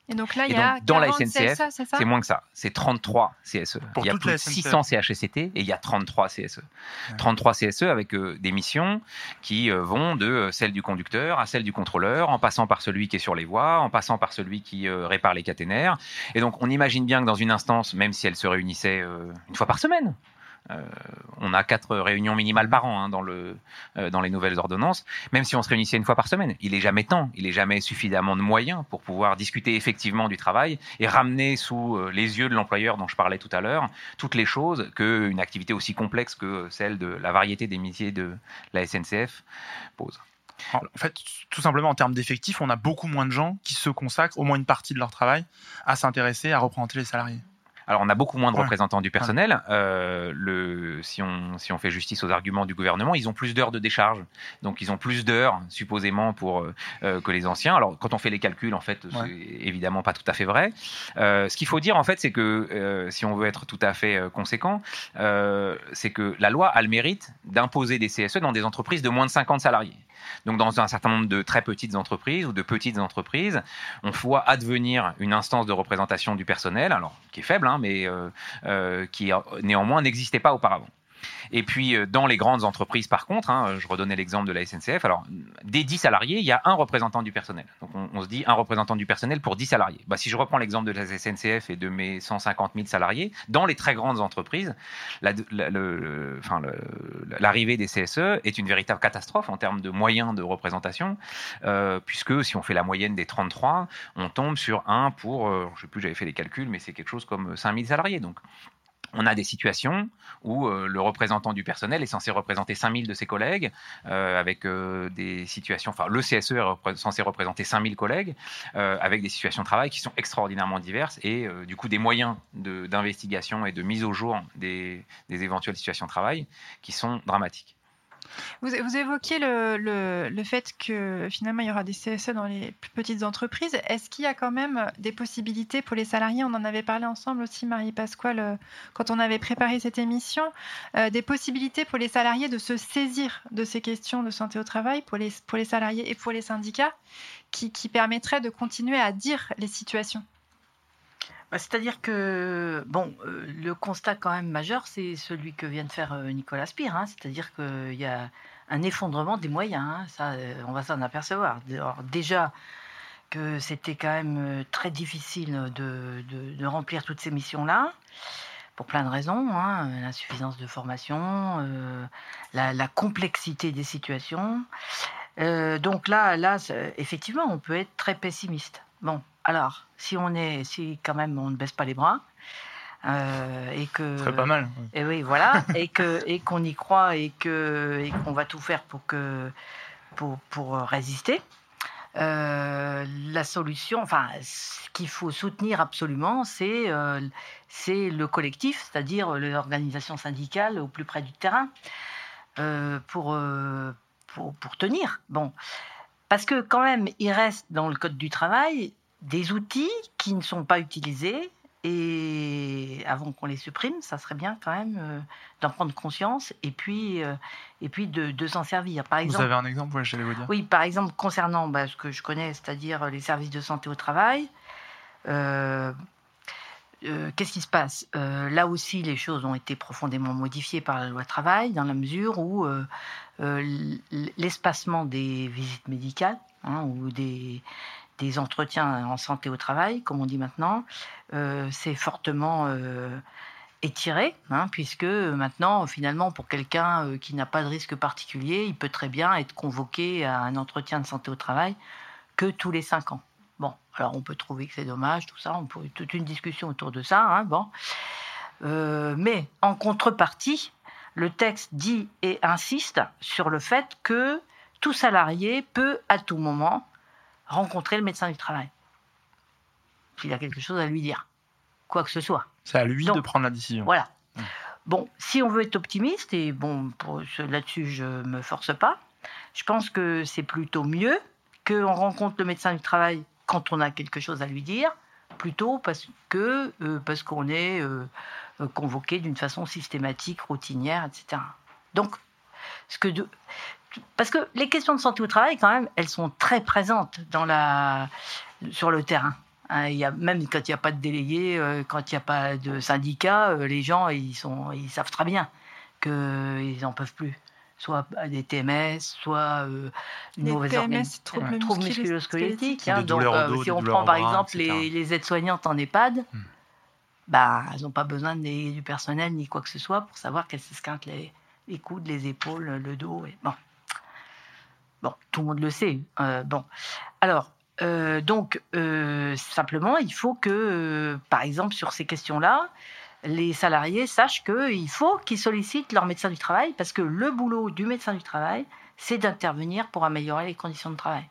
Et donc là, il y a dans la SNCF, c'est moins que ça. C'est 33 CSE. il y a plus de 600 CHSCT et il y a 33 CSE. 33 CSE avec euh, des missions qui euh, vont de euh, celle du conducteur à celle du contrôleur, en passant par celui qui est sur les voies, en passant par celui qui répare les caténaires. Et donc, on imagine bien que dans une instance, même si elle se réunissait une fois par semaine, on a quatre réunions minimales par an hein, dans, le, euh, dans les nouvelles ordonnances, même si on se réunissait une fois par semaine. Il est jamais temps, il est jamais suffisamment de moyens pour pouvoir discuter effectivement du travail et ramener sous euh, les yeux de l'employeur dont je parlais tout à l'heure toutes les choses qu'une activité aussi complexe que celle de la variété des métiers de la SNCF pose. En fait, tout simplement en termes d'effectifs, on a beaucoup moins de gens qui se consacrent, au moins une partie de leur travail, à s'intéresser, à représenter les salariés. Alors, on a beaucoup moins de représentants du personnel. Euh, le, si, on, si on fait justice aux arguments du gouvernement, ils ont plus d'heures de décharge. Donc, ils ont plus d'heures, supposément, pour, euh, euh, que les anciens. Alors, quand on fait les calculs, en fait, c'est évidemment pas tout à fait vrai. Euh, ce qu'il faut dire, en fait, c'est que si on veut être tout à fait conséquent, c'est que la loi a le mérite d'imposer des CSE dans des entreprises de moins de 50 salariés. Donc, dans un certain nombre de très petites entreprises ou de petites entreprises, on voit advenir une instance de représentation du personnel, alors qui est faible, hein, mais euh, euh, qui euh, néanmoins n'existait pas auparavant. Et puis, euh, dans les grandes entreprises, par contre, hein, je redonnais l'exemple de la SNCF, alors, des 10 salariés, il y a un représentant du personnel. Donc, on, se dit un représentant du personnel pour 10 salariés. Bah, si je reprends l'exemple de la SNCF et de mes 150 000 salariés, dans les très grandes entreprises, l'arrivée des CSE est une véritable catastrophe en termes de moyens de représentation, euh, puisque si on fait la moyenne des 33, on tombe sur un pour, euh, je ne sais plus, j'avais fait les calculs, mais c'est quelque chose comme 5000 salariés. Donc, on a des situations où euh, le représentant du personnel est censé représenter 5000 de ses collègues, euh, avec euh, des situations, enfin le CSE est censé représenter 5000 collègues, avec des situations de travail qui sont extraordinairement diverses et du coup des moyens de- d'investigation et de mise au jour des, des éventuelles situations de travail qui sont dramatiques. Vous, vous évoquiez le, le- le fait que finalement il y aura des CSE dans les plus petites entreprises. Est-ce qu'il y a quand même des possibilités pour les salariés? On en avait parlé ensemble aussi, Marie Pasquale, euh, quand on avait préparé cette émission, euh, des possibilités pour les salariés de se saisir de ces questions de santé au travail, pour les, pour les salariés et pour les syndicats, qui, qui permettraient de continuer à dire les situations? Bah, C'est-à-dire que, bon, euh, le constat quand même majeur, c'est celui que vient de faire euh, Nicolas Spire. hein. C'est-à-dire qu'il y a un effondrement des moyens. hein. Euh, on va s'en apercevoir. Déjà que c'était quand même très difficile de, remplir toutes ces missions-là, pour plein de raisons. hein. L'insuffisance de formation, la, complexité des situations. Donc là, là, effectivement, on peut être très pessimiste. Bon, alors, si on est, si quand même on ne baisse pas les bras, euh, et que pas mal. Et oui, voilà, et que et qu'on y croit et que et qu'on va tout faire pour que pour pour résister. euh, la solution, enfin, ce qu'il faut soutenir absolument, c'est euh, c'est le collectif, c'est-à-dire l'organisation syndicale au plus près du terrain, pour, pour, pour tenir. Bon, parce que quand même, il reste dans le code du travail des outils qui ne sont pas utilisés. Et avant qu'on les supprime, ça serait bien quand même euh, d'en prendre conscience et puis, euh, et puis de, de s'en servir. Par Vous exemple, avez un exemple Ouais, j'allais vous dire. oui, par exemple, concernant bah, ce que je connais, c'est-à-dire les services de santé au travail, euh, euh, qu'est-ce qui se passe? Euh, Là aussi, les choses ont été profondément modifiées par la loi travail, dans la mesure où euh, l'espacement des visites médicales hein, ou des, entretiens en santé au travail, comme on dit maintenant, c'est fortement étiré, hein, puisque maintenant, finalement, pour quelqu'un qui n'a pas de risque particulier, il peut très bien être convoqué à un entretien de santé au travail que tous les cinq ans. Alors on peut trouver que c'est dommage, tout ça, on peut toute une discussion autour de ça, hein, bon. Euh, mais en contrepartie, le texte dit et insiste sur le fait que tout salarié peut à tout moment rencontrer le médecin du travail. S'il a quelque chose à lui dire, quoi que ce soit. C'est à lui Donc, de prendre la décision. Voilà. Bon, si on veut être optimiste, et bon, là-dessus, je me force pas, je pense que c'est plutôt mieux qu'on rencontre le médecin du travail quand on a quelque chose à lui dire, plutôt parce que euh, parce qu'on est euh, convoqué d'une façon systématique, routinière, etc. Donc, parce que les questions de santé au travail, quand même, elles sont très présentes dans la, sur le terrain. Hein, y a, même quand il n'y a pas de délégué, euh, quand il n'y a pas de syndicat, les gens ils, sont, ils savent très bien qu'ils n'en peuvent plus. Soit des TMS, soit euh, une Les mauvaise TMS, troubles troubles musculo-squelettiques. musculo-squelettiques. Hein. donc, euh, dos, si on prend par bras, exemple les, les aides-soignantes en EHPAD, bah, elles n'ont pas besoin des- du personnel ni quoi que ce soit pour savoir qu'elles s'esquintent les, les coudes, les épaules, le dos. Et, bon. bon, tout le monde le sait. euh, bon, alors, euh, donc, euh, simplement, il faut que, euh, par exemple, sur ces questions-là, les salariés sachent qu'il faut qu'ils sollicitent leur médecin du travail parce que le boulot du médecin du travail, c'est d'intervenir pour améliorer les conditions de travail.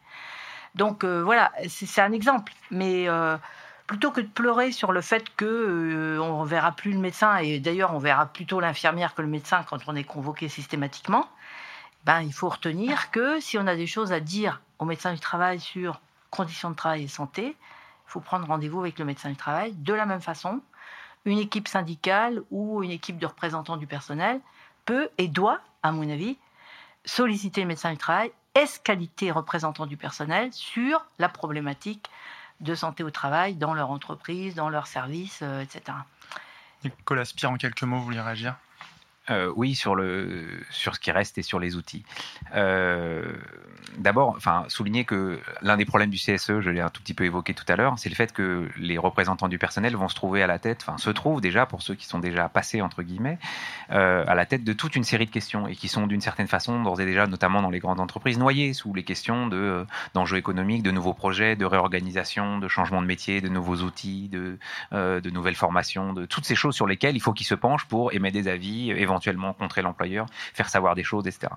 Donc euh, voilà, c'est un exemple. Mais euh, plutôt que de pleurer sur le fait que euh, on verra plus le médecin et d'ailleurs on verra plutôt l'infirmière que le médecin quand on est convoqué systématiquement, ben il faut retenir que si on a des choses à dire au médecin du travail sur conditions de travail et santé, il faut prendre rendez-vous avec le médecin du travail de la même façon. Une équipe syndicale ou une équipe de représentants du personnel peut et doit, à mon avis, solliciter le médecin du travail, est qualité représentant du personnel sur la problématique de santé au travail dans leur entreprise, dans leur service, euh, etc. Nicolas Spire, en quelques mots, vous voulez réagir? Euh, oui, sur, le, sur ce qui reste et sur les outils. Euh, D'abord, enfin, souligner que l'un des problèmes du CSE, je l'ai un tout petit peu évoqué tout à l'heure, c'est le fait que les représentants du personnel vont se trouver à la tête, enfin, se trouvent déjà, pour ceux qui sont déjà passés, entre guillemets, euh, à la tête de toute une série de questions et qui sont d'une certaine façon, d'ores et déjà, notamment dans les grandes entreprises, noyées sous les questions de, d'enjeux économiques, de nouveaux projets, de réorganisation, de changement de métier, de nouveaux outils, de, de nouvelles formations, de toutes ces choses sur lesquelles il faut qu'ils se penchent pour émettre des avis, éventuellement contrer l'employeur, faire savoir des choses, etc.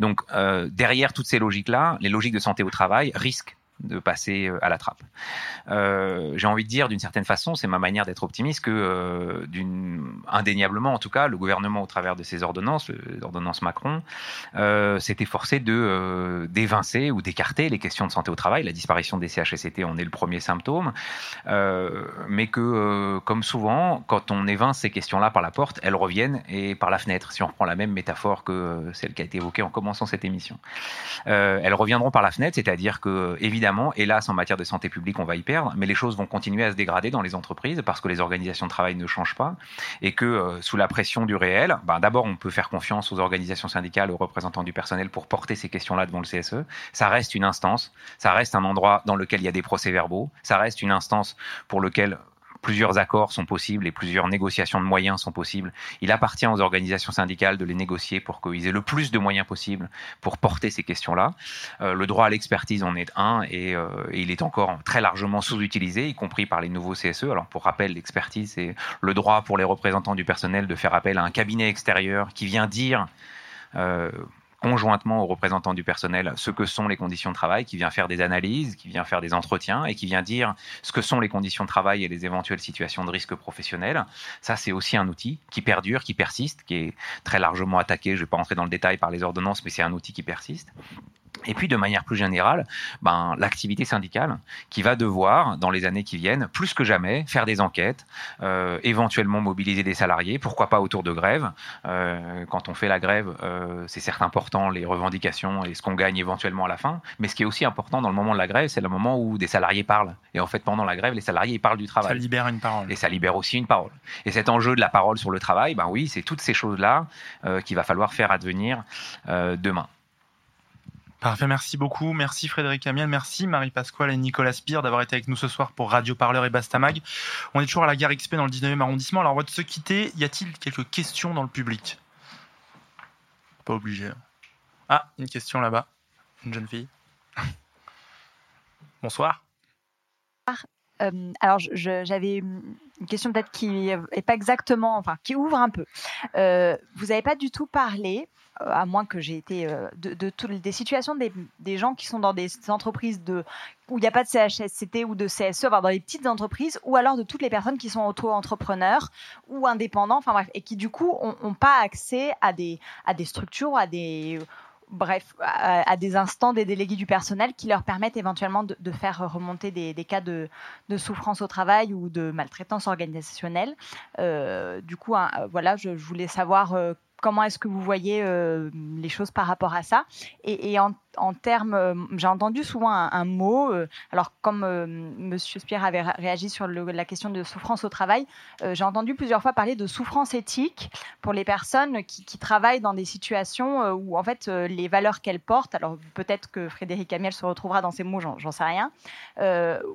Donc euh, derrière toutes ces logiques-là, les logiques de santé au travail risquent de passer euh, à la trappe. Euh, j'ai envie de dire d'une certaine façon, c'est ma manière d'être optimiste, que euh, indéniablement en tout cas, le gouvernement au travers de ses ordonnances, l'ordonnance Macron, euh, s'est efforcé de d'évincer ou d'écarter les questions de santé au travail. La disparition des CHSCT en est le premier symptôme, mais que comme souvent, quand on évince ces questions-là par la porte, elles reviennent et par la fenêtre. Si on reprend la même métaphore que celle qui a été évoquée en commençant cette émission, elles reviendront par la fenêtre, c'est-à-dire que évidemment hélas, en matière de santé publique, on va y perdre, mais les choses vont continuer à se dégrader dans les entreprises parce que les organisations de travail ne changent pas. Et que euh, sous la pression du réel, ben, d'abord, on peut faire confiance aux organisations syndicales, aux représentants du personnel pour porter ces questions-là devant le CSE. Ça reste une instance, ça reste un endroit dans lequel il y a des procès-verbaux, ça reste une instance pour lequel plusieurs accords sont possibles et plusieurs négociations de moyens sont possibles. Il appartient aux organisations syndicales de les négocier pour qu'ils aient le plus de moyens possibles pour porter ces questions-là. Euh, le droit à l'expertise en est un et, euh, il est encore très largement sous-utilisé, y compris par les nouveaux CSE. Alors pour rappel, l'expertise, c'est le droit pour les représentants du personnel de faire appel à un cabinet extérieur qui vient dire euh, conjointement aux représentants du personnel ce que sont les conditions de travail, qui vient faire des analyses, qui vient faire des entretiens et qui vient dire ce que sont les conditions de travail et les éventuelles situations de risque professionnel. Ça, c'est aussi un outil qui perdure, qui persiste, qui est très largement attaqué. Je ne vais pas rentrer dans le détail par les ordonnances, mais c'est un outil qui persiste. Et puis, de manière plus générale, ben, l'activité syndicale qui va devoir, dans les années qui viennent, plus que jamais, faire des enquêtes, euh, éventuellement mobiliser des salariés, pourquoi pas autour de grèves. Euh, quand on fait la grève, euh, c'est certes important, les revendications et ce qu'on gagne éventuellement à la fin, mais ce qui est aussi important dans le moment de la grève, c'est le moment où des salariés parlent. Et en fait, pendant la grève, les salariés parlent du travail. Ça libère une parole. Et ça libère aussi une parole. Et cet enjeu de la parole sur le travail, ben oui, c'est toutes ces choses-là euh, qu'il va falloir faire advenir euh, demain. Parfait, merci beaucoup. Merci Frédéric Amiel, merci Marie Pasquale et Nicolas Spire d'avoir été avec nous ce soir pour Radio Parleur et Bastamag. On est toujours à la gare XP dans le 19e arrondissement. Alors, avant de se quitter, y a-t-il quelques questions dans le public? Pas obligé. Ah, une question là-bas. Une jeune fille. <laughs> Bonsoir. Euh, alors, j'avais une question peut-être qui n'est pas exactement, enfin, qui ouvre un peu. Euh, vous n'avez pas du tout parlé, à moins que j'ai été, euh, de, de, de, des situations des, gens qui sont dans des entreprises où il n'y a pas de CHSCT ou de CSE, enfin, dans les petites entreprises, ou alors de toutes les personnes qui sont auto-entrepreneurs ou indépendants, enfin bref, et qui du coup n'ont pas accès à des, à des structures, à des bref, à, des instants des délégués du personnel qui leur permettent éventuellement de, faire remonter des, cas de, de, souffrance au travail ou de maltraitance organisationnelle. Euh, du coup, hein, voilà, je, je, voulais savoir euh, comment est-ce que vous voyez euh, les choses par rapport à ça en termes, euh, j'ai entendu souvent un, mot, euh, alors comme euh, Monsieur Spire avait réagi sur la question de souffrance au travail, euh, j'ai entendu plusieurs fois parler de souffrance éthique pour les personnes qui, travaillent dans des situations où en fait les valeurs qu'elles portent, alors peut-être que Frédéric Amiel se retrouvera dans ces mots, j'en sais rien,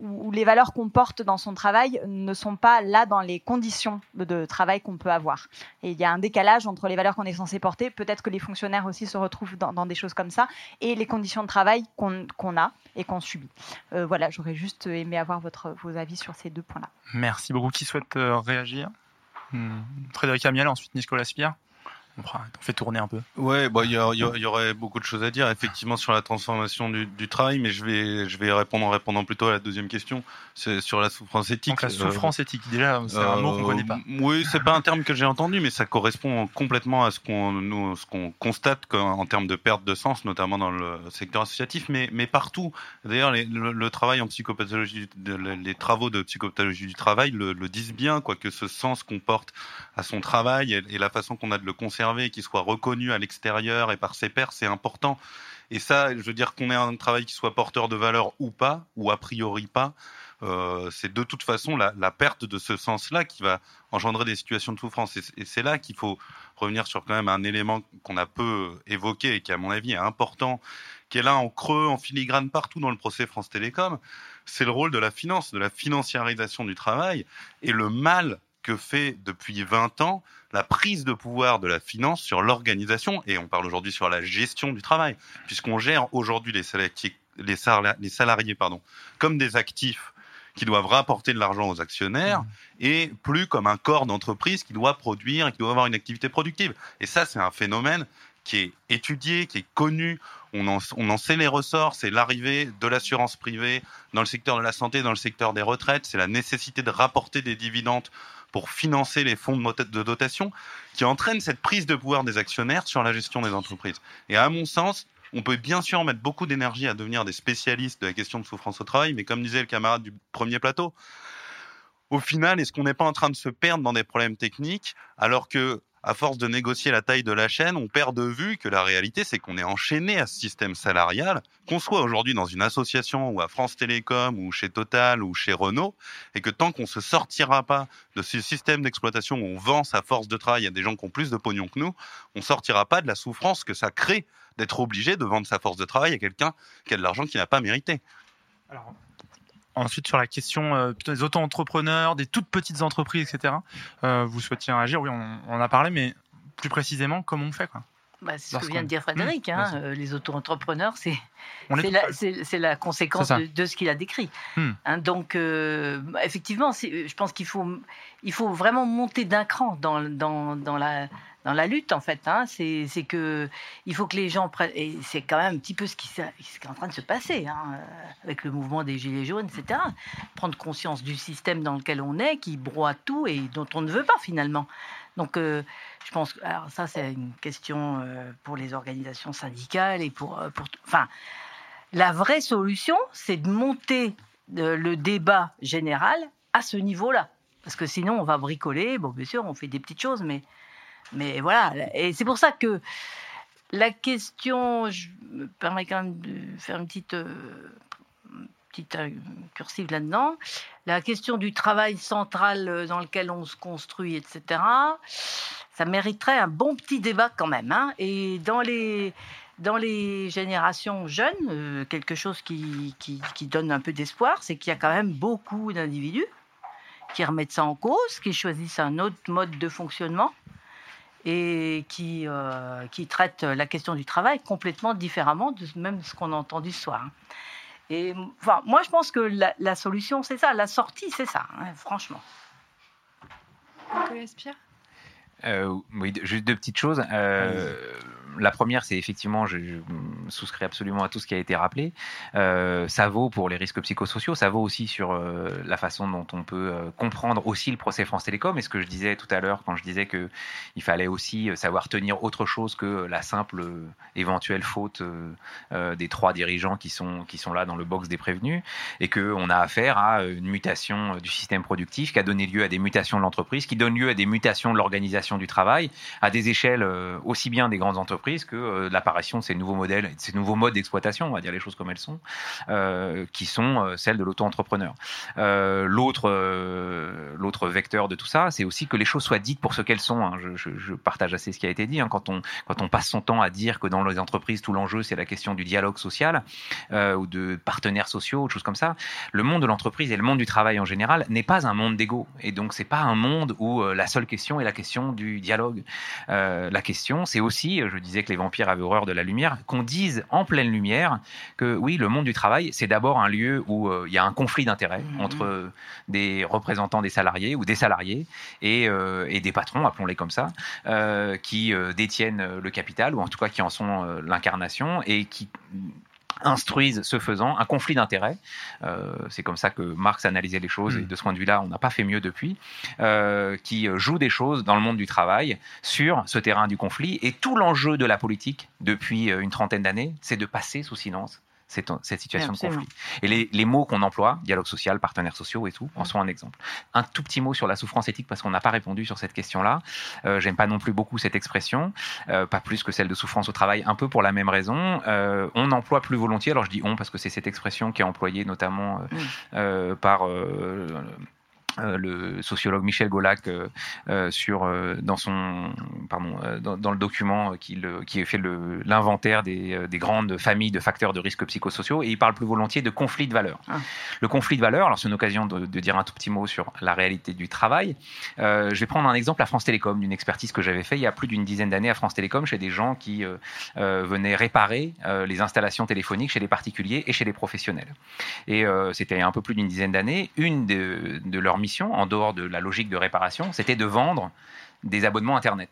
où, les valeurs qu'on porte dans son travail ne sont pas là dans les conditions de, travail qu'on peut avoir. Et il y a un décalage entre les valeurs qu'on est censé porter, peut-être que les fonctionnaires aussi se retrouvent dans des choses comme ça, et les conditions de travail qu'on qu a et qu'on subit. Euh, voilà, j'aurais juste aimé avoir votre, vos avis sur ces deux points-là. Merci beaucoup. Qui souhaite euh, réagir? Hmm. Frédéric Amiel, ensuite Nicolas Spire. On, fait tourner un peu. Ouais, bah, il y, a- il y a- il y aurait beaucoup de choses à dire effectivement sur la transformation du, du travail, mais je vais, je vais répondre en répondant plutôt à la deuxième question, c'est sur la souffrance éthique. Donc la Euh, souffrance éthique, déjà, c'est un mot qu'on euh, connaît pas. Oui, c'est pas un terme que j'ai entendu, mais ça correspond complètement à ce qu'on constate en termes de perte de sens, notamment dans le secteur associatif, mais, mais partout. D'ailleurs, les- le, le travail en psychopathologie, les travaux de psychopathologie du travail le, le disent bien, quoi, que ce sens qu'on porte à son travail et, et la façon qu'on a de le conserver, qu'il soit reconnu à l'extérieur et par ses pairs, c'est important. Et ça, je veux dire qu'on ait un travail qui soit porteur de valeur ou pas, ou a priori pas, euh, c'est de toute façon la, la perte de ce sens-là qui va engendrer des situations de souffrance. Et, et c'est là qu'il faut revenir sur quand même un élément qu'on a peu évoqué et qui, à mon avis, est important, qui est là en creux, en filigrane partout dans le procès France Télécom. C'est le rôle de la finance, de la financiarisation du travail et le mal que fait depuis 20 ans la prise de pouvoir de la finance sur l'organisation, et on parle aujourd'hui sur la gestion du travail, puisqu'on gère aujourd'hui les salariés, les salariés, les salariés pardon, comme des actifs qui doivent rapporter de l'argent aux actionnaires et plus comme un corps d'entreprise qui doit produire et qui doit avoir une activité productive. Et ça, c'est un phénomène qui est étudié, qui est connu. On en, on en sait les ressorts. C'est l'arrivée de l'assurance privée dans le secteur de la santé, dans le secteur des retraites. C'est la nécessité de rapporter des dividendes pour financer les fonds de dotation qui entraîne cette prise de pouvoir des actionnaires sur la gestion des entreprises. Et à mon sens, on peut bien sûr mettre beaucoup d'énergie à devenir des spécialistes de la question de souffrance au travail, mais comme disait le camarade du premier plateau, au final, est-ce qu'on n'est pas en train de se perdre dans des problèmes techniques alors que, à force de négocier la taille de la chaîne, on perd de vue que la réalité, c'est qu'on est enchaîné à ce système salarial, qu'on soit aujourd'hui dans une association ou à France Télécom ou chez Total ou chez Renault, et que tant qu'on se sortira pas de ce système d'exploitation où on vend sa force de travail à des gens qui ont plus de pognon que nous, on sortira pas de la souffrance que ça crée d'être obligé de vendre sa force de travail à quelqu'un qui a de l'argent qu'il n'a pas mérité. Ensuite, sur la question euh, des auto-entrepreneurs, des toutes petites entreprises, etc., euh, vous souhaitiez réagir Oui, on, a parlé, mais plus précisément, comment on fait Bah, c'est ce que vient de dire Frédéric. Mmh, hein, vas-y. euh, les auto-entrepreneurs, c'est est la, conséquence de, de ce qu'il a décrit. Hmm. Hein, donc, euh, bah, effectivement, c'est- je pense qu'il faut, il faut vraiment monter d'un cran dans, dans, dans la, dans la lutte, en fait. Hein. C'est que il faut que les gens prennent. Et c'est quand même un petit peu ce qui, s'est- ce qui est en train de se passer hein, euh, avec le mouvement des Gilets jaunes, etc. Prendre conscience du système dans lequel on est, qui broie tout et dont on ne veut pas finalement. Donc, euh, je pense que alors ça, c'est une question euh, pour les organisations syndicales et pour, euh, enfin, la vraie solution, c'est de monter le débat général à ce niveau-là, parce que sinon, on va bricoler. Bon, bien sûr, on fait des petites choses, mais, mais voilà. Et c'est pour ça que la question, je me permets quand même de faire une petite petite euh, cursive là-dedans. La question du travail central euh, dans lequel on se construit, etc., ça mériterait un bon petit débat quand même. hein. Et dans les, dans les générations jeunes, euh, quelque chose qui, qui, donne un peu d'espoir, c'est qu'il y a quand même beaucoup d'individus qui remettent ça en cause, qui choisissent un autre mode de fonctionnement et qui, qui traitent la question du travail complètement différemment de même ce qu'on a entendu ce soir. Et enfin, moi, je pense que la, la solution, c'est ça. La sortie, c'est ça, hein, franchement. Euh, oui, juste deux petites choses. Euh, la première, c'est effectivement, je, souscris absolument à tout ce qui a été rappelé. Euh, ça vaut pour les risques psychosociaux, ça vaut aussi sur euh, la façon dont on peut euh, comprendre aussi le procès France Télécom. Et ce que je disais tout à l'heure quand je disais que il fallait aussi savoir tenir autre chose que la simple éventuelle faute des trois dirigeants qui sont qui sont là dans le box des prévenus, et que on a affaire à une mutation du système productif qui a donné lieu à des mutations de l'entreprise, qui donne lieu à des mutations de l'organisation du travail à des échelles aussi bien des grandes entreprises que euh, l'apparition de ces nouveaux modèles, de ces nouveaux modes d'exploitation, on va dire les choses comme elles sont, euh, qui sont euh, celles de l'auto-entrepreneur. L'autre, vecteur de tout ça, c'est aussi que les choses soient dites pour ce qu'elles sont. hein. Je, partage assez ce qui a été dit. hein. Quand, on, passe son temps à dire que dans les entreprises, tout l'enjeu, c'est la question du dialogue social ou de partenaires sociaux, ou choses comme ça, le monde de l'entreprise et le monde du travail en général n'est pas un monde d'ego. Et donc, c'est pas un monde où la seule question est la question du dialogue. La question, c'est aussi, je disais disait que les vampires avaient horreur de la lumière, qu'on dise en pleine lumière que oui, le monde du travail, c'est d'abord un lieu où euh, il y a un conflit d'intérêts Mhm. entre des représentants des salariés ou des salariés et, euh, et des patrons, appelons-les comme ça, euh, qui euh, détiennent euh, le capital ou en tout cas qui en sont euh, l'incarnation et qui instruisent ce faisant un conflit d'intérêts. Euh, c'est comme ça que Marx analysait les choses et de ce point de vue-là, on n'a pas fait mieux depuis, euh, qui joue des choses dans le monde du travail sur ce terrain du conflit. Et tout l'enjeu de la politique depuis euh, une trentaine d'années, c'est de passer sous silence cette, cette situation Absolument. de conflit. Et les, les mots qu'on emploie, dialogue social, partenaires sociaux et tout, en sont un exemple. Un tout petit mot sur la souffrance éthique parce qu'on n'a pas répondu sur cette question-là. Euh, J'aime pas non plus beaucoup cette expression, euh, pas plus que celle de souffrance au travail, un peu pour la même raison. Euh, on emploie plus volontiers, alors je dis on parce que c'est cette expression qui est employée notamment euh, euh, par euh, le sociologue Michel Golac euh, euh, sur dans son pardon dans, dans le document qui le- qui fait l'inventaire des, des grandes familles de facteurs de risques psychosociaux et il parle plus volontiers de conflit de valeurs. Le conflit de valeurs, alors c'est une occasion de, de dire un tout petit mot sur la réalité du travail. Je vais prendre un exemple à France Télécom d'une expertise que j'avais fait il y a plus d'une dizaine d'années à France Télécom chez des gens qui venaient réparer les installations téléphoniques chez les particuliers et chez les professionnels. Et c'était un peu plus d'une dizaine d'années. Une de, de leurs missions, en dehors de la logique de réparation, c'était de vendre des abonnements Internet.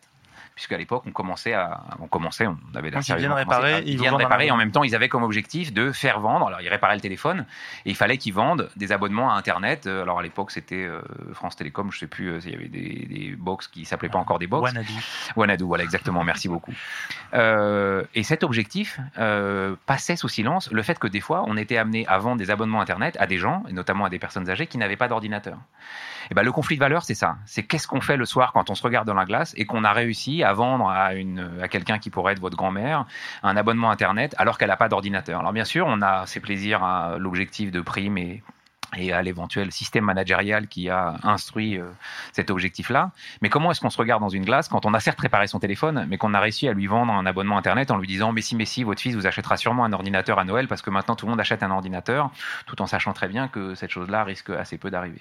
Puisqu'à l'époque, on commençait à, on commençait, on avait Donc, ils viennent commencé à- réparer, ils viennent réparer, et en même temps, ils avaient comme objectif de faire vendre. Alors, ils réparaient le téléphone, et il fallait qu'ils vendent des abonnements à Internet. Euh, Alors, à l'époque, c'était euh, France Télécom, je sais plus, euh, il y avait des, des box qui s'appelaient pas encore des box. Wanadu. Wanadu, voilà, exactement, merci <laughs> beaucoup. Euh, et cet objectif passait sous silence le fait que des fois, on était amené à vendre des abonnements Internet à des gens, et notamment à des personnes âgées, qui n'avaient pas d'ordinateur. Et ben, le conflit de valeurs, c'est ça. C'est qu'est-ce qu'on fait le soir quand on se regarde dans la glace et qu'on a réussi à vendre à, à quelqu'un qui pourrait être votre grand-mère un abonnement Internet alors qu'elle n'a pas d'ordinateur. Alors bien sûr, on a ses plaisirs à l'objectif de prime et et à l'éventuel système managérial qui a instruit euh, cet objectif-là. Mais comment est-ce qu'on se regarde dans une glace quand on a certes préparé son téléphone, mais qu'on a réussi à lui vendre un abonnement Internet en lui disant mais si, mais si, votre fils vous achètera sûrement un ordinateur à Noël parce que maintenant tout le monde achète un ordinateur, tout en sachant très bien que cette chose-là risque assez peu d'arriver.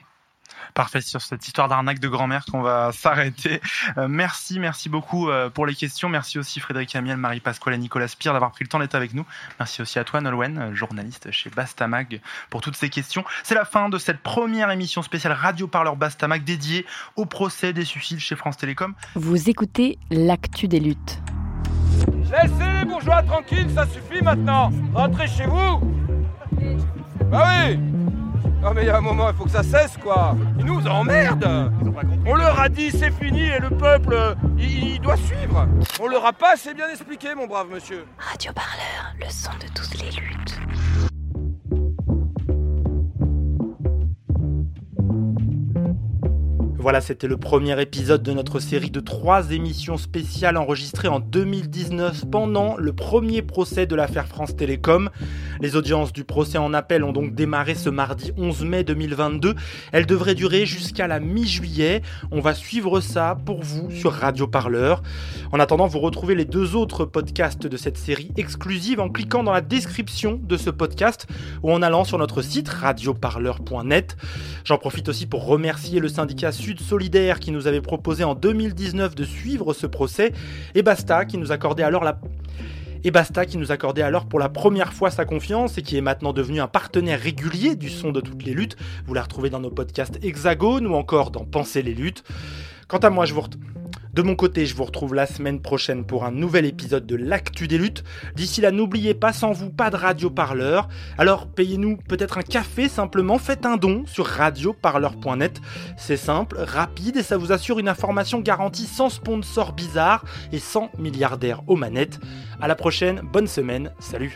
Parfait, sur cette histoire d'arnaque de grand-mère qu'on va <laughs> s'arrêter. Euh, merci, merci beaucoup euh, pour les questions. Merci aussi Frédéric Amiel, Marie-Pasquale et Nicolas Spire d'avoir pris le temps d'être avec nous. Merci aussi à toi Nolwenn, euh, journaliste chez Bastamag, pour toutes ces questions. C'est la fin de cette première émission spéciale Radio Parleur Bastamag dédiée au procès des suicides chez France Télécom. Vous écoutez l'actu des luttes. Laissez les bourgeois tranquilles, ça suffit maintenant. Rentrez chez vous. Bah oui. Non mais il y a un moment, il faut que ça cesse quoi. Ils nous emmerdent. On leur a dit c'est fini et le peuple, euh, il, il doit suivre. On leur a pas assez bien expliqué, mon brave monsieur. Radio Parleur, le son de toutes les luttes. Voilà, c'était le premier épisode de notre série de trois émissions spéciales enregistrées en 2019 pendant le premier procès de l'affaire France Télécom. Les audiences du procès en appel ont donc démarré ce mardi 11 mai 2022. Elles devraient durer jusqu'à la mi-juillet. On va suivre ça pour vous sur Radio Parleur. En attendant, vous retrouvez les deux autres podcasts de cette série exclusive en cliquant dans la description de ce podcast ou en allant sur notre site radioparleur.net. J'en profite aussi pour remercier le syndicat Sud Solidaire qui nous avait proposé en 2019 de suivre ce procès et Basta qui nous accordait alors la et Basta qui nous accordait alors pour la première fois sa confiance et qui est maintenant devenu un partenaire régulier du son de toutes les luttes. Vous la retrouvez dans nos podcasts Hexagone ou encore dans Penser les luttes. Quant à moi, je vous ret- de mon côté, je vous retrouve la semaine prochaine pour un nouvel épisode de l'Actu des luttes. D'ici là, n'oubliez pas, sans vous, pas de radio parleur. Alors, payez-nous peut-être un café simplement, faites un don sur radioparleur.net. C'est simple, rapide et ça vous assure une information garantie sans sponsor bizarre et sans milliardaire aux manettes. À la prochaine, bonne semaine, salut.